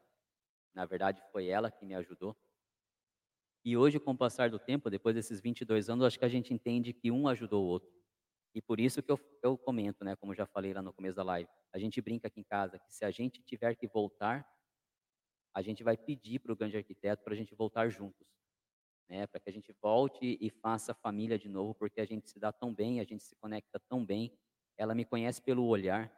Na verdade, foi ela que me ajudou. E hoje, com o passar do tempo, depois desses 22 anos, acho que a gente entende que um ajudou o outro. E por isso que eu, eu comento, né, como já falei lá no começo da live, a gente brinca aqui em casa que se a gente tiver que voltar, a gente vai pedir para o grande arquiteto para a gente voltar juntos, né, para que a gente volte e faça família de novo, porque a gente se dá tão bem, a gente se conecta tão bem. Ela me conhece pelo olhar,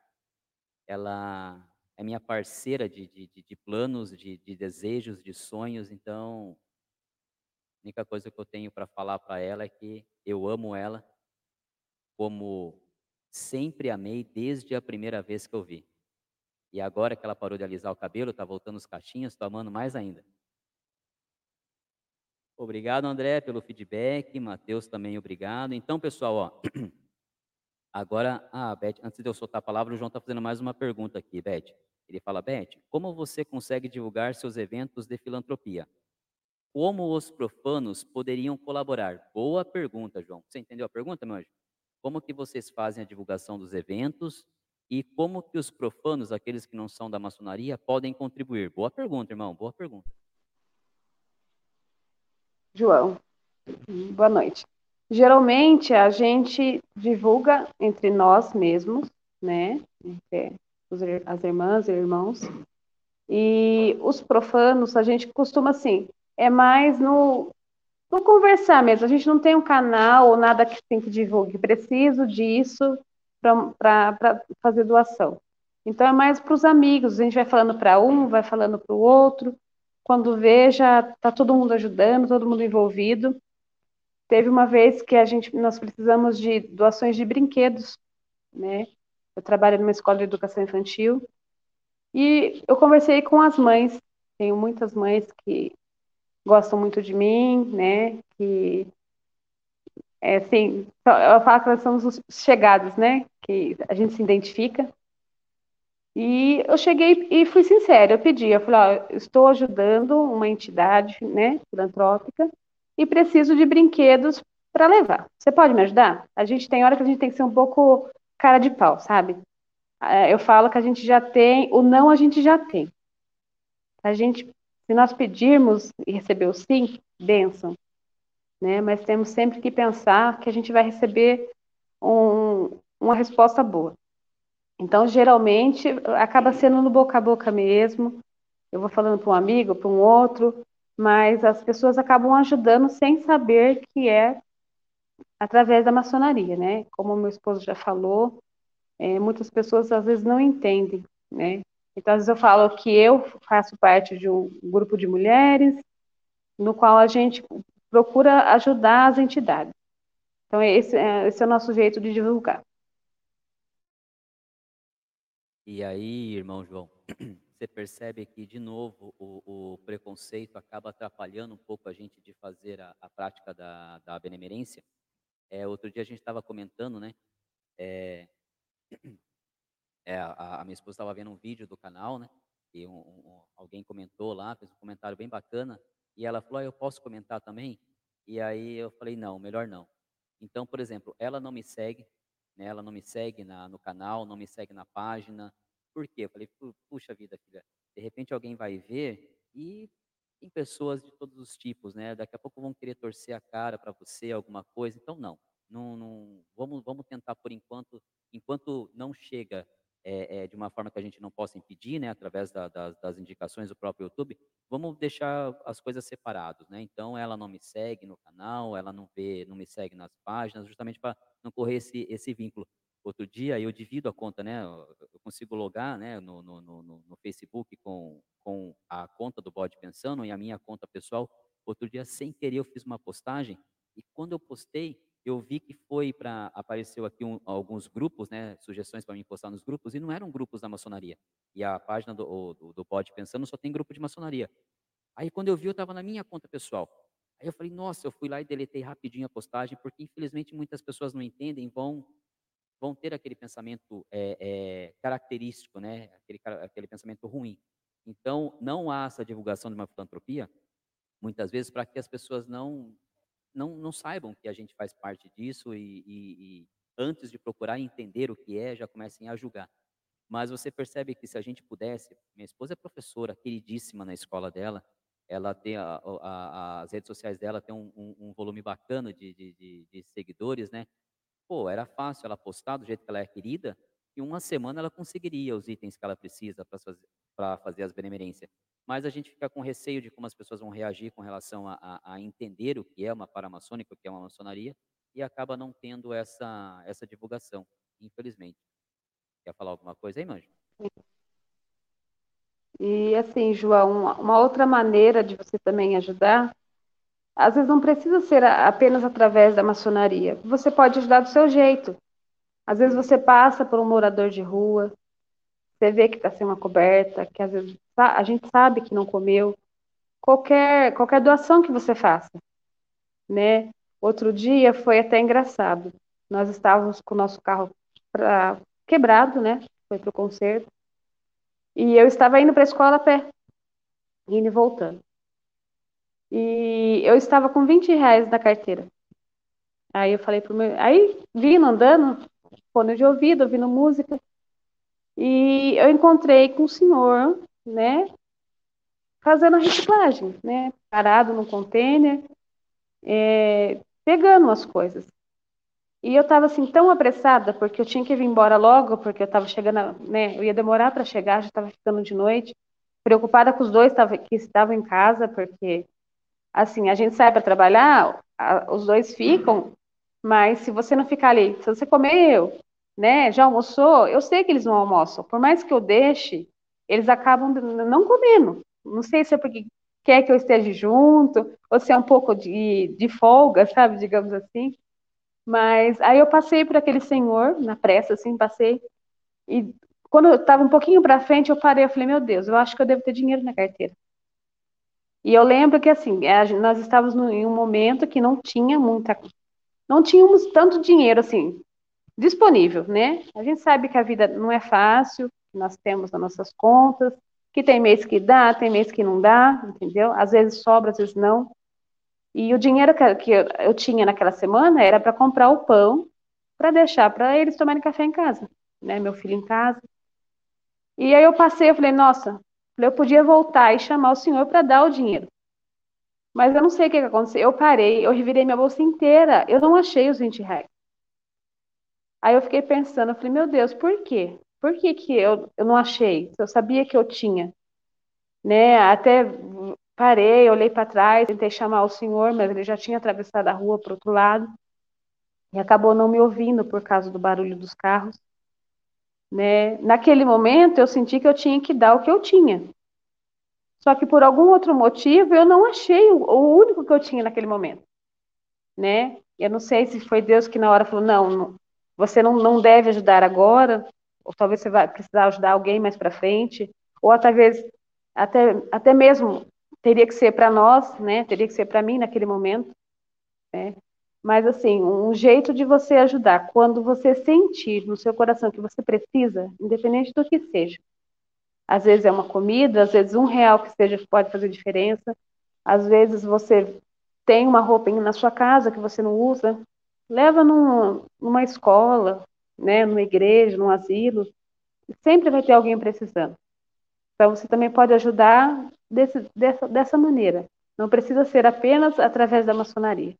ela é minha parceira de, de, de planos, de, de desejos, de sonhos, então a única coisa que eu tenho para falar para ela é que eu amo ela como sempre amei desde a primeira vez que eu vi. E agora que ela parou de alisar o cabelo, está voltando os cachinhos, estou amando mais ainda. Obrigado, André, pelo feedback. Matheus também, obrigado. Então, pessoal, ó, agora, ah, Beth, antes de eu soltar a palavra, o João está fazendo mais uma pergunta aqui, Beth. Ele fala, Beth, como você consegue divulgar seus eventos de filantropia? Como os profanos poderiam colaborar? Boa pergunta, João. Você entendeu a pergunta, meu anjo? Como que vocês fazem a divulgação dos eventos e como que os profanos, aqueles que não são da maçonaria, podem contribuir? Boa pergunta, irmão, boa pergunta. João, boa noite. Geralmente a gente divulga entre nós mesmos, né? as irmãs e irmãos. E os profanos, a gente costuma assim, é mais no Vamos conversar mesmo. A gente não tem um canal ou nada que tem que divulgue. Preciso disso para fazer doação. Então é mais para os amigos. A gente vai falando para um, vai falando para o outro. Quando vê, já está todo mundo ajudando, todo mundo envolvido. Teve uma vez que a gente, nós precisamos de doações de brinquedos, né? Eu trabalho numa escola de educação infantil e eu conversei com as mães. Tenho muitas mães que gostam muito de mim, né? Que é assim, eu falo que nós somos os chegados, né? Que a gente se identifica. E eu cheguei e fui sincera, eu pedi, eu falei, ó, estou ajudando uma entidade, né, filantrópica e preciso de brinquedos para levar. Você pode me ajudar? A gente tem hora que a gente tem que ser um pouco cara de pau, sabe? É, eu falo que a gente já tem, o não a gente já tem. A gente Se nós pedirmos e receber o sim, bênção. Né? Mas temos sempre que pensar que a gente vai receber um, uma resposta boa. Então, geralmente, acaba sendo no boca a boca mesmo. Eu vou falando para um amigo, para um outro, mas as pessoas acabam ajudando sem saber que é através da maçonaria, né? Como meu esposo já falou, é, muitas pessoas às vezes não entendem, né? Então, às vezes eu falo que eu faço parte de um grupo de mulheres, no qual a gente procura ajudar as entidades. Então, esse, é, esse é o nosso jeito de divulgar. E aí, irmão João, você percebe que, de novo, o, o preconceito acaba atrapalhando um pouco a gente de fazer a, a prática da, da benemerência? É, outro dia a gente estava comentando, né? É, é, a, a, minha esposa estava vendo um vídeo do canal, né? E um, um, alguém comentou lá, fez um comentário bem bacana. E ela falou: ah, Eu posso comentar também? E aí eu falei: Não, melhor não. Então, por exemplo, ela não me segue, né? ela não me segue na, no canal, não me segue na página. Por quê? Eu falei: Puxa vida, filha, de repente alguém vai ver e tem pessoas de todos os tipos, né? Daqui a pouco vão querer torcer a cara para você, alguma coisa. Então, não. Não, não, vamos, vamos tentar por enquanto, enquanto não chega é, é, de uma forma que a gente não possa impedir, né, através da, das, das indicações do próprio YouTube, vamos deixar as coisas separadas, né? Então, ela não me segue no canal, ela não vê, não me segue nas páginas, justamente para não correr esse, esse vínculo. Outro dia eu divido a conta, né? Eu consigo logar, né, no, no, no, no Facebook com, com a conta do Bode Pensando e a minha conta pessoal. Outro dia, sem querer, eu fiz uma postagem e quando eu postei, eu vi que foi para apareceu aqui um, alguns grupos, né, sugestões para mim postar nos grupos e não eram grupos da maçonaria. E a página do, do, do Pensando só tem grupo de maçonaria. Aí quando eu vi, eu estava na minha conta pessoal. Aí eu falei, nossa, eu fui lá e deletei rapidinho a postagem, porque infelizmente muitas pessoas não entendem, vão vão ter aquele pensamento é, é, característico, né, aquele, aquele pensamento ruim. Então, não há essa divulgação de uma filantropia, muitas vezes, para que as pessoas não não, não saibam que a gente faz parte disso e, e, e antes de procurar entender o que é, já comecem a julgar. Mas você percebe que se a gente pudesse, minha esposa é professora, queridíssima na escola dela, ela tem a, a, as redes sociais dela tem um, um, um volume bacana de, de, de, de, seguidores, né? Pô, era fácil ela postar do jeito que ela é querida, e uma semana ela conseguiria os itens que ela precisa para fazer, fazer as benemerências mas a gente fica com receio de como as pessoas vão reagir com relação a, a, a entender o que é uma paramaçônica, o que é uma maçonaria, e acaba não tendo essa, essa divulgação, infelizmente. Quer falar alguma coisa aí, Manjo? E assim, João, uma outra maneira de você também ajudar, às vezes não precisa ser apenas através da maçonaria. Você pode ajudar do seu jeito. Às vezes você passa por um morador de rua, você vê que está sem uma coberta, que às vezes a gente sabe que não comeu. Qualquer, qualquer doação que você faça, né? Outro dia foi até engraçado. Nós estávamos com o nosso carro pra, quebrado, né? Foi para o concerto. E eu estava indo para a escola a pé, indo e voltando. E eu estava com 20 reais na carteira. Aí eu falei pro meu. Aí vindo, andando, fone de ouvido, ouvindo música. E eu encontrei com o senhor, né, fazendo a reciclagem, né, parado no container, é, pegando as coisas. E eu estava assim tão apressada porque eu tinha que vir embora logo, porque eu estava chegando, né, eu ia demorar para chegar, já estava ficando de noite, preocupada com os dois que estavam em casa, porque assim, a gente sai para trabalhar, a, os dois ficam, mas se você não ficar ali, se você comer eu, né, já almoçou, eu sei que eles não almoçam. Por mais que eu deixe, eles acabam não comendo. Não sei se é porque quer que eu esteja junto, ou se é um pouco de, de folga, sabe, digamos assim. Mas aí eu passei por aquele senhor, na pressa, assim, passei. E quando eu estava um pouquinho para frente, eu parei, eu falei, meu Deus, eu acho que eu devo ter dinheiro na carteira. E eu lembro que, assim, nós estávamos em um momento que não tinha muita. Não tínhamos tanto dinheiro, assim, disponível, né? A gente sabe que a vida não é fácil, nós temos as nossas contas, que tem mês que dá, tem mês que não dá, entendeu? Às vezes sobra, às vezes não. E o dinheiro que eu tinha naquela semana era para comprar o pão para deixar para eles tomarem café em casa, né? Meu filho em casa. E aí eu passei, eu falei, nossa, Eu podia voltar e chamar o senhor para dar o dinheiro. Mas eu não sei o que, aconteceu. Eu parei, eu revirei minha bolsa inteira. Eu não achei os 20 reais. Aí eu fiquei pensando, eu falei, meu Deus, por quê? Por que, que eu, eu não achei? Eu sabia que eu tinha. Né? Até parei, olhei para trás, tentei chamar o senhor, mas ele já tinha atravessado a rua para outro lado. E acabou não me ouvindo por causa do barulho dos carros. Né? Naquele momento, eu senti que eu tinha que dar o que eu tinha. Só que por algum outro motivo, eu não achei o, o único que eu tinha naquele momento. Né? Eu não sei se foi Deus que na hora falou: não, não você não, não deve ajudar agora, ou talvez você vai precisar ajudar alguém mais para frente, ou talvez até, até mesmo teria que ser para nós, né? Teria que ser para mim naquele momento, né? Mas assim, um jeito de você ajudar quando você sentir no seu coração que você precisa, independente do que seja. Às vezes é uma comida, às vezes um real que seja pode fazer diferença. Às vezes você tem uma roupa na sua casa que você não usa, leva num, numa escola, né, numa igreja, num asilo, sempre vai ter alguém precisando. Então, você também pode ajudar desse, dessa, dessa maneira. Não precisa ser apenas através da maçonaria.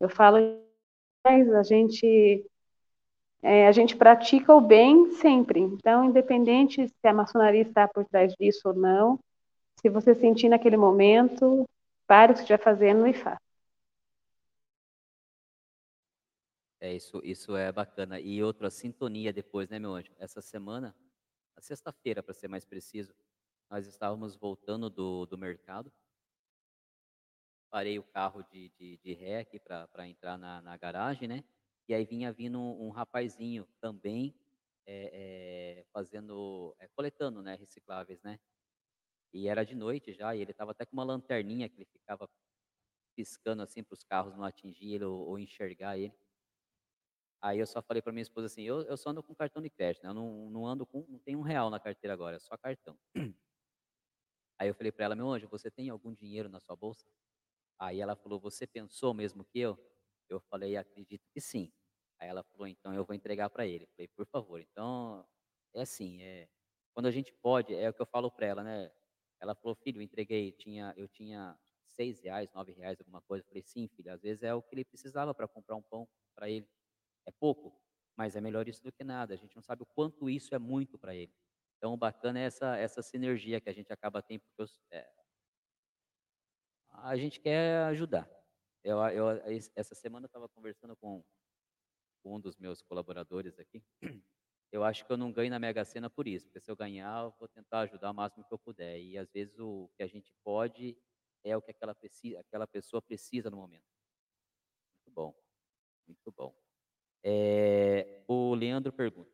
Eu falo, a gente é, a gente pratica o bem sempre. Então, independente se a maçonaria está por trás disso ou não, se você sentir naquele momento, pare o que estiver fazendo e faça. É, isso, isso é bacana. E outra sintonia depois, né, meu anjo? Essa semana, a sexta-feira, para ser mais preciso, nós estávamos voltando do, do mercado. Parei o carro de, de, de ré aqui para entrar na, na garagem, né? E aí vinha vindo um, um rapazinho também é, é, fazendo, é, coletando, né, recicláveis, né? E era de noite já, e ele estava até com uma lanterninha que ele ficava piscando assim para os carros não atingir ele ou, ou enxergar ele. Aí eu só falei para minha esposa assim, eu, eu só ando com cartão de crédito, né? Eu não, não ando com, não tem um real na carteira agora, é só cartão. Aí eu falei para ela, meu anjo, você tem algum dinheiro na sua bolsa? Aí ela falou, você pensou mesmo que eu? Eu falei, acredito que sim. Aí ela falou, então eu vou entregar para ele. Eu falei, por favor. Então, é assim, é, quando a gente pode, é o que eu falo para ela, né? Ela falou, filho, eu entreguei, tinha, eu tinha seis reais, nove reais, alguma coisa. Eu falei, sim, filho, às vezes é o que ele precisava para comprar um pão para ele. É pouco, mas é melhor isso do que nada. A gente não sabe o quanto isso é muito para ele. Então, bacana é essa, essa sinergia que a gente acaba tendo, porque é, a gente quer ajudar. Eu, eu, essa semana eu estava conversando com, um dos meus colaboradores aqui. Eu acho que eu não ganho na Mega Sena por isso, porque se eu ganhar, eu vou tentar ajudar o máximo que eu puder. E às vezes o que a gente pode é o que aquela, precisa, aquela pessoa precisa no momento. Muito bom, muito bom. É, o Leandro pergunta: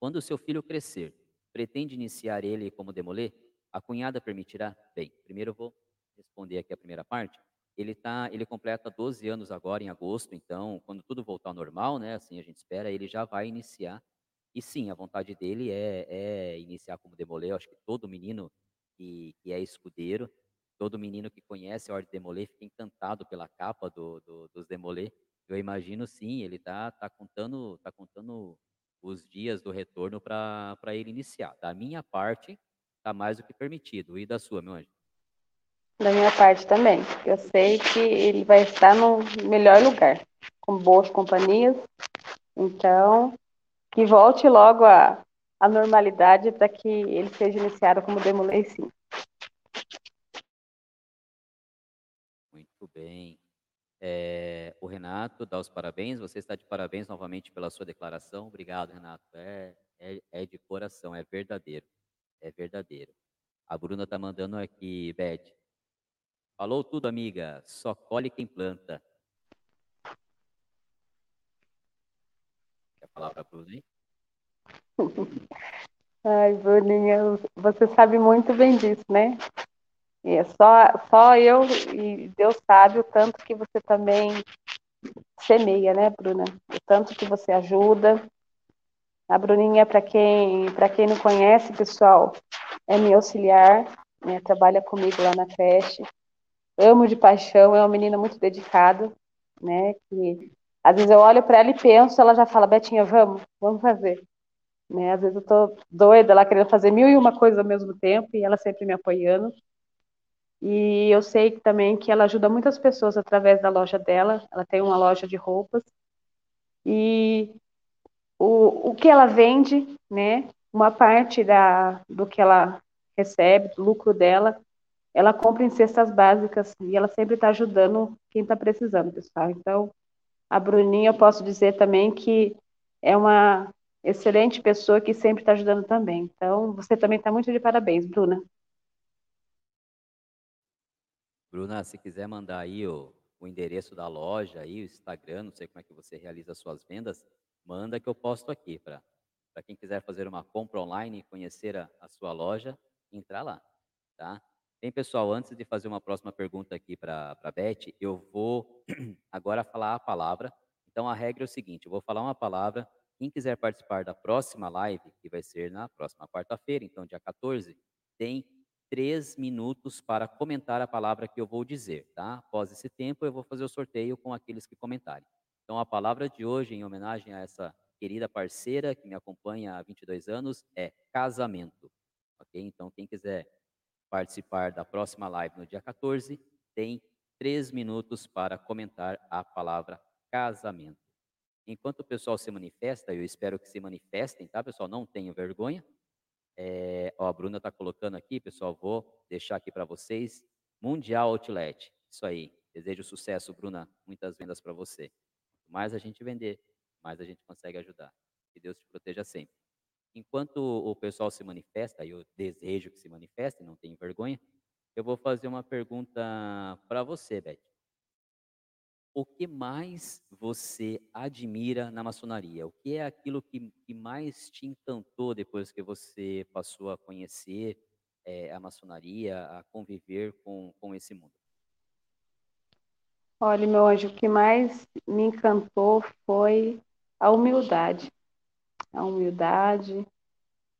quando o seu filho crescer, pretende iniciar ele como demolê? A cunhada permitirá? Bem, primeiro eu vou responder aqui a primeira parte. Ele tá, ele completa 12 anos agora em agosto, então quando tudo voltar ao normal, né, assim a gente espera, ele já vai iniciar. E sim, a vontade dele é, é iniciar como demolê. Acho que todo menino que, que é escudeiro, todo menino que conhece a Ordem Demolê fica encantado pela capa do, do, dos Demolê. Eu imagino sim, ele tá, tá contando, tá contando os dias do retorno para ele iniciar. Da minha parte, tá mais do que permitido. E da sua, meu anjo? Da minha parte também. Eu sei que ele vai estar no melhor lugar, com boas companhias. Então, que volte logo a, a normalidade para que ele seja iniciado como demolei sim. Muito bem. É, o Renato dá os parabéns. Você está de parabéns novamente pela sua declaração. Obrigado, Renato. É, é, é de coração, é verdadeiro. É verdadeiro. A Bruna está mandando aqui, Beth. Falou tudo, amiga. Só colhe quem planta. Quer falar para a Bruna? Ai, Bruninha, você sabe muito bem disso, né? É só, só eu e Deus sabe o tanto que você também semeia, né, Bruna? O tanto que você ajuda. A Bruninha, para quem, quem não conhece, pessoal, é minha auxiliar, né, trabalha comigo lá na creche. Amo de paixão, é uma menina muito dedicada, né? Que às vezes eu olho para ela e penso, ela já fala, Betinha, vamos, vamos fazer. Né? Às vezes eu tô doida lá querendo fazer mil e uma coisas ao mesmo tempo e ela sempre me apoiando. E eu sei que, também que ela ajuda muitas pessoas através da loja dela. Ela tem uma loja de roupas. E o, o que ela vende, né? Uma parte da, do que ela recebe, do lucro dela, ela compra em cestas básicas e ela sempre está ajudando quem está precisando, pessoal. Então, a Bruninha, eu posso dizer também que é uma excelente pessoa que sempre está ajudando também. Então, você também está muito de parabéns, Bruna. Bruna, se quiser mandar aí o, o endereço da loja, aí, o Instagram, não sei como é que você realiza as suas vendas, manda que eu posto aqui para quem quiser fazer uma compra online e conhecer a, a sua loja, entrar lá, tá? Bem, pessoal, antes de fazer uma próxima pergunta aqui para a Beth, eu vou agora falar a palavra. Então, a regra é o seguinte, eu vou falar uma palavra, quem quiser participar da próxima live, que vai ser na próxima quarta-feira, então dia 14, tem três minutos para comentar a palavra que eu vou dizer, tá? Após esse tempo, eu vou fazer o sorteio com aqueles que comentarem. Então, a palavra de hoje, em homenagem a essa querida parceira que me acompanha há 22 anos, é casamento. Ok? Então, quem quiser participar da próxima live no dia 14, tem três minutos para comentar a palavra casamento. Enquanto o pessoal se manifesta, eu espero que se manifestem, tá, pessoal? Não tenham vergonha. É, ó, a Bruna está colocando aqui, pessoal, vou deixar aqui para vocês. Mundial Outlet. Isso aí. Desejo sucesso, Bruna. Muitas vendas para você. Quanto mais a gente vender, mais a gente consegue ajudar. Que Deus te proteja sempre. Enquanto o pessoal se manifesta, eu desejo que se manifeste, não tenho vergonha, eu vou fazer uma pergunta para você, Beth. O que mais você admira na maçonaria? O que é aquilo que, que mais te encantou depois que você passou a conhecer é, a maçonaria, a conviver com, com esse mundo? Olha, meu anjo, o que mais me encantou foi a humildade a humildade,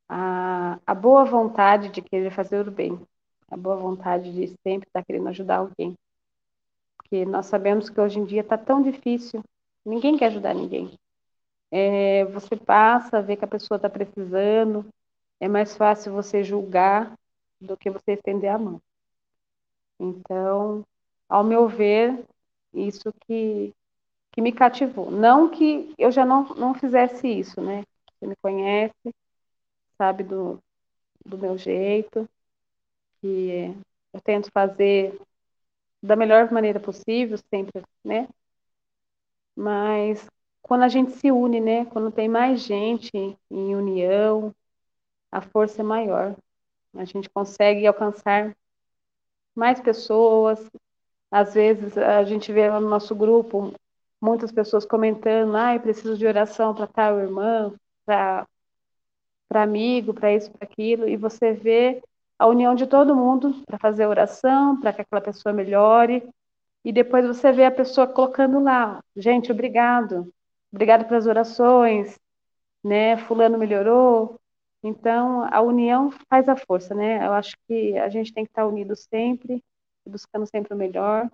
a, a boa vontade de querer fazer o bem, a boa vontade de sempre estar querendo ajudar alguém. Porque nós sabemos que hoje em dia está tão difícil, ninguém quer ajudar ninguém. É, você passa, vê que a pessoa está precisando, é mais fácil você julgar do que você estender a mão. Então, ao meu ver, isso que, que me cativou. Não que eu já não, não fizesse isso, né? Você me conhece, sabe do, do meu jeito, que eu tento fazer da melhor maneira possível, sempre, né? Mas quando a gente se une, né? Quando tem mais gente em união, a força é maior. A gente consegue alcançar mais pessoas. Às vezes a gente vê no nosso grupo muitas pessoas comentando, ai, ah, preciso de oração para tal irmão, para amigo, para isso, para aquilo, e você vê a união de todo mundo para fazer oração, para que aquela pessoa melhore, e depois você vê a pessoa colocando lá, gente, obrigado, obrigado pelas orações, né, fulano melhorou, então a união faz a força, né, eu acho que a gente tem que estar unido sempre, buscando sempre o melhor,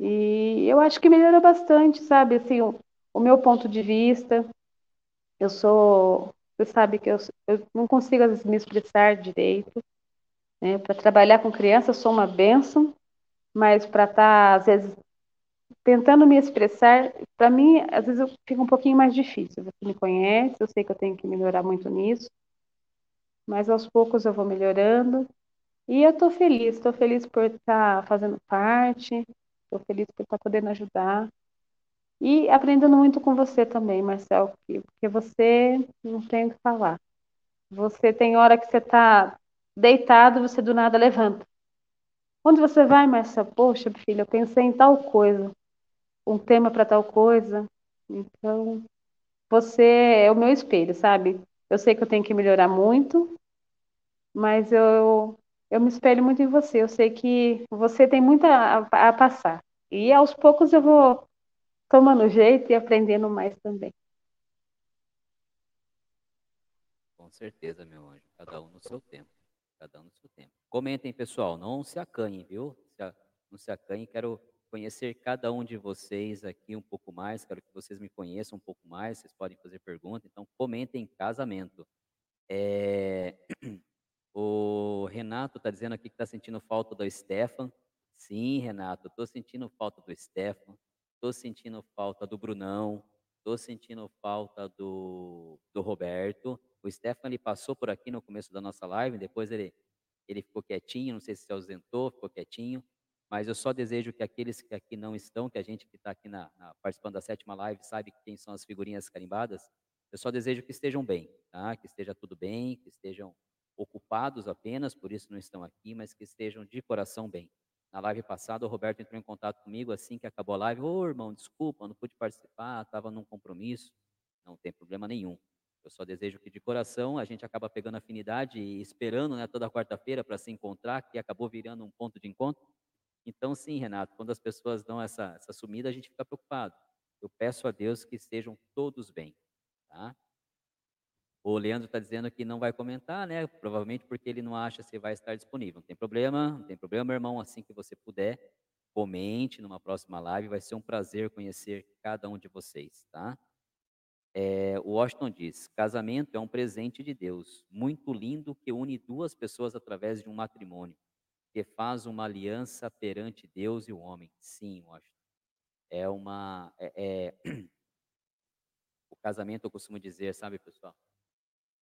e eu acho que melhorou bastante, sabe, assim, o, o meu ponto de vista, eu sou, você sabe que eu, eu não consigo às vezes me expressar direito. Né? Para trabalhar com criança, eu sou uma benção, mas para estar, tá, às vezes, tentando me expressar, para mim, às vezes, fica um pouquinho mais difícil. Você me conhece, eu sei que eu tenho que melhorar muito nisso, mas aos poucos eu vou melhorando. E eu estou feliz, estou feliz por estar tá fazendo parte, estou feliz por estar tá podendo ajudar. E aprendendo muito com você também, Marcel, porque você não tem o que falar. Você tem hora que você está deitado, você do nada levanta. Onde você vai, Marcel? Poxa, filha, eu pensei em tal coisa, um tema para tal coisa. Então, você é o meu espelho, sabe? Eu sei que eu tenho que melhorar muito, mas eu, eu me espelho muito em você. Eu sei que você tem muito a, a passar. E aos poucos eu vou tomando jeito e aprendendo mais também. Com certeza, meu anjo. Cada um no seu tempo. Cada um no seu tempo. Comentem, pessoal. Não se acanhem, viu? Não se acanhem. Quero conhecer cada um de vocês aqui um pouco mais, quero que vocês me conheçam um pouco mais, vocês podem fazer pergunta, então comentem casamento. É... O Renato está dizendo aqui que está sentindo falta do Stefan. Sim, Renato, estou sentindo falta do Stefan, estou sentindo falta do Brunão, estou sentindo falta do, do Roberto. O Stefan ele passou por aqui no começo da nossa live, depois ele, ele ficou quietinho, não sei se se ausentou, ficou quietinho. Mas eu só desejo que aqueles que aqui não estão, que a gente que está aqui na, na, participando da sétima live sabe quem são as figurinhas carimbadas, eu só desejo que estejam bem, tá? que esteja tudo bem, que estejam ocupados apenas, por isso não estão aqui, mas que estejam de coração bem. Na live passada, o Roberto entrou em contato comigo assim que acabou a live. Ô, oh, irmão, desculpa, não pude participar, estava num compromisso. Não tem problema nenhum. Eu só desejo que de coração a gente acaba pegando afinidade e esperando né, toda quarta-feira para se encontrar, que acabou virando um ponto de encontro. Então, sim, Renato, quando as pessoas dão essa, essa sumida, a gente fica preocupado. Eu peço a Deus que estejam todos bem. Tá? O Leandro está dizendo que não vai comentar, né? Provavelmente porque ele não acha se vai estar disponível. Não tem problema, não tem problema, meu irmão. Assim que você puder, comente numa próxima live. Vai ser um prazer conhecer cada um de vocês, tá? É, o Washington diz: casamento é um presente de Deus, muito lindo que une duas pessoas através de um matrimônio que faz uma aliança perante Deus e o homem. Sim, Washington. É uma. É, é... o casamento, eu costumo dizer, sabe, pessoal,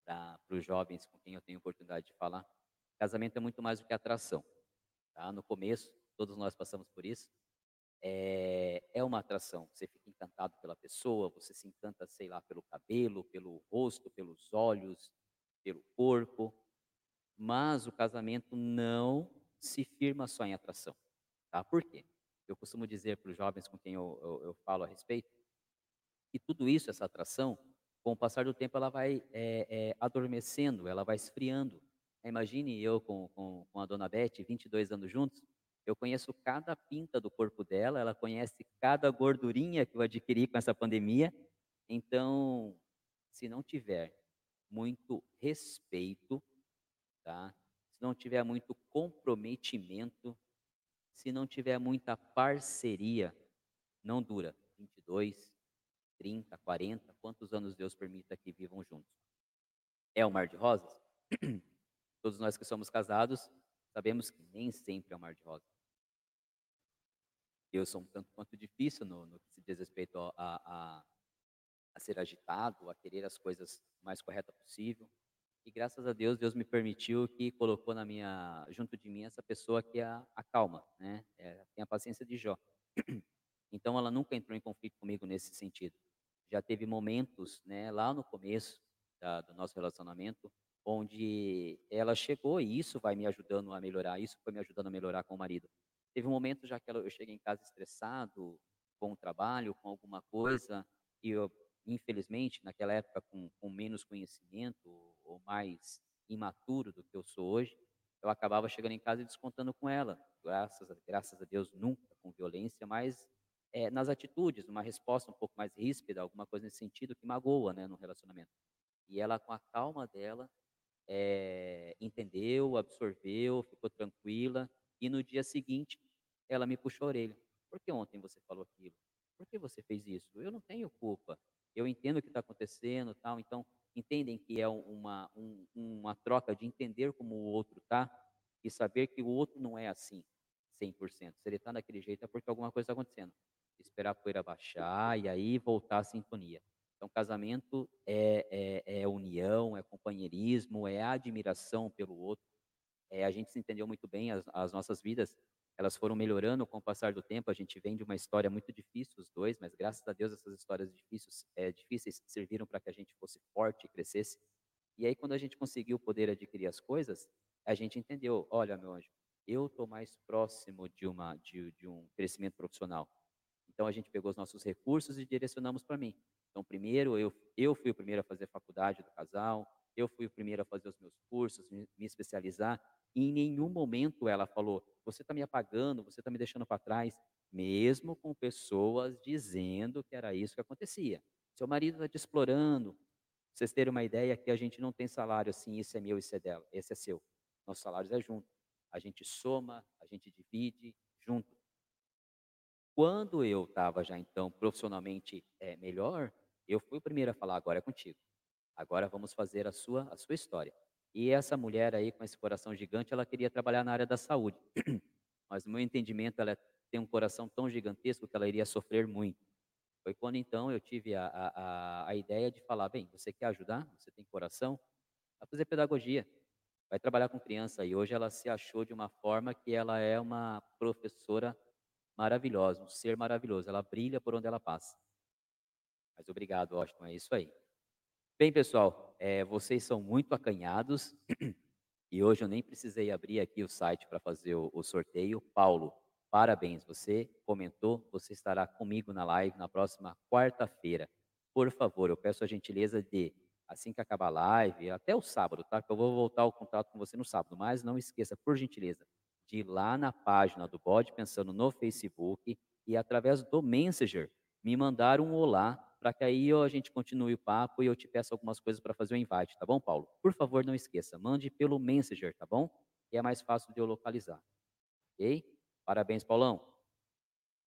para os jovens com quem eu tenho oportunidade de falar, casamento é muito mais do que atração. Tá? No começo, todos nós passamos por isso. É, é uma atração. Você fica encantado pela pessoa, você se encanta, sei lá, pelo cabelo, pelo rosto, pelos olhos, pelo corpo. Mas o casamento não se firma só em atração. Tá? Por quê? Eu costumo dizer para os jovens com quem eu, eu, eu, falo a respeito que tudo isso, essa atração, com o passar do tempo, ela vai é, é, adormecendo, ela vai esfriando. Imagine eu com, com, com a dona Beth, 22 anos juntos, eu conheço cada pinta do corpo dela, ela conhece cada gordurinha que eu adquiri com essa pandemia. Então, se não tiver muito respeito, tá? se não tiver muito comprometimento, se não tiver muita parceria, não dura 22, 30, 40, quantos anos Deus permita que vivam juntos. É um mar de rosas? Todos nós que somos casados sabemos que nem sempre é um mar de rosas. Eu sou um tanto quanto difícil no, no que se diz respeito a, a, a ser agitado, a querer as coisas mais corretas possível. E graças a Deus, Deus me permitiu que colocou na minha, junto de mim essa pessoa que é a, a calma, né? É, tem a paciência de Jó. Então ela nunca entrou em conflito comigo nesse sentido. Já teve momentos, né, lá no começo da, do nosso relacionamento, onde ela chegou e isso vai me ajudando a melhorar, isso foi me ajudando a melhorar com o marido. Teve um momento já que eu cheguei em casa estressado com o trabalho, com alguma coisa, e eu infelizmente, naquela época com, com menos conhecimento ou mais imaturo do que eu sou hoje, eu acabava chegando em casa e descontando com ela. Graças graças a Deus, nunca com violência, mas é, nas atitudes, uma resposta um pouco mais ríspida, alguma coisa nesse sentido que magoa né, no relacionamento. E ela, com a calma dela, é, entendeu, absorveu, ficou tranquila, e no dia seguinte ela me puxou a orelha. Por que ontem você falou aquilo? Por que você fez isso? Eu não tenho culpa eu entendo o que está acontecendo, tal. Então, entendem que é uma, um, uma troca de entender como o outro está e saber que o outro não é assim, 100%. Se ele está daquele jeito é porque alguma coisa está acontecendo. Esperar a poeira baixar e aí voltar à sintonia. Então, casamento é, é, é união, é companheirismo, é admiração pelo outro. É, a gente se entendeu muito bem, as, as nossas vidas elas foram melhorando com o passar do tempo. A gente vem de uma história muito difícil, os dois, mas graças a Deus essas histórias difíceis, é, difíceis serviram para que a gente fosse forte e crescesse. E aí, quando a gente conseguiu poder adquirir as coisas, a gente entendeu: olha, meu anjo, eu estou mais próximo de, uma, de, de um crescimento profissional. Então, a gente pegou os nossos recursos e direcionamos para mim. Então, primeiro, eu, eu fui o primeiro a fazer faculdade do casal, eu fui o primeiro a fazer os meus cursos, me, me especializar. E em nenhum momento ela falou: você está me apagando, você está me deixando para trás, mesmo com pessoas dizendo que era isso que acontecia. Seu marido está te explorando. Vocês terem uma ideia que a gente não tem salário assim, isso é meu, isso é dela, esse é seu. Nossos salários é junto. A gente soma, a gente divide junto. Quando eu estava já então profissionalmente é, melhor, eu fui o primeiro a falar: agora é contigo. Agora vamos fazer a sua, a sua história. E essa mulher aí, com esse coração gigante, ela queria trabalhar na área da saúde. Mas, no meu entendimento, ela tem um coração tão gigantesco que ela iria sofrer muito. Foi quando então eu tive a, a, a ideia de falar: bem, você quer ajudar? Você tem coração? Vai fazer pedagogia. Vai trabalhar com criança. E hoje ela se achou de uma forma que ela é uma professora maravilhosa, um ser maravilhoso. Ela brilha por onde ela passa. Mas obrigado, Washington. É isso aí. Bem, pessoal, é, vocês são muito acanhados e hoje eu nem precisei abrir aqui o site para fazer o, o, sorteio. Paulo, parabéns, você comentou, você estará comigo na live na próxima quarta-feira. Por favor, eu peço a gentileza de, assim que acabar a live, até o sábado, tá? Que eu vou voltar o contato com você no sábado, mas não esqueça, por gentileza, de ir lá na página do Bode Pensando no Facebook e através do Messenger me mandar um olá para que aí a gente continue o papo e eu te peço algumas coisas para fazer o invite, tá bom, Paulo? Por favor, não esqueça, mande pelo Messenger, tá bom? Que é mais fácil de eu localizar. Ok? Parabéns, Paulão.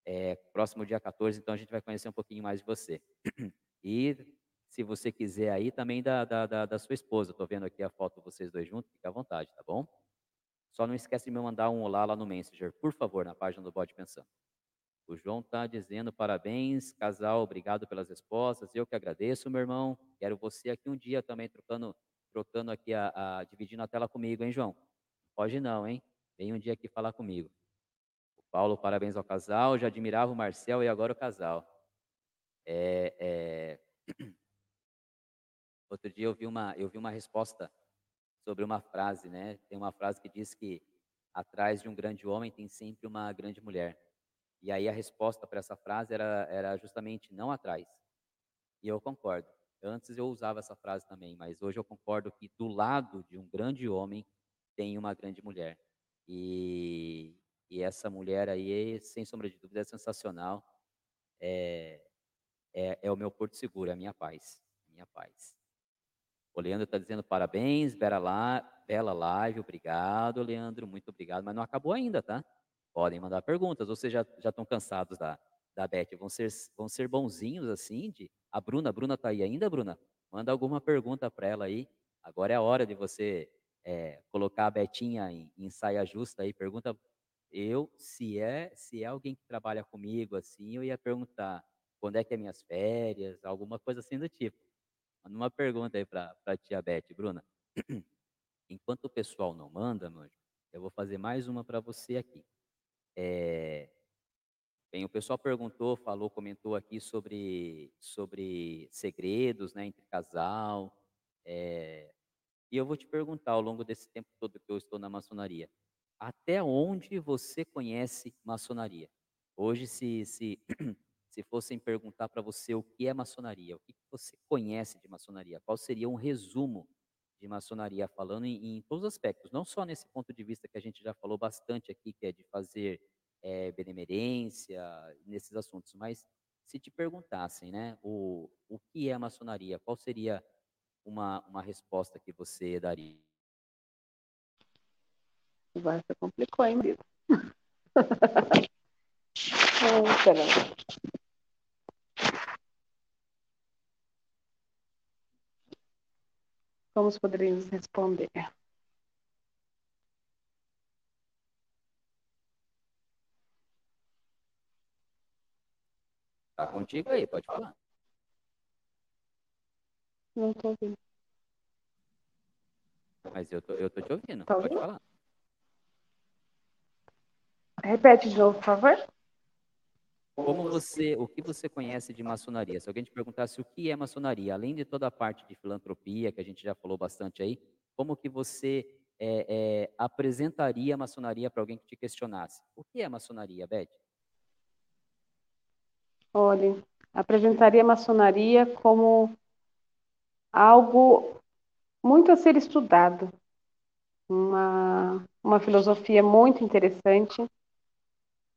É, próximo dia 14, então a gente vai conhecer um pouquinho mais de você. E se você quiser aí, também da, da, da, da sua esposa. Estou vendo aqui a foto de vocês dois juntos, fica à vontade, tá bom? Só não esquece de me mandar um olá lá no Messenger, por favor, na página do Bode Pensando. O João está dizendo parabéns, casal, obrigado pelas respostas. Eu que agradeço, meu irmão. Quero você aqui um dia também trocando, trocando aqui a, a dividindo a tela comigo, hein, João? Pode não, hein? Vem um dia aqui falar comigo. O Paulo, parabéns ao casal. Já admirava o Marcel e agora o casal. É, é... Outro dia eu vi uma, eu vi uma resposta sobre uma frase, né? Tem uma frase que diz que atrás de um grande homem tem sempre uma grande mulher. E aí a resposta para essa frase era, era justamente não atrás. E eu concordo. Antes eu usava essa frase também, mas hoje eu concordo que do lado de um grande homem tem uma grande mulher. E, e essa mulher aí, sem sombra de dúvida, é sensacional. É, é, é o meu porto seguro, é a minha paz. Minha paz. O Leandro está dizendo parabéns, bela, bela live, obrigado, Leandro, muito obrigado. Mas não acabou ainda, tá? podem mandar perguntas. Vocês já estão cansados da, da Beth? Vão ser, vão ser bonzinhos assim? De, a Bruna, a Bruna está aí ainda, Bruna? Manda alguma pergunta para ela aí. Agora é a hora de você é, colocar a Betinha em, em saia justa aí. Pergunta, eu, se é, se é alguém que trabalha comigo assim, eu ia perguntar quando é que é minhas férias, alguma coisa assim do tipo. Uma pergunta aí para a tia Beth, Bruna. Enquanto o pessoal não manda, meu, eu vou fazer mais uma para você aqui. É, bem, o pessoal perguntou, falou, comentou aqui sobre, sobre segredos né, entre casal. É, e eu vou te perguntar ao longo desse tempo todo que eu estou na maçonaria, até onde você conhece maçonaria? Hoje, se, se, se fossem perguntar para você o que é maçonaria, o que você conhece de maçonaria, qual seria um resumo de maçonaria, falando em, em, todos os aspectos, não só nesse ponto de vista que a gente já falou bastante aqui, que é de fazer é, benemerência, nesses assuntos, mas se te perguntassem, né, o, o que é maçonaria, qual seria uma, uma resposta que você daria? Agora você complicou, hein, Brito? oh, peraí. Como poderíamos responder? Tá contigo aí, pode falar. Não tô ouvindo. Mas eu tô, eu tô te ouvindo, tá pode ouvindo? falar. Repete de novo, por favor. Como você, o que você conhece de maçonaria? Se alguém te perguntasse o que é maçonaria, além de toda a parte de filantropia que a gente já falou bastante aí, como que você é, é, apresentaria a maçonaria para alguém que te questionasse? O que é maçonaria, Beth? Olha, apresentaria a maçonaria como algo muito a ser estudado, uma, uma filosofia muito interessante,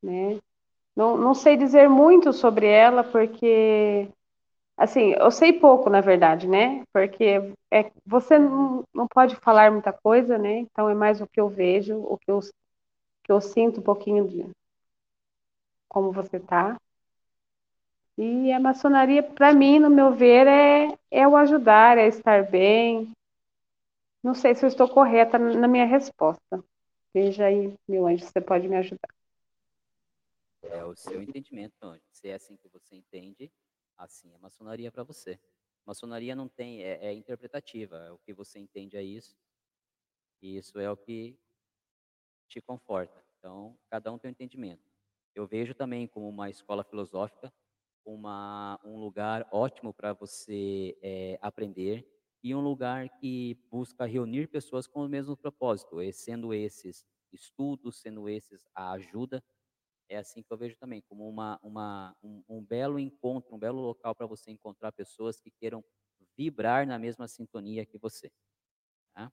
né? Não, não sei dizer muito sobre ela, porque, assim, eu sei pouco, na verdade, né? Porque é, você não, não pode falar muita coisa, né? Então é mais o que eu vejo, o que eu, que eu sinto um pouquinho de, como você está. E a maçonaria, para mim, no meu ver, é, é o ajudar, é estar bem. Não sei se eu estou correta na minha resposta. Veja aí, meu anjo, você pode me ajudar. É o seu entendimento, anjo. Se é assim que você entende, assim é maçonaria para você. Maçonaria não tem, é, é interpretativa. É o que você entende é isso. E isso é o que te conforta. Então, cada um tem um entendimento. Eu vejo também como uma escola filosófica uma, um lugar ótimo para você é, aprender e um lugar que busca reunir pessoas com o mesmo propósito, sendo esses estudos, sendo esses a ajuda. É assim que eu vejo também, como uma, uma, um, um belo encontro, um belo local para você encontrar pessoas que queiram vibrar na mesma sintonia que você. Tá?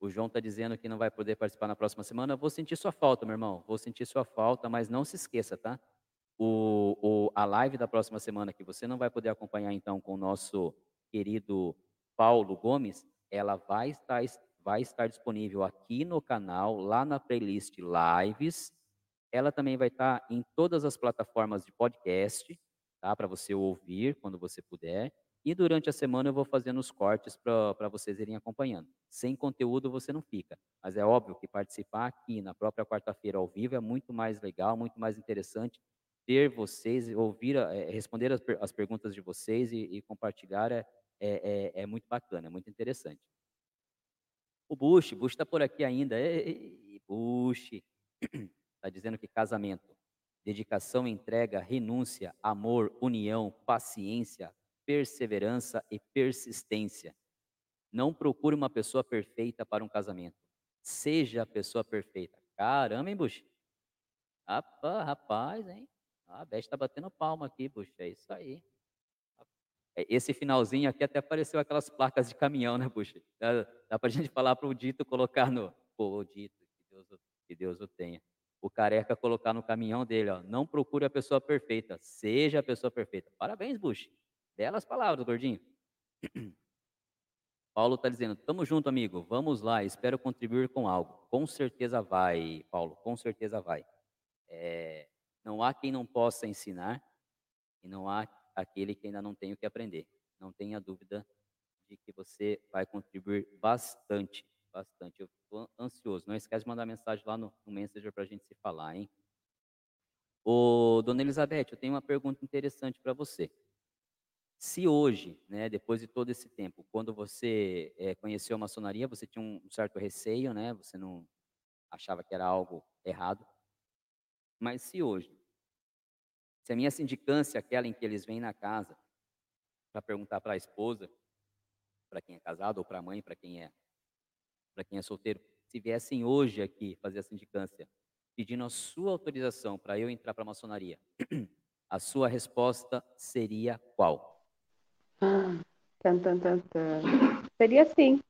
O João está dizendo que não vai poder participar na próxima semana. Vou sentir sua falta, meu irmão. Vou sentir sua falta, mas não se esqueça, tá? O, o, a live da próxima semana, que você não vai poder acompanhar então com o nosso querido Paulo Gomes, ela vai estar, vai estar disponível aqui no canal, lá na playlist Lives. Ela também vai estar em todas as plataformas de podcast, tá? Para você ouvir quando você puder. E durante a semana eu vou fazendo os cortes para vocês irem acompanhando. Sem conteúdo você não fica. Mas é óbvio que participar aqui na própria quarta-feira ao vivo é muito mais legal, muito mais interessante. Ter vocês, ouvir, é, responder as, as, perguntas de vocês e, e compartilhar é, é, é, é, muito bacana, é muito interessante. O Bush, Bush está por aqui ainda. Ei, Bush, está dizendo que casamento, dedicação, entrega, renúncia, amor, união, paciência, perseverança e persistência. Não procure uma pessoa perfeita para um casamento. Seja a pessoa perfeita. Caramba, hein, Bush? Rapaz, rapaz, hein? A Beth está batendo palma aqui, Bush. É isso aí. É, esse finalzinho aqui até apareceu aquelas placas de caminhão, né, Bush? Dá, para a gente falar para o Dito colocar no. Pô, Dito, que Deus, que Deus o tenha. O careca colocar no caminhão dele, ó. Não procure a pessoa perfeita, seja a pessoa perfeita. Parabéns, Bush. Belas palavras, gordinho. Paulo está dizendo: Tamo junto, amigo. Vamos lá. Espero contribuir com algo. Com certeza vai, Paulo. Com certeza vai. É, não há quem não possa ensinar e não há aquele que ainda não tem o que aprender. Não tenha dúvida de que você vai contribuir bastante, bastante. Eu estou ansioso. Não esquece de mandar mensagem lá no, no Messenger para a gente se falar, hein? Ô, dona Elizabeth, eu tenho uma pergunta interessante para você. Se hoje, né, depois de todo esse tempo, quando você é, conheceu a maçonaria, você tinha um certo receio, né? Você não achava que era algo errado. Mas se hoje, se a minha sindicância, aquela em que eles vêm na casa para perguntar para a esposa, para quem é casado ou para a mãe, para quem é para quem é solteiro, se viessem hoje aqui fazer a sindicância, pedindo a sua autorização para eu entrar para a maçonaria, a sua resposta seria qual? Ah, tan, tan, tan, tan. Seria sim.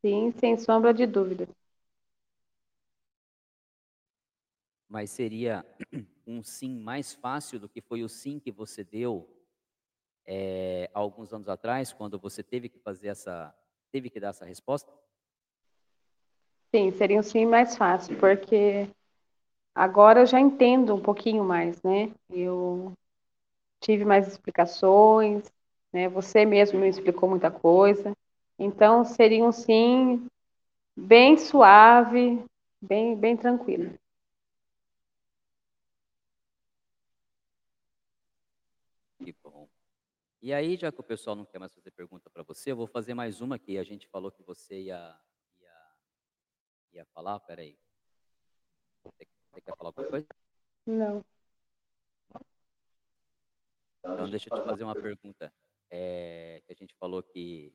Sim, sem sombra de dúvida. Mas seria um sim mais fácil do que foi o sim que você deu é, alguns anos atrás, quando você teve que fazer essa, teve que dar essa resposta? Sim, seria um sim mais fácil, porque agora eu já entendo um pouquinho mais, né? Eu tive mais explicações, né? Você mesmo me explicou muita coisa. Então, seria um sim bem suave, bem, bem tranquilo. Que bom. E aí, já que o pessoal não quer mais fazer pergunta para você, eu vou fazer mais uma aqui. A gente falou que você ia, ia, ia falar. Peraí. Você, você quer falar alguma coisa? Não. Então, deixa eu te fazer uma pergunta. É, que a gente falou que,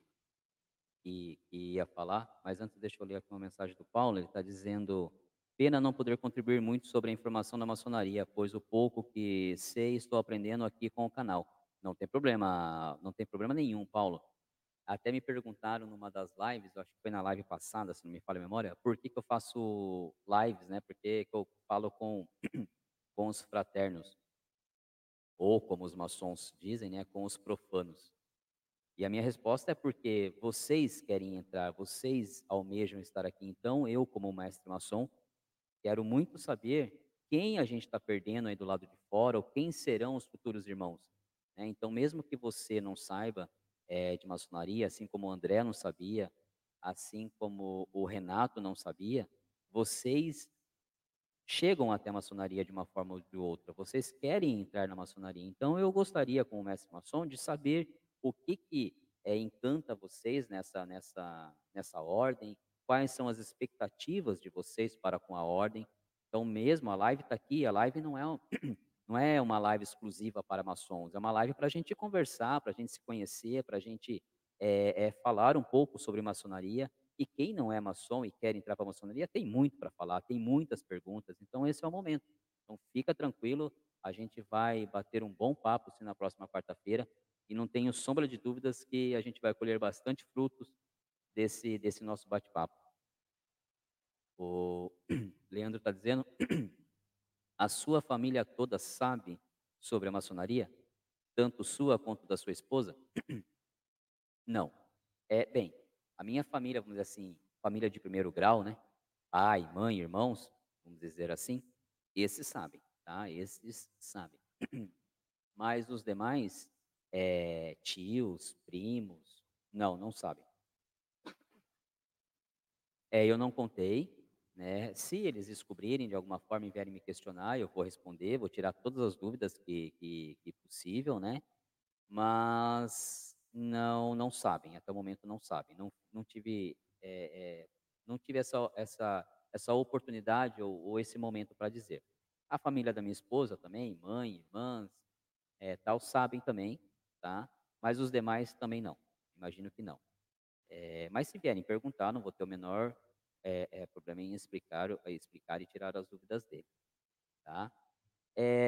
que, que, ia falar, mas antes deixa eu ler aqui uma mensagem do Paulo. Ele está dizendo: Pena não poder contribuir muito sobre a informação da maçonaria, pois o pouco que sei estou aprendendo aqui com o canal. Não tem problema, não tem problema nenhum, Paulo. Até me perguntaram numa das lives, acho que foi na live passada, se não me falha a memória, por que, que eu faço lives, né? Porque eu falo com, com os fraternos ou como os maçons dizem, né, com os profanos. E a minha resposta é porque vocês querem entrar, vocês almejam estar aqui. Então, eu, como mestre maçom, quero muito saber quem a gente está perdendo aí do lado de fora, ou quem serão os futuros irmãos. Né? Então, mesmo que você não saiba é, de maçonaria, assim como o André não sabia, assim como o Renato não sabia, vocês chegam até a maçonaria de uma forma ou de outra, vocês querem entrar na maçonaria. Então, eu gostaria, como mestre maçom, de saber o que, que é, encanta vocês nessa, nessa, nessa ordem, quais são as expectativas de vocês para com a ordem. Então, mesmo a live está aqui, a live não é, não é uma live exclusiva para maçons, é uma live para a gente conversar, para a gente se conhecer, para a gente é, é, falar um pouco sobre maçonaria. E quem não é maçom e quer entrar para a maçonaria tem muito para falar, tem muitas perguntas. Então, esse é o momento. Então, fica tranquilo, a gente vai bater um bom papo na próxima quarta-feira. E não tenho sombra de dúvidas que a gente vai colher bastante frutos desse, desse nosso bate-papo. O Leandro está dizendo: a sua família toda sabe sobre a maçonaria? Tanto sua quanto da sua esposa? Não. É, bem, a minha família, vamos dizer assim, família de primeiro grau, né? Pai, mãe, irmãos, vamos dizer assim, esses sabem, tá? Esses sabem. Mas os demais, é, tios, primos, não, não sabem. É, eu não contei, né? Se eles descobrirem de alguma forma e vierem me questionar, eu vou responder, vou tirar todas as dúvidas que, que, que possível, né? Mas não não sabem, até o momento não sabem. Não, não tive, é, é, não tive essa, essa, essa oportunidade ou, ou esse momento para dizer. A família da minha esposa também, mãe, irmãs, é, tal, sabem também, tá? Mas os demais também não. Imagino que não. É, mas se vierem perguntar, não vou ter o menor é, é, problema em explicar, explicar e tirar as dúvidas dele, tá?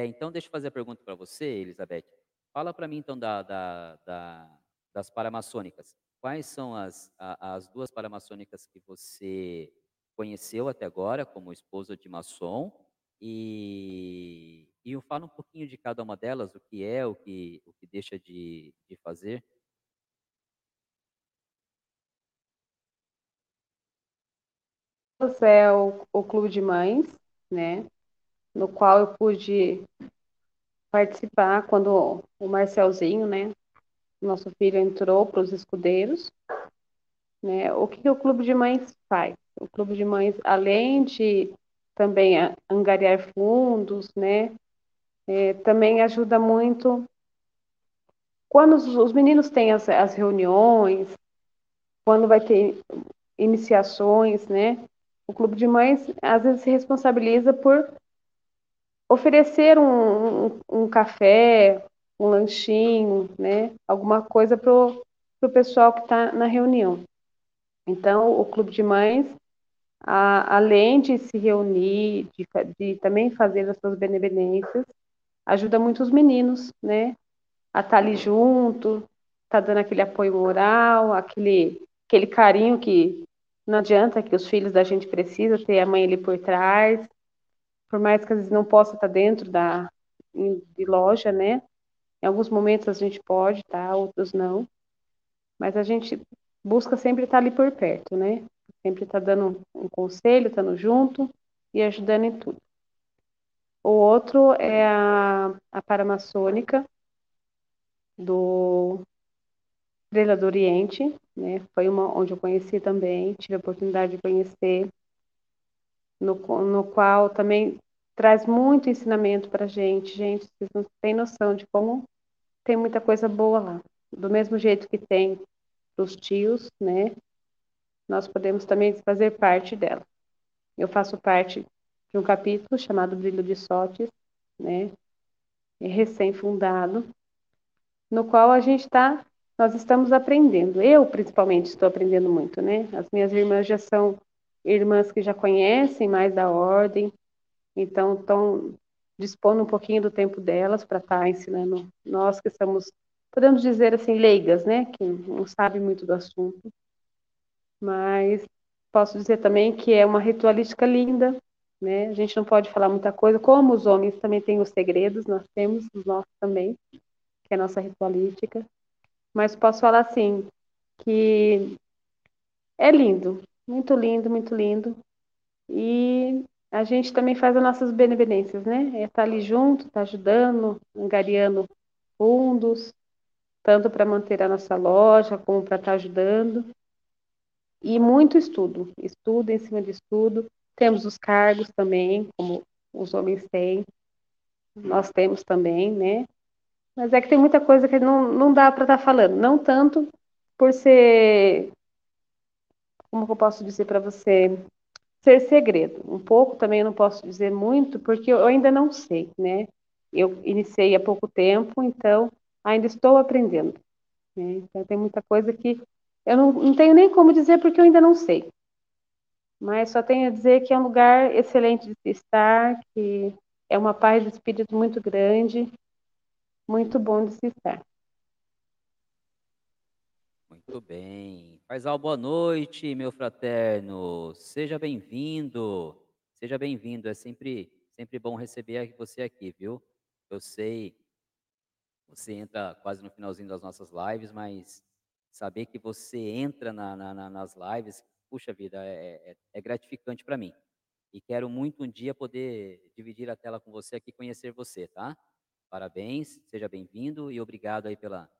então, deixa eu fazer a pergunta para você, Elizabeth. Fala para mim, então, da, da, da, das paramaçônicas. Quais são as, as duas paramaçônicas que você conheceu até agora como esposa de maçom? E, e fala um pouquinho de cada uma delas, o que é, o que, o que deixa de, de fazer. É o, o Clube de Mães, né? No qual eu pude participar quando o Marcelzinho, né, nosso filho entrou para os escudeiros. Né? O que, o Clube de Mães faz? O Clube de Mães, além de também angariar fundos, né? É, também ajuda muito quando os, os meninos têm as, as, reuniões, quando vai ter iniciações, né? O Clube de Mães às vezes se responsabiliza por oferecer um, um, um café, um lanchinho, né? Alguma coisa para o pessoal que está na reunião. Então, o Clube de Mães, a, além de se reunir, de, de, também fazer as suas benevolências, ajuda muito os meninos, né? A estar tá ali junto, tá dando aquele apoio moral, aquele, aquele carinho que não adianta que os filhos da gente precisam ter a mãe ali por trás, por mais que às vezes não possa estar tá dentro da de loja, né? Em alguns momentos a gente pode, tá? Outros não. Mas a gente busca sempre estar ali por perto, né? Sempre estar dando um conselho, estando junto e ajudando em tudo. O outro é a, a paramaçônica do Estrela do Oriente, né? Foi uma onde eu conheci também, tive a oportunidade de conhecer, no, no qual também traz muito ensinamento para gente. Gente, vocês não têm noção de como tem muita coisa boa lá. Do mesmo jeito que tem os tios, né? Nós podemos também fazer parte dela. Eu faço parte de um capítulo chamado Brilho de Sotes, né? É recém-fundado, no qual a gente está, nós estamos aprendendo. Eu, principalmente, estou aprendendo muito, né? As minhas irmãs já são irmãs que já conhecem mais da ordem, então estão dispondo um pouquinho do tempo delas para estar tá ensinando nós que somos, podemos dizer assim, leigas, né, que não sabem muito do assunto, mas posso dizer também que é uma ritualística linda, né, a gente não pode falar muita coisa, como os homens também têm os segredos, nós temos os nossos também, que é a nossa ritualística, mas posso falar assim, que é lindo, muito lindo, muito lindo, e a gente também faz as nossas benevolências, né? É estar ali junto, estar tá ajudando, angariando fundos, tanto para manter a nossa loja, como para estar tá ajudando. E muito estudo, estudo em cima de estudo. Temos os cargos também, como os homens têm. Nós temos também, né? Mas é que tem muita coisa que não, não dá para estar tá falando. Não tanto por ser. Como eu posso dizer para você? Ser segredo. Um pouco também eu não posso dizer muito, porque eu ainda não sei, né? Eu iniciei há pouco tempo, então ainda estou aprendendo. Né? Então tem muita coisa que eu não, não tenho nem como dizer porque eu ainda não sei. Mas só tenho a dizer que é um lugar excelente de se estar, que é uma paz de espírito muito grande, muito bom de se estar. Muito bem. Faisal, boa noite, meu fraterno. Seja bem-vindo. Seja bem-vindo. É sempre, sempre bom receber você aqui, viu? Eu sei, você entra quase no finalzinho das nossas lives, mas saber que você entra na, na, nas lives, puxa vida, é, é, é gratificante para mim. E quero muito um dia poder dividir a tela com você aqui, conhecer você, tá? Parabéns, seja bem-vindo e obrigado aí pela,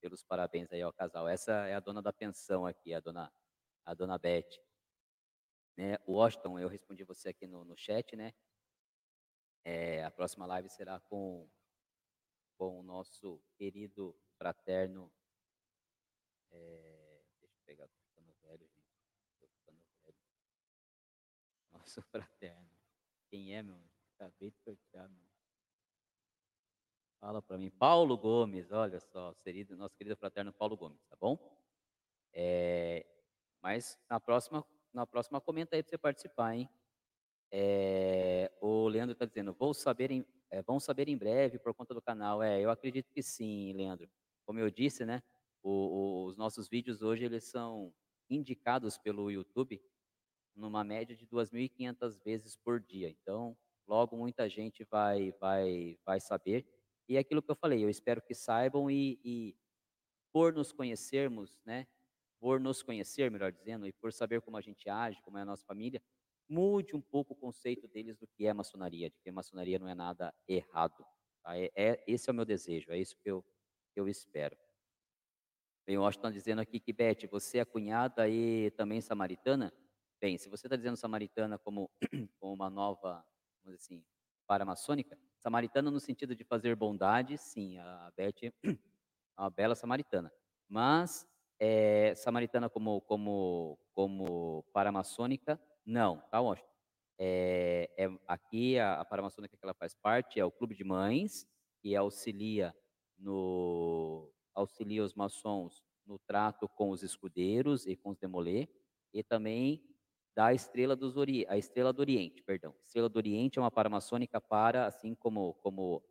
pelos parabéns aí ao casal. Essa é a dona da pensão aqui, a dona, a dona Beth. Né, Washington, eu respondi você aqui no, no chat, né? É, a próxima live será com, com o nosso querido fraterno. É, deixa eu pegar, tô ficando velho, gente. Tô ficando velho. Nosso fraterno. Quem é, meu? Acabei de sortear, meu. Fala para mim. Paulo Gomes, olha só, nosso querido fraterno Paulo Gomes, tá bom? É, mas na próxima, na próxima comenta aí para você participar, hein? É, o Leandro está dizendo, vou saber em, é, vão saber em breve por conta do canal. É, eu acredito que sim, Leandro. Como eu disse, né? O, o, os nossos vídeos hoje eles são indicados pelo YouTube numa média de 2.500 vezes por dia. Então, logo muita gente vai, vai, vai saber. E é aquilo que eu falei, eu espero que saibam e, e por nos conhecermos, né? Por nos conhecer, melhor dizendo, e por saber como a gente age, como é a nossa família, mude um pouco o conceito deles do que é maçonaria, de que maçonaria não é nada errado. Tá? É, é, esse é o meu desejo, é isso que eu, eu espero. Bem, o está dizendo aqui que, Beth, você é cunhada e também samaritana? Bem, se você está dizendo samaritana como, como uma nova, vamos dizer assim, paramaçônica, samaritana no sentido de fazer bondade, sim, a Beth é uma bela samaritana. Mas é, samaritana como, como, como paramaçônica, não, tá, Washington? É, é, aqui a, a paramaçônica que ela faz parte é o Clube de Mães, que auxilia no auxilia os maçons no trato com os escudeiros e com os demolê, e também da estrela dos Ori a estrela do Oriente, perdão. Estrela do Oriente é uma paramaçônica para, assim como como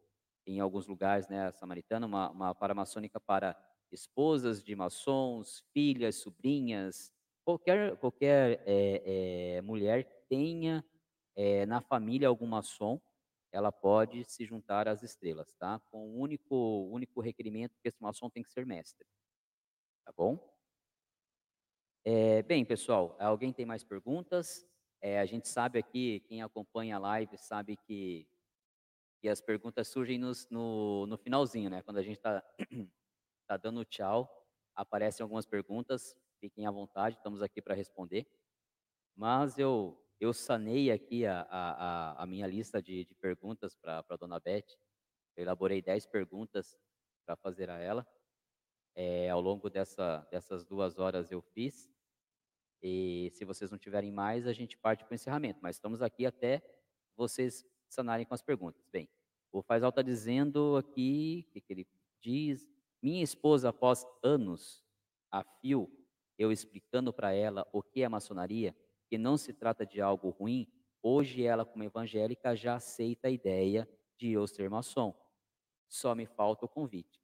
em alguns lugares, né, a samaritana, uma, uma paramaçônica para esposas de maçons, filhas, sobrinhas, qualquer qualquer é, é, mulher tenha é, na família algum maçom, ela pode se juntar às estrelas, tá? Com o único único requerimento que esse maçom tem que ser mestre, tá bom? É, bem, pessoal, alguém tem mais perguntas? É, a gente sabe aqui, quem acompanha a live sabe que, que as perguntas surgem nos, no, no finalzinho, né? Quando a gente está tá dando tchau, aparecem algumas perguntas, fiquem à vontade, estamos aqui para responder. Mas eu, eu sanei aqui a, a, a minha lista de, de perguntas para a dona Beth. Eu elaborei 10 perguntas para fazer a ela. É, ao longo dessa, dessas duas horas eu fiz. E se vocês não tiverem mais, a gente parte para o encerramento. Mas estamos aqui até vocês sanarem com as perguntas. Bem, o Faisal está dizendo aqui, o que, que ele diz? Minha esposa, após anos a fio, eu explicando para ela o que é maçonaria, que não se trata de algo ruim, hoje ela, como evangélica, já aceita a ideia de eu ser maçom. Só me falta o convite.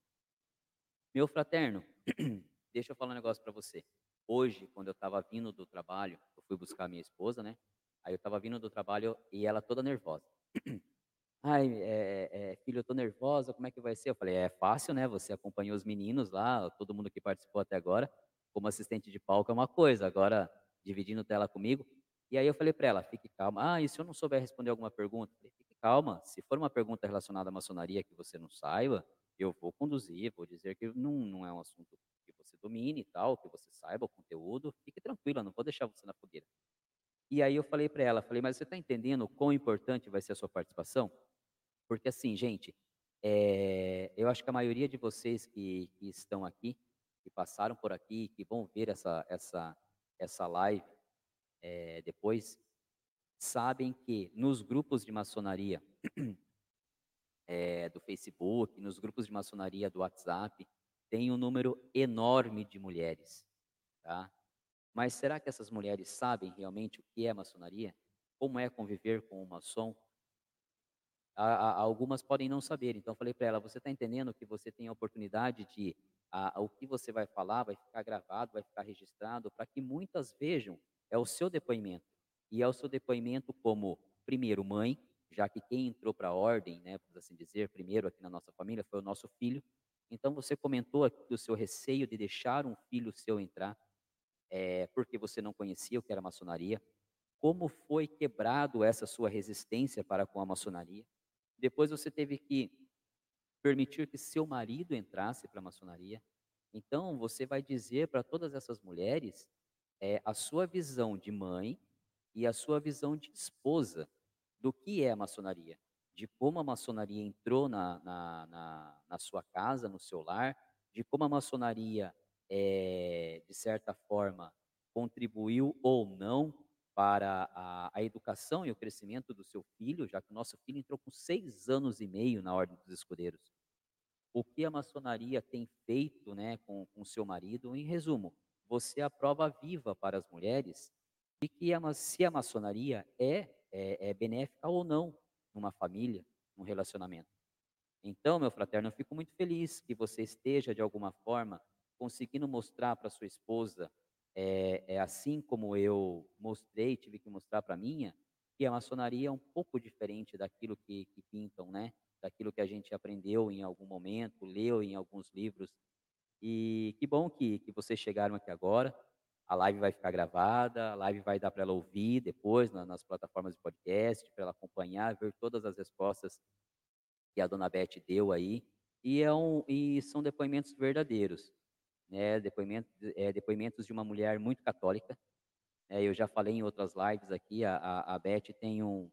Meu fraterno, deixa eu falar um negócio para você. Hoje, quando eu estava vindo do trabalho, eu fui buscar minha esposa, né? Aí eu estava vindo do trabalho e ela toda nervosa. Ai, é, é, filho, eu tô nervosa, como é que vai ser? Eu falei, é fácil, né? Você acompanhou os meninos lá, todo mundo que participou até agora, como assistente de palco é uma coisa, agora dividindo tela comigo. E aí eu falei para ela: "Fique calma. Ah, e se eu não souber responder alguma pergunta?" Falei: "Fique calma, se for uma pergunta relacionada à maçonaria que você não saiba, eu vou conduzir, vou dizer que não não é um assunto você domine e tal, que você saiba o conteúdo. Fique tranquila, não vou deixar você na fogueira". E aí eu falei para ela, falei: "Mas você está entendendo o quão importante vai ser a sua participação?" Porque assim, gente, eh, eu acho que a maioria de vocês que que estão aqui, que passaram por aqui, que vão ver essa essa essa live, eh, depois, sabem que nos grupos de maçonaria, eh, do Facebook, nos grupos de maçonaria do WhatsApp, tem um número enorme de mulheres, tá. Mas será que essas mulheres sabem realmente o que é maçonaria? Como é conviver com um maçom? A a algumas podem não saber, então falei para ela: "Você está entendendo que você tem a oportunidade de a o que você vai falar vai ficar gravado, vai ficar registrado, para que muitas vejam, é o seu depoimento. E é o seu depoimento como, primeiro, mãe, já que quem entrou para a ordem, né, por assim dizer, primeiro aqui na nossa família foi o nosso filho. Então você comentou aqui do seu receio de deixar um filho seu entrar, eh, porque você não conhecia o que era maçonaria. Como foi quebrado essa sua resistência para com a maçonaria. Depois você teve que permitir que seu marido entrasse para a maçonaria. Então você vai dizer para todas essas mulheres, eh, a sua visão de mãe e a sua visão de esposa do que é a maçonaria, de como a maçonaria entrou na na na na sua casa, no seu lar, de como a maçonaria, eh, de certa forma, contribuiu ou não para a a educação e o crescimento do seu filho, já que o nosso filho entrou com 6 anos e meio na ordem dos escudeiros. O que a maçonaria tem feito, né, com o seu marido, em resumo, você é a prova viva para as mulheres de que a se a maçonaria é é é benéfica ou não numa família, num relacionamento. Então, meu fraterno, eu fico muito feliz que você esteja, de alguma forma, conseguindo mostrar para sua esposa, eh eh, assim como eu mostrei, tive que mostrar para minha, que a maçonaria é um pouco diferente daquilo que que pintam, né, daquilo que a gente aprendeu em algum momento, leu em alguns livros. E que bom que que vocês chegaram aqui agora, a live vai ficar gravada, a live vai dar para ela ouvir depois na nas plataformas de podcast, para ela acompanhar, ver todas as respostas que a dona Bete deu aí. E é um e são depoimentos verdadeiros, né, depoimento eh, depoimentos de uma mulher muito católica. Eh, eu já falei em outras lives aqui, a a Bete tem um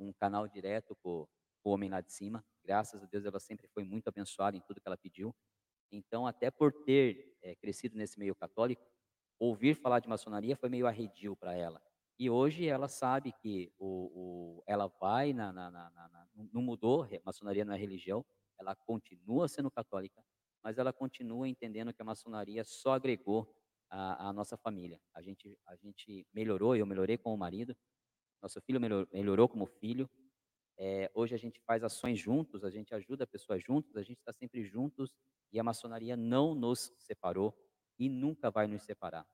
um canal direto com o homem lá de cima, graças a Deus ela sempre foi muito abençoada em tudo que ela pediu. Então até por ter, eh, crescido nesse meio católico, ouvir falar de maçonaria foi meio arredio para ela. E hoje ela sabe que o o ela vai na na na na não mudou, maçonaria não é religião, ela continua sendo católica, mas ela continua entendendo que a maçonaria só agregou à à nossa família. A gente a gente melhorou, eu melhorei com o marido, nosso filho melho melhorou como filho. Eh, hoje a gente faz ações juntos, a gente ajuda pessoas juntos, a gente está sempre juntos, e a maçonaria não nos separou e nunca vai nos separar.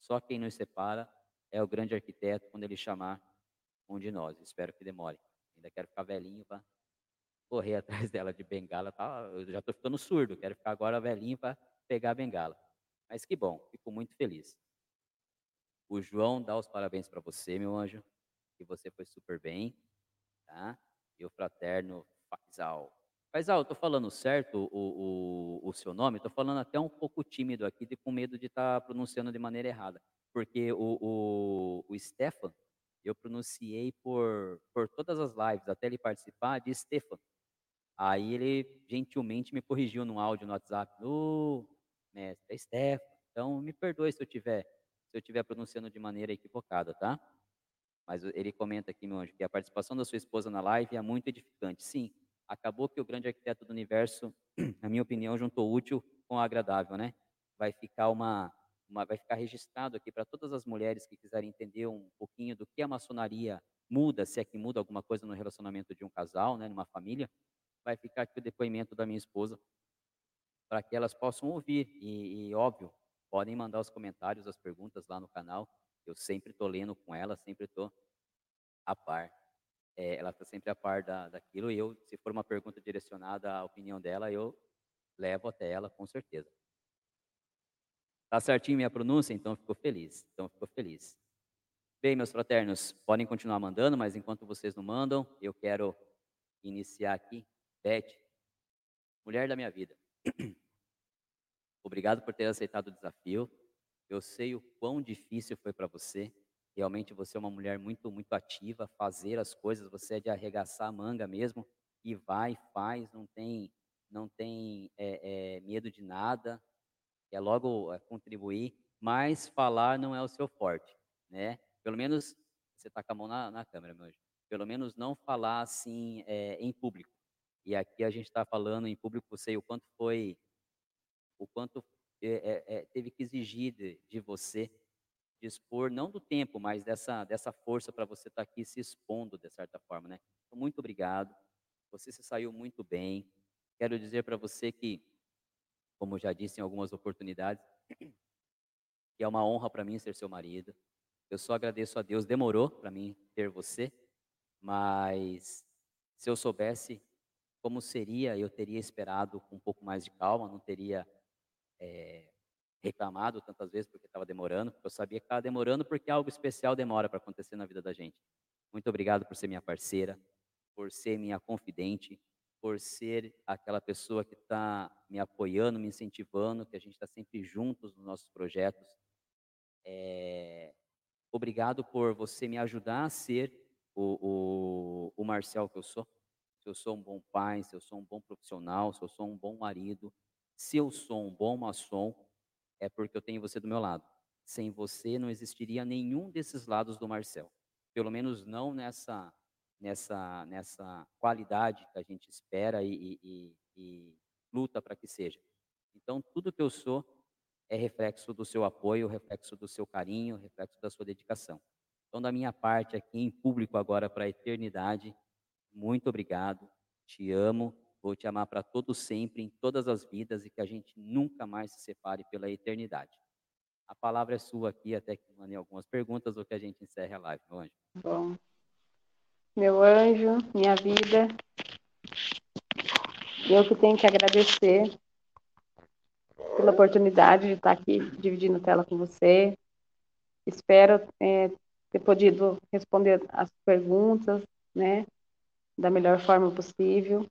Só quem nos separa é o grande arquiteto quando ele chamar um de nós, espero que demore. Ainda quero ficar velhinho para correr atrás dela de bengala, tá eu já estou ficando surdo, quero ficar agora velhinho para pegar a bengala. Mas que bom, fico muito feliz. O João dá os parabéns para você, meu anjo, que você foi super bem, tá. E o fraterno Faisal. Faisal, eu estou falando certo o o o seu nome? Estou falando até um pouco tímido aqui com medo de estar pronunciando de maneira errada, porque o o o Stefan, eu pronunciei por por todas as lives, até ele participar, de Stefan. Aí ele gentilmente me corrigiu num áudio no WhatsApp: "Ô, mestre, é Stefan". Então me perdoe se eu tiver se eu estiver pronunciando de maneira equivocada, tá. Mas ele comenta aqui, meu anjo, que a participação da sua esposa na live é muito edificante. Sim, acabou que o grande arquiteto do universo, na minha opinião, juntou útil com agradável, né. Vai ficar uma uma vai ficar registrado aqui para todas as mulheres que quiserem entender um pouquinho do que a maçonaria muda, se é que muda alguma coisa no relacionamento de um casal, né, numa família, vai ficar aqui o depoimento da minha esposa para que elas possam ouvir. E e óbvio, podem mandar os comentários, as perguntas lá no canal, eu sempre estou lendo com ela, sempre estou a par. Eh, ela está sempre a par da daquilo e eu, se for uma pergunta direcionada à opinião dela, eu levo até ela com certeza. Tá certinho minha pronúncia? Então ficou feliz, então ficou feliz. Bem, meus fraternos, podem continuar mandando, mas enquanto vocês não mandam, eu quero iniciar aqui. Beth, mulher da minha vida. Obrigado por ter aceitado o desafio. Eu sei o quão difícil foi para você. Realmente você é uma mulher muito, muito ativa, fazer as coisas, você é de arregaçar a manga mesmo e vai, faz, não tem, não tem é, é, medo de nada, quer logo é, contribuir, mas falar não é o seu forte, né? Pelo menos você está com a mão na, na câmera, meu anjo. Pelo menos não falar assim é, em público. E aqui a gente está falando em público, sei o quanto foi, o quanto é, teve que exigir de, de você dispor não do tempo, mas dessa dessa força para você estar tá aqui se expondo de certa forma, né? Então, muito obrigado. Você se saiu muito bem. Quero dizer para você que, como já disse em algumas oportunidades, que é uma honra para mim ser seu marido. Eu só agradeço a Deus. Demorou para mim ter você, mas se eu soubesse como seria, eu teria esperado com um pouco mais de calma, não teria é, reclamado tantas vezes porque estava demorando, porque eu sabia que estava demorando porque algo especial demora para acontecer na vida da gente. Muito obrigado por ser minha parceira, por ser minha confidente, por ser aquela pessoa que está me apoiando, me incentivando, que a gente está sempre juntos nos nossos projetos. É... Obrigado por você me ajudar a ser o, o, o Marcel que eu sou. Se eu sou um bom pai, se eu sou um bom profissional, se eu sou um bom marido, se eu sou um bom maçom, é porque eu tenho você do meu lado. Sem você não existiria nenhum desses lados do Marcel. Pelo menos não nessa nessa nessa qualidade que a gente espera e, e, e luta para que seja. Então tudo que eu sou é reflexo do seu apoio, reflexo do seu carinho, reflexo da sua dedicação. Então da minha parte aqui em público agora para a eternidade, muito obrigado. Te amo Vou te amar para todo sempre, em todas as vidas, e que a gente nunca mais se separe pela eternidade. A palavra é sua aqui, até que mandei algumas perguntas, ou que a gente encerre a live, meu anjo. Bom. Meu anjo, minha vida, eu que tenho que agradecer pela oportunidade de estar aqui dividindo tela com você. Espero é, ter podido responder as perguntas, né, da melhor forma possível.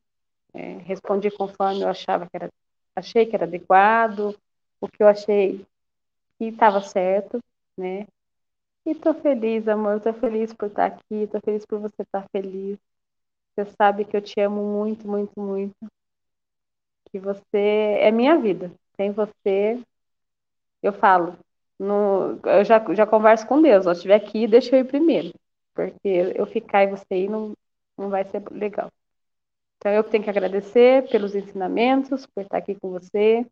É, respondi conforme eu achava que era, achei que era adequado, o que eu achei que estava certo, né? E tô feliz, amor, tô feliz por estar aqui, tô feliz por você estar feliz. Você sabe que eu te amo muito, muito, muito. Que você é minha vida. Sem você, eu falo, no, eu já, já converso com Deus. Se estiver aqui, deixa eu ir primeiro. Porque eu ficar e você ir não, não vai ser legal. Então, eu tenho que agradecer pelos ensinamentos, por estar aqui com você.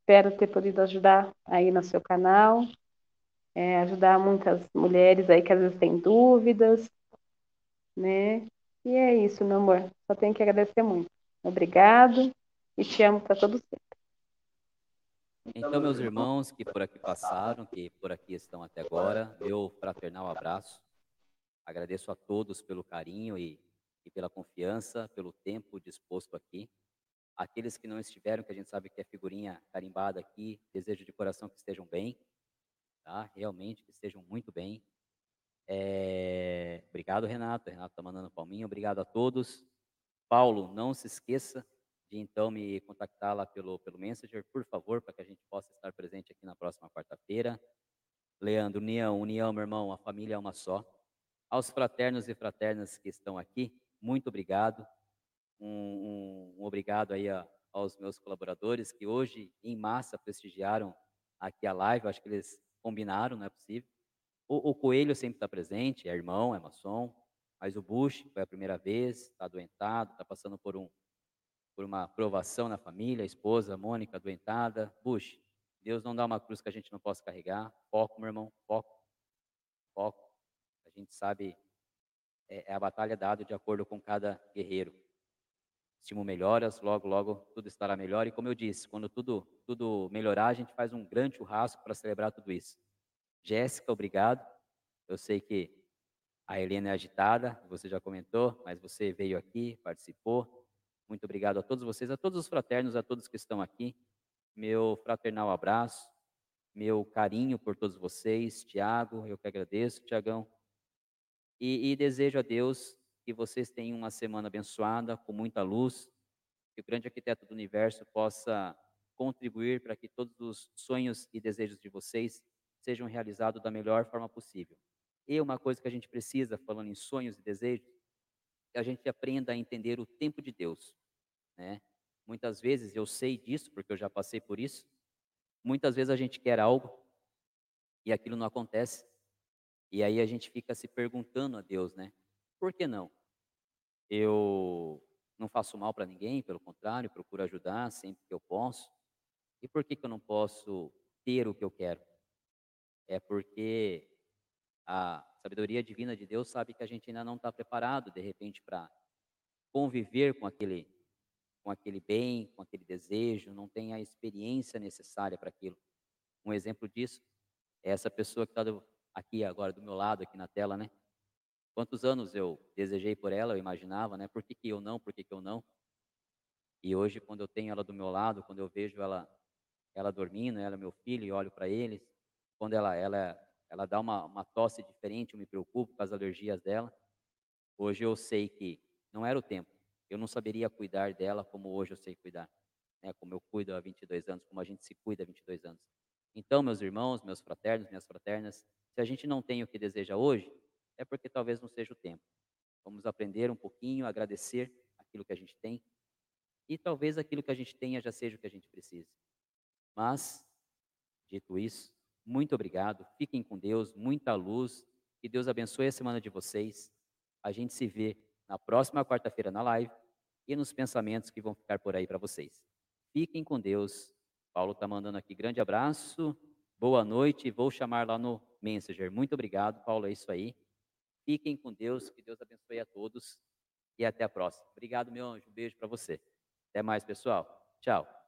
Espero ter podido ajudar aí no seu canal, é, ajudar muitas mulheres aí que às vezes têm dúvidas, né? E é isso, meu amor. Só tenho que agradecer muito. Obrigado e te amo para todos sempre. Então, meus irmãos que por aqui passaram, que por aqui estão até agora, meu fraternal abraço. Agradeço a todos pelo carinho e e pela confiança, pelo tempo disposto aqui. Aqueles que não estiveram, que a gente sabe que é figurinha carimbada aqui, desejo de coração que estejam bem, tá? Realmente que estejam muito bem. É... Obrigado, Renato. Renato está mandando palminha. Obrigado a todos. Paulo, não se esqueça de então me contactar lá pelo, pelo Messenger, por favor, para que a gente possa estar presente aqui na próxima quarta-feira. Leandro, união, união, meu irmão, a família é uma só. Aos fraternos e fraternas que estão aqui, muito obrigado. Um, um, um obrigado aí a, aos meus colaboradores que hoje, em massa, prestigiaram aqui a live. acho que eles combinaram, não é possível. O, o Coelho sempre está presente, é irmão, é maçom. Mas o Bush foi a primeira vez, está adoentado, está passando por, um, por uma provação na família. A esposa, Mônica, adoentada. Bush, Deus não dá uma cruz que a gente não possa carregar. Foco, meu irmão, foco. Foco. A gente sabe é, é a batalha dada de acordo com cada guerreiro. Estimo melhoras, logo, logo tudo estará melhor. E como eu disse, quando tudo, tudo melhorar, a gente faz um grande churrasco para celebrar tudo isso. Jéssica, obrigado. Eu sei que a Helena é agitada, você já comentou, mas você veio aqui, participou. Muito obrigado a todos vocês, a todos os fraternos, a todos que estão aqui. Meu fraternal abraço. meu carinho por todos vocês, Tiago, eu que agradeço, Tiagão. E, e desejo a Deus que vocês tenham uma semana abençoada, com muita luz, que o grande arquiteto do universo possa contribuir para que todos os sonhos e desejos de vocês sejam realizados da melhor forma possível. E uma coisa que a gente precisa, falando em sonhos e desejos, é a gente aprenda a entender o tempo de Deus, né? Muitas vezes eu sei disso, porque eu já passei por isso. Muitas vezes a gente quer algo e aquilo não acontece. E aí a gente fica se perguntando a Deus, né? Por que não? Eu não faço mal para ninguém, pelo contrário, procuro ajudar sempre que eu posso. E por que, que eu não posso ter o que eu quero? É porque a sabedoria divina de Deus sabe que a gente ainda não está preparado, de repente, para conviver com aquele, com aquele bem, com aquele desejo, não tem a experiência necessária para aquilo. Um exemplo disso é essa pessoa que está aqui agora do meu lado, aqui na tela, né? Quantos anos eu desejei por ela, eu imaginava, né? Por que, que eu não, por que, que eu não? E hoje, quando eu tenho ela do meu lado, quando eu vejo ela, ela dormindo, ela é meu filho, e olho para eles, quando ela, ela, ela dá uma, uma tosse diferente, eu me preocupo com as alergias dela. Hoje eu sei que não era o tempo. Eu não saberia cuidar dela como hoje eu sei cuidar. Né? Como eu cuido há 22 anos, como a gente se cuida há 22 anos. Então, meus irmãos, meus fraternos, minhas fraternas, se a gente não tem o que deseja hoje, é porque talvez não seja o tempo. Vamos aprender um pouquinho, agradecer aquilo que a gente tem, e talvez aquilo que a gente tenha já seja o que a gente precisa. Mas, dito isso, muito obrigado, fiquem com Deus, muita luz, que Deus abençoe a semana de vocês. A gente se vê na próxima quarta-feira na live e nos pensamentos que vão ficar por aí para vocês. Fiquem com Deus. Paulo está mandando aqui grande abraço, boa noite, vou chamar lá no Messenger. Muito obrigado, Paulo, é isso aí. Fiquem com Deus, que Deus abençoe a todos e até a próxima. Obrigado, meu anjo, um beijo para você. Até mais, pessoal. Tchau.